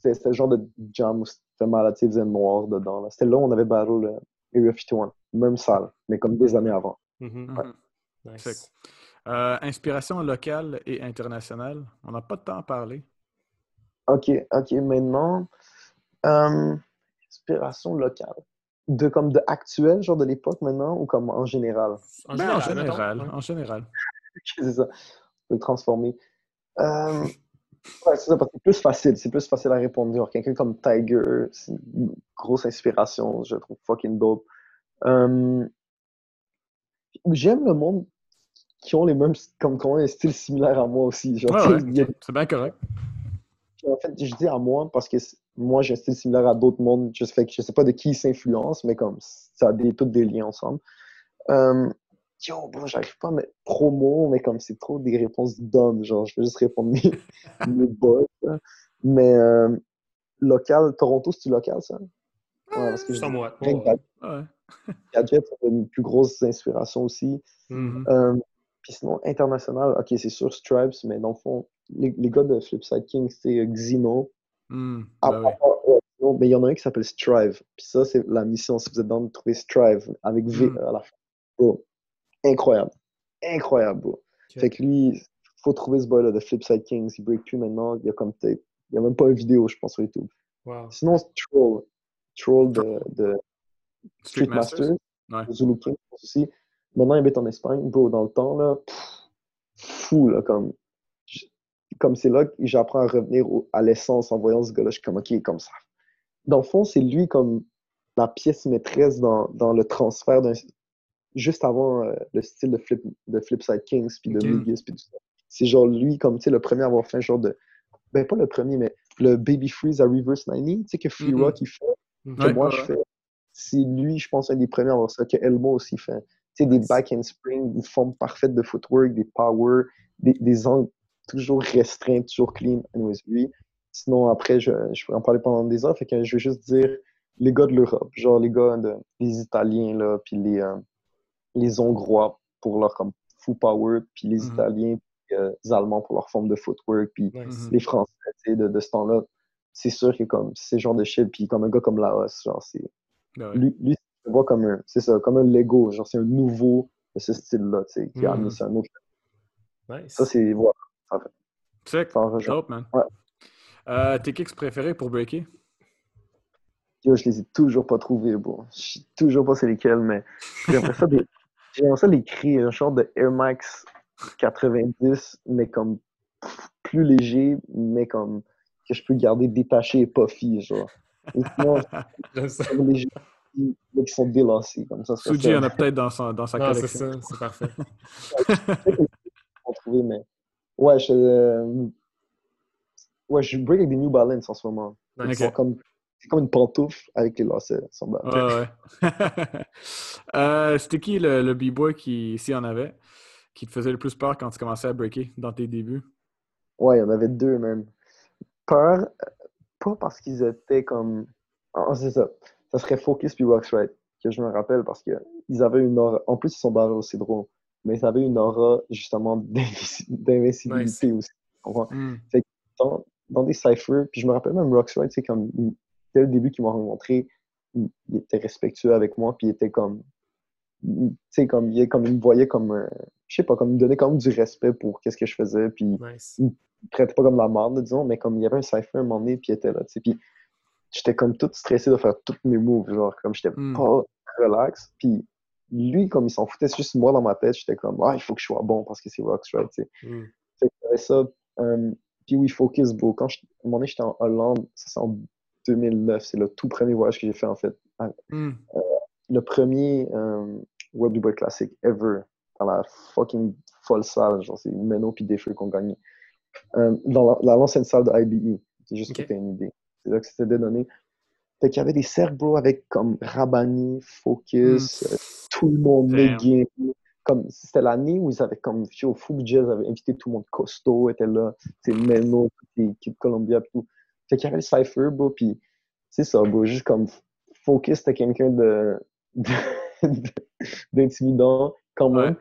C'était le genre de jam où c'était malade, il faisait noir dedans. C'était là où on avait battle euh, Area 51, même salle, mais comme des années avant. Mhm. Mhm. Nice. Sick. Euh, inspiration locale et internationale. On n'a pas de temps à parler. Ok, ok, maintenant, euh, inspiration locale. De comme de actuel, genre de l'époque maintenant, ou comme en général? En Ben, en général, général. En général. c'est ça. On peut le transformer. Euh, ouais, c'est ça, parce que c'est plus facile. C'est plus facile à répondre. Genre, quelqu'un comme Tiger, c'est une grosse inspiration. Je le trouve fucking dope. Euh, J'aime le monde qui ont les mêmes, comme, qui ont un style similaire à moi aussi. Genre, Ouais, a- c'est bien correct. En fait, je dis à moi parce que moi, j'ai un style similaire à d'autres mondes. Je sais, je sais pas de qui ils s'influencent, mais comme ça a des, tous des liens ensemble. Euh, yo, bon, j'arrive pas à mettre promo, mais comme c'est trop des réponses d'hommes, genre, je vais juste répondre mes, mes boss. Mais euh, local, Toronto, c'est-tu local, ça? Ouais, parce que je. Ouais. Gadget, c'est une plus grosse inspiration aussi. Mhm. Euh, puis sinon, international, ok, c'est sûr Stripes, mais dans le fond, les, les gars de Flipside King, c'est euh, Xino. Hmm, ben oui. mais il y en a un qui s'appelle Strive. Puis ça, c'est la mission. Si vous êtes dans de trouver Strive avec V Mm. à la fin. Bro, incroyable. Incroyable, bro. Ok. Fait que lui, faut trouver ce boy-là de Flipside Kings. Il break plus maintenant. Il y a comme peut-être. Il y a même pas une vidéo, je pense, sur YouTube. Wow. Sinon, c'est Troll. Troll de, de Street Street Masters. Master. Ouais. Zulu pense aussi. Maintenant, il habite en Espagne. Bro, dans le temps, là, pff, fou, là, comme. je- Comme c'est là que j'apprends à revenir au- à l'essence en voyant ce gars-là. Je suis comme, OK, comme ça. Dans le fond, c'est lui comme la pièce maîtresse dans, dans le transfert d'un. Juste avant euh, le style de, flip, de Flipside Kings, puis de Ok. Mugis, puis tout ça. C'est genre lui, comme, tu sais, le premier à avoir fait un genre de. Ben, pas le premier, mais le Baby Freeze à Reverse 90, tu sais, que Free Mhm. Rock, il fait que Ouais, moi ouais, je fais. C'est lui, je pense, un des premiers à avoir ça, que Elmo aussi fait. Tu sais, des back and spring, une forme parfaite de footwork, des power, des, des angles toujours restreints, toujours clean. Anyways, lui. Sinon, après, je, je pourrais en parler pendant des heures, fait que je vais juste dire les gars de l'Europe, genre les gars, de, les Italiens, là, puis les, euh, les Hongrois pour leur comme full power, puis les Mhm. Italiens, puis euh, les Allemands pour leur forme de footwork, puis. Mhm. les Français, tu sais, de, de ce temps-là, c'est sûr que comme ces genres de shit, puis comme un gars comme Laos, genre, c'est. Ben. Lui, le vois comme un. C'est ça, comme un Lego, genre, c'est un nouveau de ce style-là, tu sais, qui a Mhm. amené ça un autre. Nice. Ça, c'est. Voilà, Sick. ça en rejoint. Dope, man. Ouais. Euh, tes kicks préférés pour breaker? Yo, je les ai toujours pas trouvés, bon. Je sais toujours pas c'est lesquels, mais j'aimerais ça, des... j'aimerais ça les créer, un genre de Air Max 90, mais comme plus léger, mais comme que je peux garder détaché et puffy, genre. Sinon, J'aime ça. gens mais qui sont délassés, comme ça. ça Suji en a peut-être dans, son- dans sa Non, c'est collection. ça. C'est parfait. trouvé, mais ouais, je, euh, ouais, je break avec des New Balance en ce moment. Nice. sont comme, c'est comme une pantoufle avec les lacets. ils sont bas- Ouais, ouais. Euh, C'était qui le, le b-boy qui, s'il y en avait, qui te faisait le plus peur quand tu commençais à breaker dans tes débuts? Ouais, il y en avait deux même. Peur, euh, pas parce qu'ils étaient comme. Ah, c'est ça. Ça serait Focus puis Right, que je me rappelle parce qu'ils avaient une aura. En plus, ils sont barrés aussi drôle, mais ils avaient une aura justement d'invincibilité aussi. tu comprends? Hmm. dans, dans des cyphers, puis je me rappelle même Rocksride, c'est comme dès le début qu'ils m'ont rencontré, il, il était respectueux avec moi, puis il était comme, tu sais, comme, il, comme, il me voyait comme, un- je sais pas, comme il me donnait quand même du respect pour qu'est-ce que je faisais, puis Nice. il me traitait pas comme la merde, disons, mais comme il y avait un cypher à un moment donné, puis il était là, tu sais, puis j'étais comme tout stressé de faire tous mes moves, genre, comme j'étais Hmm. pas relax, puis lui, comme il s'en foutait, c'est juste moi dans ma tête, j'étais comme, ah, il faut que je sois bon parce que c'est Rockstrike, tu sais. Hmm. Fait avait ça. euh, puis oui, Focus, bro. Quand je, à un moment donné, j'étais en Hollande, ça c'est en 2009, c'est le tout premier voyage que j'ai fait en fait. Hmm. Le premier euh, World Dubai Classic ever, dans la fucking folle salle, genre c'est Meno puis Défeu qui ont gagné. Euh, dans la- la- l'ancienne salle de IBE, c'est juste Ok. pour que t'aies une idée. C'est là que c'était donné. Fait qu'il y avait des cercles, bro, avec comme Rabani, Focus, euh, tout le monde. Megan. Comme, c'était l'année où ils avaient comme, au Full Jazz avait invité tout le monde. Costo était là, c'est Meno, Kid Columbia, tout. Fait qu'il y avait le Cypher, bro, puis c'est ça, bro, juste comme Focus, c'était quelqu'un de, d'intimidant quand même. Ouais.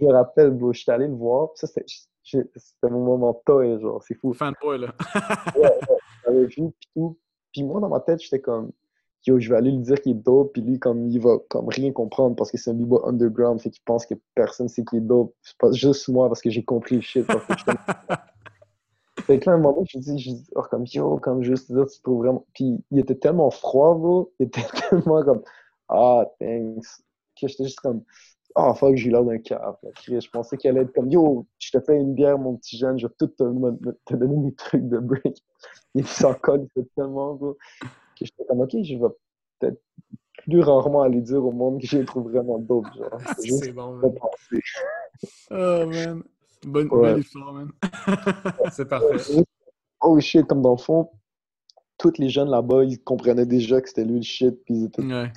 Je me rappelle, bro, j'étais allé le voir, ça, c'était, c'était mon moment toy, genre, c'est fou. Fanboy, là. j'avais vu, puis tout. Puis moi, dans ma tête, j'étais comme, yo, je vais aller lui dire qu'il est dope, puis lui, comme, il va comme rien comprendre parce que c'est un b-boy underground, fait qu'il pense que personne sait qu'il est dope. C'est pas juste moi parce que j'ai compris le shit. parce que fait que là, à un moment, je dis, je dis oh, comme, yo, comme, juste tu trouves vraiment. Puis il était tellement froid, bro, il était tellement comme, ah, thanks. Que j'étais juste comme, ah, fuck, j'ai l'air d'un. Chris, Je pensais qu'elle allait être comme, yo, je te fais une bière, mon petit jeune, je vais tout te, donner mes trucs de break. Il s'en colle tellement, bro, que j'étais comme, ok, je vais peut-être plus rarement aller dire au monde que je les trouve vraiment dope, genre. Ah, C'est bon, man. Oh, man. Bonne, Ouais. Belle histoire, man. C'est parfait. Oh shit, comme dans le fond, tous les jeunes là-bas, ils comprenaient déjà que c'était lui le shit, puis ils étaient ouais.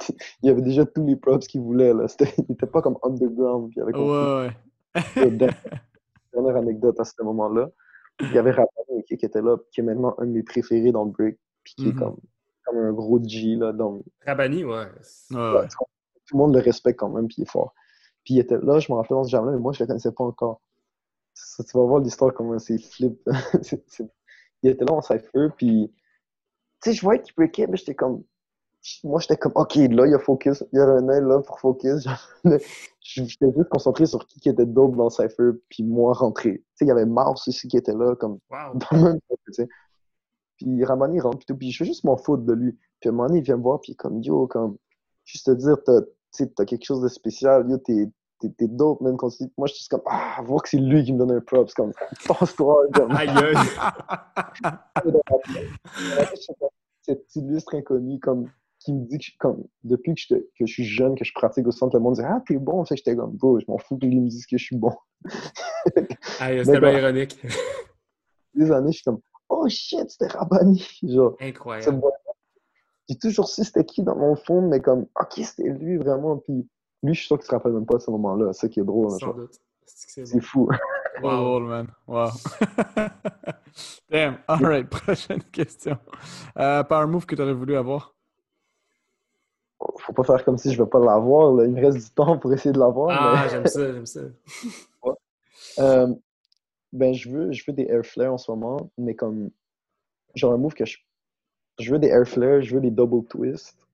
il y avait déjà tous les props qu'ils voulaient. Là. C'était- Il était pas comme underground. Puis il avait. Ouais, ouais. Dernière anecdote à ce moment-là. Il y avait Raphaël qui, était là, qui est maintenant un de mes préférés dans le break. Puis qui est Mhm. comme, comme un gros G. Là, dans... Rabani, ouais. Ouais, ouais. Tout le monde le respecte quand même, puis il est fort. Puis il était là, je me rappelle dans ce jam-là, mais moi je le connaissais pas encore. Ça, tu vas voir l'histoire comment c'est flip. Il était là en cypher, puis tu sais, je voyais qu'il breakait, mais j'étais comme. Moi, j'étais comme, OK, là, il y a focus. Il y a œil là pour focus. J'étais juste concentré sur qui qui était dope dans le cypher, puis moi, rentré. Tu sais, il y avait Mars aussi qui était là, comme, Wow. dans le même cypher, tu sais. Puis Ramani rentre, puis tout, puis je fais juste m'en foutre de lui. Puis à un moment donné, il vient me voir, puis comme, yo, comme, juste te dire, t'as, tu sais, t'as quelque chose de spécial, yo, t'es, t'es, t'es dope, même quand tu dis- Moi, je suis juste comme, ah, voir que c'est lui qui me donne un props, comme, passe-toi, comme, Aïe, aïe. cet illustre inconnu comme qui me dit que je- comme depuis que je, te- que je suis jeune, que je pratique au centre, le monde dit Ah, t'es bon. Fait j'étais comme bro, je m'en fous que lui me dise que je suis bon. C'est tellement bon. ironique. Des années, je suis comme Oh shit, c'était Rabani. Genre, Incroyable. J'ai toujours su c'était qui dans mon fond, mais comme Ok, c'était lui vraiment. Puis lui, je suis sûr qu'il se rappelle même pas de ce moment-là. C'est ça qui est drôle. Sans genre. doute. C'est fou. Trop drôle, man. Wow. Damn. All right. Prochaine question. Euh, power move que tu aurais voulu avoir? Faut pas faire comme si je veux pas l'avoir. là. Il me reste du temps pour essayer de l'avoir. mais- Ah, j'aime ça, j'aime ça. Euh, ben, je veux, je veux des air flares en ce moment, mais comme. Genre un move que je. Je veux des air flares, je veux des double twists,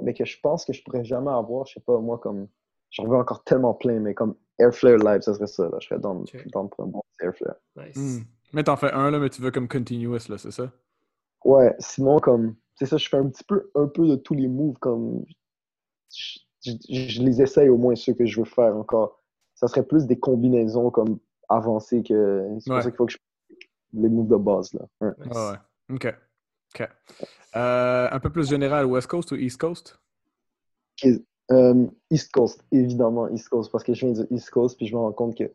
mais que je pense que je pourrais jamais avoir. Je sais pas, moi, comme. J'en veux encore tellement plein, mais comme air flare live, ça serait ça. Là. Je serais dans, Ok. dans pour un bon air flare. Nice. Hmm. Mais t'en fais un, là, mais tu veux comme continuous, là, c'est ça? Ouais, sinon, comme. C'est ça, je fais un petit peu, un peu de tous les moves, comme. Je, je- je les essaye au moins ceux que je veux faire encore. Ça serait plus des combinaisons comme avancées que. C'est Ouais. pour ça qu'il faut que je. Les moves de base, là. Ouais. Ouais. OK. OK. Euh, un peu plus général, West Coast ou East Coast? Euh, East Coast, évidemment East Coast, parce que je viens de East Coast, puis je me rends compte que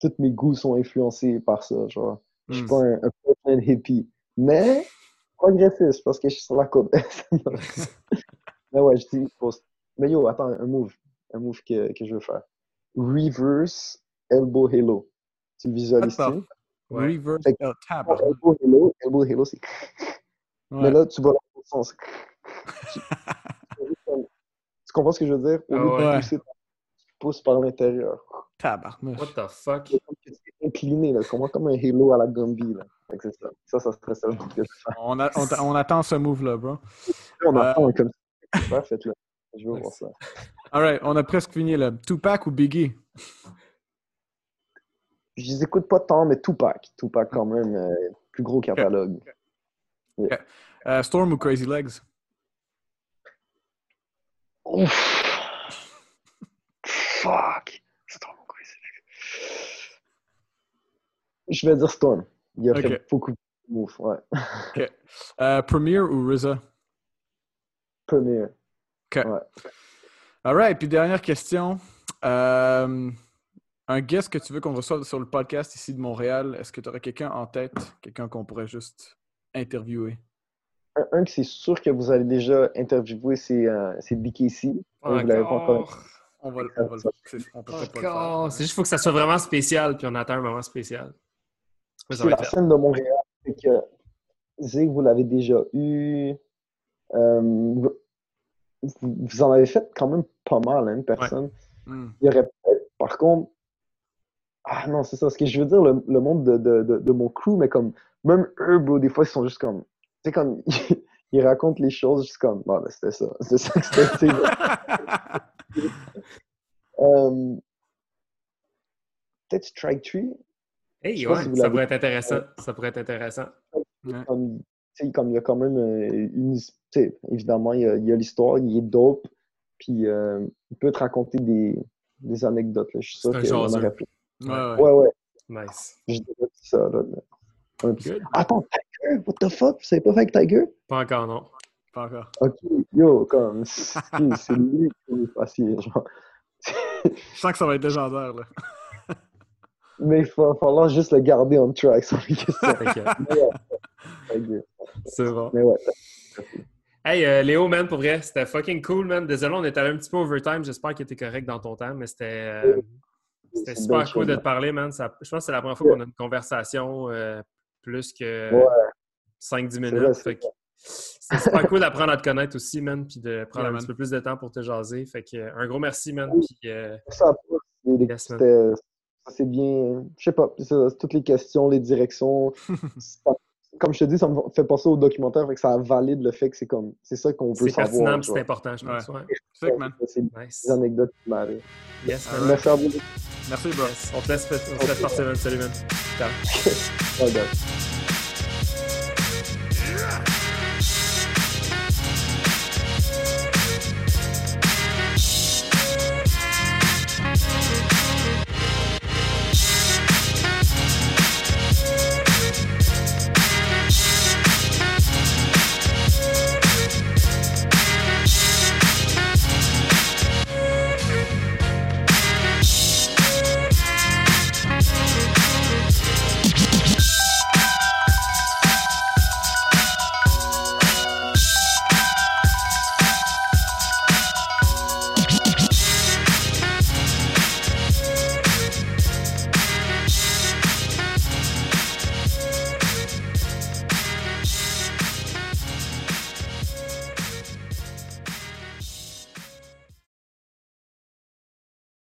tous mes goûts sont influencés par ça. Genre, je suis Hmm. pas un, un hippie, mais progressiste, parce que je suis sur la côte mais ouais, je dis Coast. Mais yo, attends, un move, un move que, que je veux faire. Reverse Elbow Halo. Tu le visualises-tu? Attends. Ouais. Reverse. Que- Oh. Elbow Halo, Elbow Halo, c'est. Ouais. Mais là, tu vas dans l'autre sens. tu, tu comprends ce que je veux dire? Au Ah lieu de ouais. pousser, tu pousses par l'intérieur. Tabarnak. What the fuck? C'est comme que tu es incliné, là. Comment comme un Halo à la Gumby, là. C'est ça. Ça, ça serait ça que je. On, a- on, t'a- on attend ce move-là, bro. On Euh, attend comme ça. Faites-le. Je veux voir ça. Alright, on a presque fini là. Tupac ou Biggie? Je les écoute pas tant, mais Tupac. Tupac, quand même, euh, plus gros catalogue. Euh, Storm ou Crazy Legs? Ouf. Fuck. Storm ou Crazy Legs? Je vais dire Storm. Il a Ok. fait beaucoup de moves, ouais. Euh, Premier ou RZA? Premier. Ok. Ouais. Alright, puis dernière question. Euh, un guest que tu veux qu'on reçoive sur le podcast ici de Montréal, est-ce que tu aurais quelqu'un en tête? Quelqu'un qu'on pourrait juste interviewer? Un, un que c'est sûr que vous avez déjà interviewé, c'est euh, c'est BKC. Vous l'avez pas encore. On va, le- on va le- faire. Encore. C'est juste qu'il faut que ça soit vraiment spécial, puis on attend un moment spécial. Mais ça C'est va la scène de Montréal. C'est que Zig, vous l'avez déjà eu. Euh, vous, vous en avez fait quand même pas mal, hein, une personne. Hmm. Il y aurait peut-être- par contre. Ah non, c'est ça. Ce que je veux dire, le, le monde de, de, de, de mon crew, mais comme. Même eux, bro, des fois, ils sont juste comme. Tu sais, comme. Ils racontent les choses juste comme. Bon, ben, c'était ça. C'est ça que c'était. Euh, Peut-être Strike Tree. Hey, ouais, si ça pourrait être intéressant. Ça pourrait être intéressant. comme, il y a quand même euh, une. évidemment, il y a, l'histoire, il est dope, puis euh, il peut te raconter des, des anecdotes. Là. Je suis sûr C'est en jaseux. aurait plein. Ouais, ouais. Ouais, ouais, Nice. je dirais ça. Là, Good. Attends, Tiger, what the fuck? Vous savez pas faire avec Tiger? Pas encore, non. Pas encore. Ok, yo, comme, c'est c'est lui qui est facile, genre. Je sens que ça va être légendaire, là. Mais il va falloir juste le garder on track, sans lui que ça. Fait que, Mais ouais, Tiger. C'est bon. Mais ouais, Hey, euh, Léo, man, pour vrai, c'était fucking cool, man. Désolé, on est allé un petit peu overtime. J'espère que tu correct dans ton temps, mais c'était euh, super cool chose, de te parler, man. Ça- je pense que c'est la première fois qu'on a une conversation euh, plus que Ouais. 5-10 C'est minutes. c'est super cool d'apprendre à te connaître aussi, man, puis de prendre Yeah, un man. petit peu plus de temps pour te jaser. Fait que, euh, un gros merci, man. Oui. Puis, euh, Yes, man. C'est bien, je sais pas, ça, toutes les questions, les directions, comme je te dis, ça me fait penser au documentaire, fait que ça valide le fait que c'est comme, c'est ça qu'on peut c'est pertinent, savoir. puis tu c'est important, je pense. Ouais. Man. C'est Nice. des anecdotes qui m'arrivent. Yes. Alright. Merci à vous. Merci, bro. On te laisse, on te laisse partir. Salut, man. Ciao. Bye, bye.